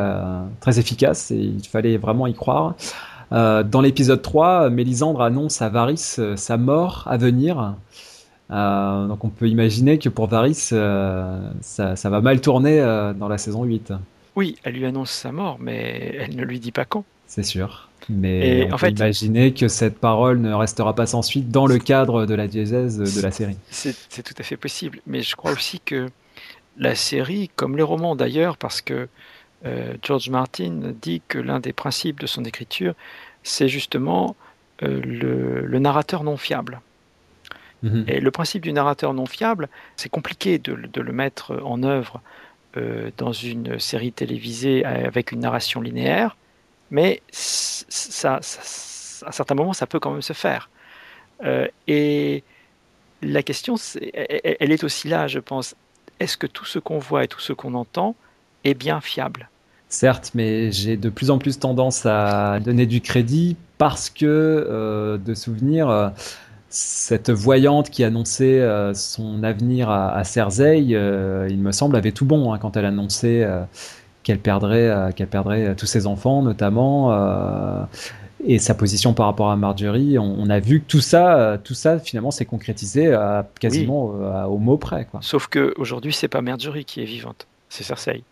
très efficaces et il fallait vraiment y croire. dans l'épisode 3, Mélisandre annonce à Varys sa mort à venir. donc on peut imaginer que pour Varys, ça, ça, va mal tourner dans la saison 8. Oui, elle lui annonce sa mort, mais elle ne lui dit pas quand. C'est sûr. Mais on en peut imaginer que cette parole ne restera pas sans suite dans le cadre de la diésèse de la série. C'est tout à fait possible. Mais je crois aussi que la série, comme les romans d'ailleurs, parce que euh, George Martin dit que l'un des principes de son écriture, c'est justement euh, le, narrateur non fiable. Mhm. Et le principe du narrateur non fiable, c'est compliqué de, de, le mettre en œuvre euh, dans une série télévisée avec une narration linéaire, mais ça, à certains moments, ça peut quand même se faire. Euh, et la question, elle est aussi là, je pense. Est-ce que tout ce qu'on voit et tout ce qu'on entend est bien fiable? Certes, mais j'ai de plus en plus tendance à donner du crédit parce que, euh, de souvenir, cette voyante qui annonçait euh, son avenir à, euh, il me semble, avait tout bon hein, quand elle annonçait euh, qu'elle perdrait, qu'elle perdrait tous ses enfants, notamment. et sa position par rapport à Marjorie, on, a vu que tout ça, tout ça finalement s'est concrétisé quasiment au mot près. Quoi. Sauf que aujourd'hui, c'est pas Marjorie qui est vivante, c'est Cersei.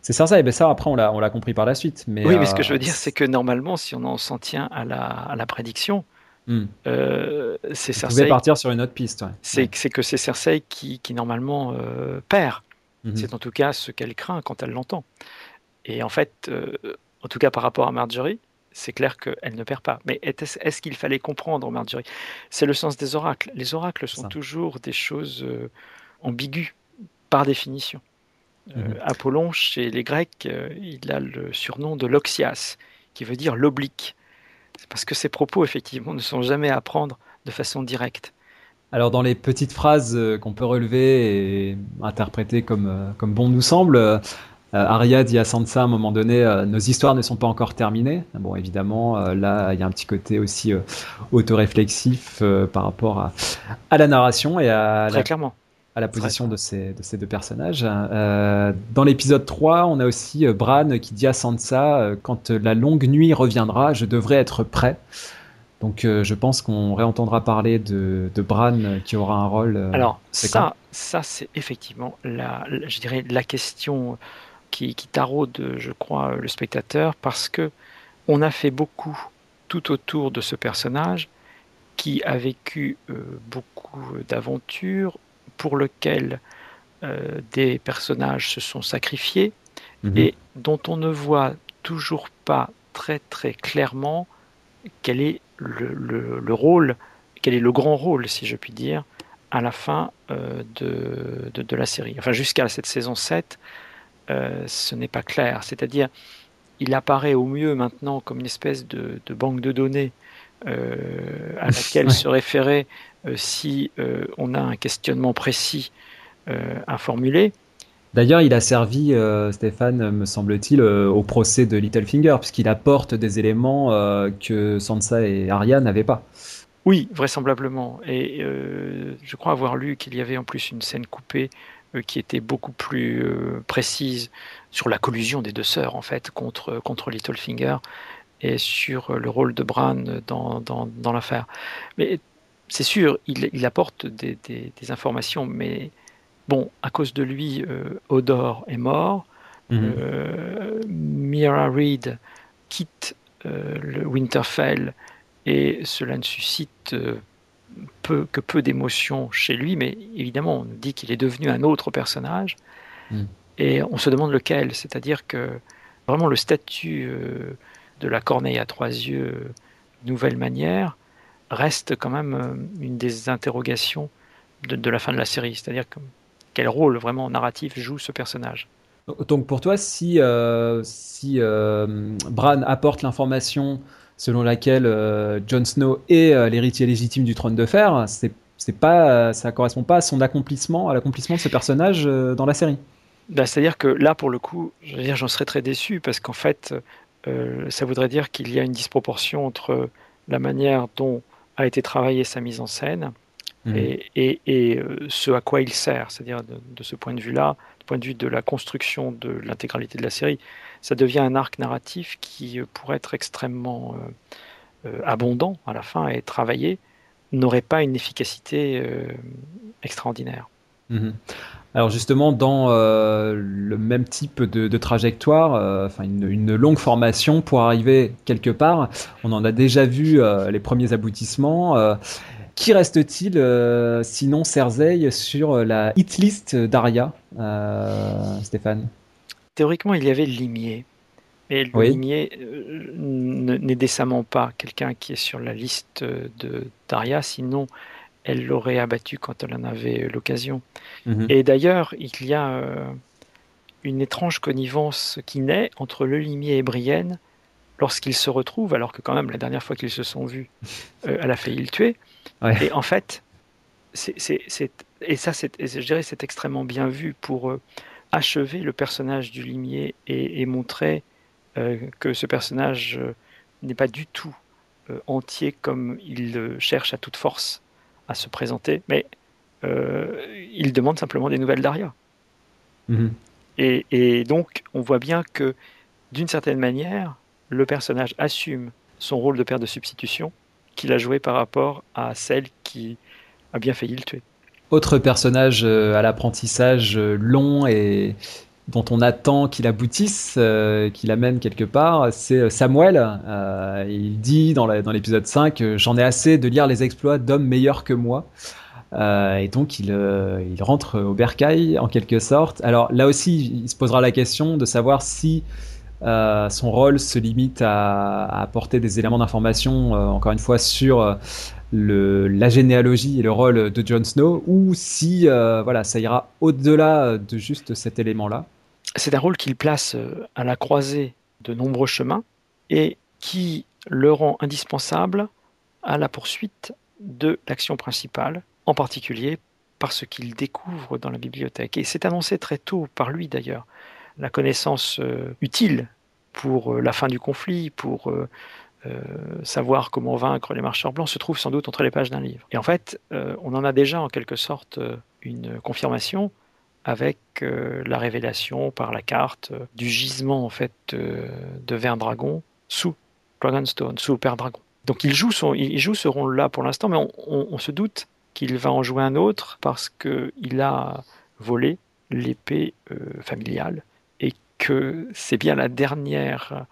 C'est Cersei, mais ça après on l'a, compris par la suite. Mais, oui, mais ce que je veux dire, c'est que normalement, si on s'en tient à la prédiction, Hmm. Euh, c'est Cersei. partir sur une autre piste. C'est que c'est Cersei qui, normalement euh, perd. Mhm. C'est en tout cas ce qu'elle craint quand elle l'entend. Et en fait, euh, en tout cas par rapport à Marjorie, c'est clair qu'elle ne perd pas. Mais est-ce qu'il fallait comprendre Marjorie? C'est le sens des oracles. Les oracles sont toujours des choses ambiguës par définition. Mhm. Apollon, chez les Grecs, il a le surnom de l'oxias, qui veut dire l'oblique. C'est parce que ces propos, effectivement, ne sont jamais à prendre de façon directe. Alors dans les petites phrases euh, qu'on peut relever et interpréter comme, euh, comme bon nous semble, euh, Arya dit à Sansa à un moment donné, nos histoires ne sont pas encore terminées. Bon, évidemment, là, il y a un petit côté aussi autoréflexif par rapport à, à, la narration et à Très clairement à la position de ces, de ces deux personnages. Euh, dans l'épisode 3, on a aussi euh, Bran qui dit à Sansa euh, Quand la longue nuit reviendra, je devrais être prêt. Donc je pense qu'on réentendra parler de, de, Bran qui aura un rôle. Alors ça, ça c'est effectivement la, je dirais la question qui, qui taraude, je crois, le spectateur parce que on a fait beaucoup tout autour de ce personnage qui a vécu beaucoup d'aventures, pour lequel euh, des personnages se sont sacrifiés mhm. et dont on ne voit toujours pas très très clairement quel est le, rôle, quel est le grand rôle, si je puis dire, à la fin euh, de, de, la série. Enfin, jusqu'à cette saison 7, euh, ce n'est pas clair. C'est-à-dire, il apparaît au mieux maintenant comme une espèce de, banque de données à [LAUGHS] laquelle se référer euh, si euh, on a un questionnement précis euh, à formuler. D'ailleurs, il a servi, euh, Stéphane, me semble-t-il, euh, au procès de Littlefinger, puisqu'il apporte des éléments euh, que Sansa et Arya n'avaient pas. Oui, vraisemblablement. Et je crois avoir lu qu'il y avait en plus une scène coupée qui était beaucoup plus précise sur la collusion des deux sœurs, en fait, contre, contre Littlefinger et sur le rôle de Bran dans, dans, dans l'affaire. Mais c'est sûr, il, apporte des- des informations, mais bon, à cause de lui, euh, Hodor est mort. Mhm. Euh, Mira Reed quitte euh, le Winterfell et cela ne suscite peu, que peu d'émotions chez lui, mais évidemment, on nous dit qu'il est devenu un autre personnage Mm. et on se demande lequel, c'est-à-dire que vraiment le statut de la corneille à trois yeux, nouvelle manière, reste quand même une des interrogations de, de la fin de la série, c'est-à-dire que- quel rôle vraiment narratif joue ce personnage. Donc pour toi, si, euh, si euh, Bran apporte l'information selon laquelle euh, Jon Snow est l'héritier légitime du trône de fer, c'est c'est pas, ça correspond pas à son accomplissement, à l'accomplissement de ce personnage dans la série. Bah, C'est-à-dire que là, pour le coup, je veux dire, j'en serais très déçu parce qu'en fait, ça voudrait dire qu'il y a une disproportion entre la manière dont a été travaillée sa mise en scène Mhm. et, et- et, euh, ce à quoi il sert. C'est-à-dire, de, de ce point de vue-là, du point de vue de la construction de l'intégralité de la série, ça devient un arc narratif qui euh, pourrait être extrêmement euh, euh, abondant à la fin et travaillé, n'aurait pas une efficacité euh, extraordinaire. Mhm. Alors justement, dans euh, le même type de, de trajectoire, euh, une, une longue formation pour arriver quelque part, on en a déjà vu euh, les premiers aboutissements. Euh, qui reste-t-il euh, sinon Cersei sur la hit list d'Aria, euh, Stéphane? Théoriquement, il y avait limier. Mais le Oui. limier euh, ne- n'est décemment pas quelqu'un qui est sur la liste de Daria, sinon elle l'aurait abattu quand elle en avait l'occasion. Mhm. Et d'ailleurs, il y a euh, une étrange connivence qui naît entre le limier et Brienne lorsqu'ils se retrouvent, alors que quand même la dernière fois qu'ils se sont vus, euh, elle a failli le tuer. Ouais. Et en fait, c'est, et ça, c'est, je dirais, c'est extrêmement bien vu pour euh, achever le personnage du limier et, et montrer euh, que ce personnage euh, n'est pas du tout entier comme il cherche à toute force à se présenter, mais il demande simplement des nouvelles d'Aria. Mhm. Et, et donc, on voit bien que, d'une certaine manière, le personnage assume son rôle de père de substitution qu'il a joué par rapport à celle qui a bien failli le tuer. Autre personnage euh, à l'apprentissage euh, long et dont on attend qu'il aboutisse, euh, qu'il amène quelque part, c'est Samuel. Il dit dans l'épisode 5 euh, J'en ai assez de lire les exploits d'hommes meilleurs que moi. Et donc il, il rentre au bercail en quelque sorte. Alors là aussi, il se posera la question de savoir si euh, son rôle se limite à, apporter des éléments d'information, euh, encore une fois, sur euh, la généalogie et le rôle de Jon Snow, ou si voilà, ça ira au-delà de juste cet élément-là. C'est un rôle qu'il place à la croisée de nombreux chemins et qui le rend indispensable à la poursuite de l'action principale, en particulier par ce qu'il découvre dans la bibliothèque. Et c'est annoncé très tôt par lui d'ailleurs, la connaissance euh, utile pour euh, la fin du conflit, pour euh, savoir comment vaincre les marcheurs blancs, se trouve sans doute entre les pages d'un livre. Et en fait, on en a déjà en quelque sorte une confirmation avec la révélation par la carte du gisement en fait de Verdragon sous Dragonstone, sous Père Dragon. Donc il joue, son, il joue ce rôle-là pour l'instant, mais on, se doute qu'il va en jouer un autre parce qu'il a volé l'épée familiale que c'est bien la dernière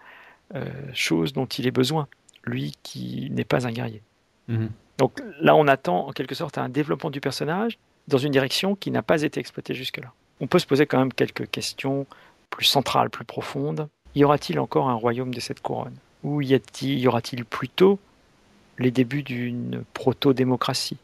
euh, chose dont il ait besoin, lui qui n'est pas un guerrier. Mhm. Donc là, on attend en quelque sorte un développement du personnage dans une direction qui n'a pas été exploitée jusque-là. On peut se poser quand même quelques questions plus centrales, plus profondes. Y aura-t-il encore un royaume de cette couronne? Ou y, y aura-t-il plutôt les débuts d'une proto-démocratie?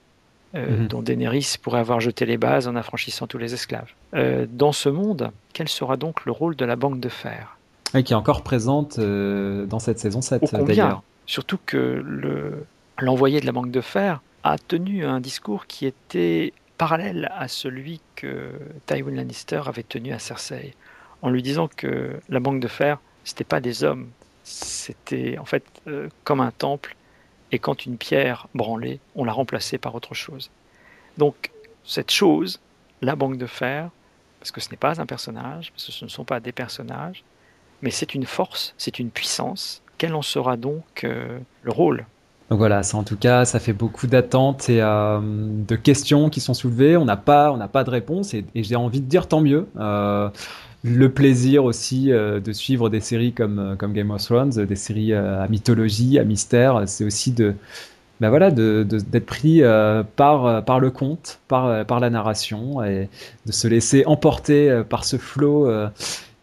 Euh, Mhm. dont Daenerys pourrait avoir jeté les bases en affranchissant tous les esclaves Euh, Dans ce monde, quel sera donc le rôle de la Banque de Fer? Et qui est encore présente euh, dans cette saison 7 Ô combien? d'ailleurs. Surtout que le- l'envoyé de la Banque de Fer a tenu un discours qui était parallèle à celui que Tywin Lannister avait tenu à Cersei, en lui disant que la banque de fer, c'était pas des hommes, c'était en fait comme un temple, et quand une pierre branlait, on la remplaçait par autre chose. Donc cette chose, la banque de fer, parce que ce n'est pas un personnage, parce que ce ne sont pas des personnages, mais c'est une force, c'est une puissance. Quel en sera donc euh, le rôle? Donc voilà, ça en tout cas, ça fait beaucoup d'attentes et euh, de questions qui sont soulevées. On n'a pas, on n'a pas de réponse et, j'ai envie de dire tant mieux. Euh, le plaisir aussi de suivre des séries comme, comme Game of Thrones, des séries à mythologie, à mystère, c'est aussi de, ben voilà, d'être pris par, par le conte, par, la narration et de se laisser emporter par ce flot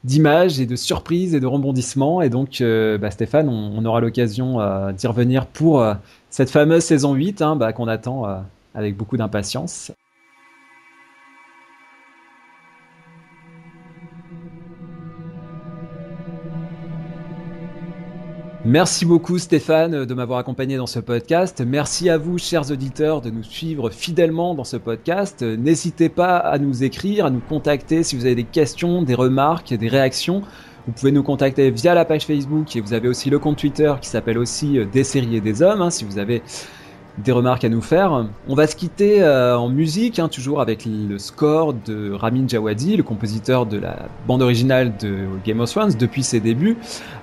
d'images et de surprises et de rebondissements. Et donc, euh, bah, Stéphane, on, aura l'occasion euh, d'y revenir pour euh, cette fameuse saison 8 hein, bah, qu'on attend avec beaucoup d'impatience. Merci beaucoup Stéphane de m'avoir accompagné dans ce podcast. Merci à vous chers auditeurs de nous suivre fidèlement dans ce podcast. N'hésitez pas à nous écrire, à nous contacter si vous avez des questions, des remarques, des réactions. Vous pouvez nous contacter via la page Facebook et vous avez aussi le compte Twitter qui s'appelle aussi Des séries et des hommes. Hein, si vous avez des remarques à nous faire. On va se quitter euh, en musique, hein, toujours avec le score de Ramin Djawadi, le compositeur de la bande originale de Game of Thrones depuis ses débuts,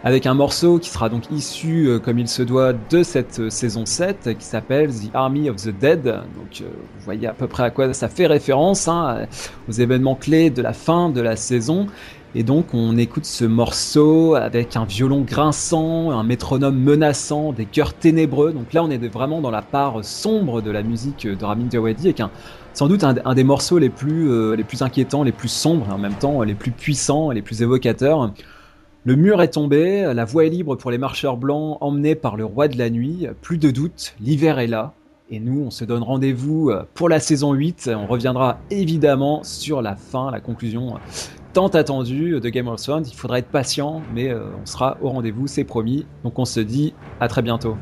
avec un morceau qui sera donc issu, euh, comme il se doit, de cette euh, saison 7, qui s'appelle The Army of the Dead. Donc vous voyez à peu près à quoi ça fait référence, hein, aux événements clés de la fin de la saison. Et donc on écoute ce morceau avec un violon grinçant, un métronome menaçant, des chœurs ténébreux. Donc là on est vraiment dans la part sombre de la musique de Ramin Djawadi et sans doute un, des morceaux les plus, euh, les plus inquiétants, les plus sombres et en même temps les plus puissants et les plus évocateurs. Le mur est tombé, la voie est libre pour les marcheurs blancs emmenés par le roi de la nuit. Plus de doute, l'hiver est là. Et nous, on se donne rendez-vous pour la saison 8. On reviendra évidemment sur la fin, la conclusion tant attendu de Game of Thrones. Il faudra être patient, mais euh, on sera au rendez-vous, c'est promis. Donc on se dit à très bientôt.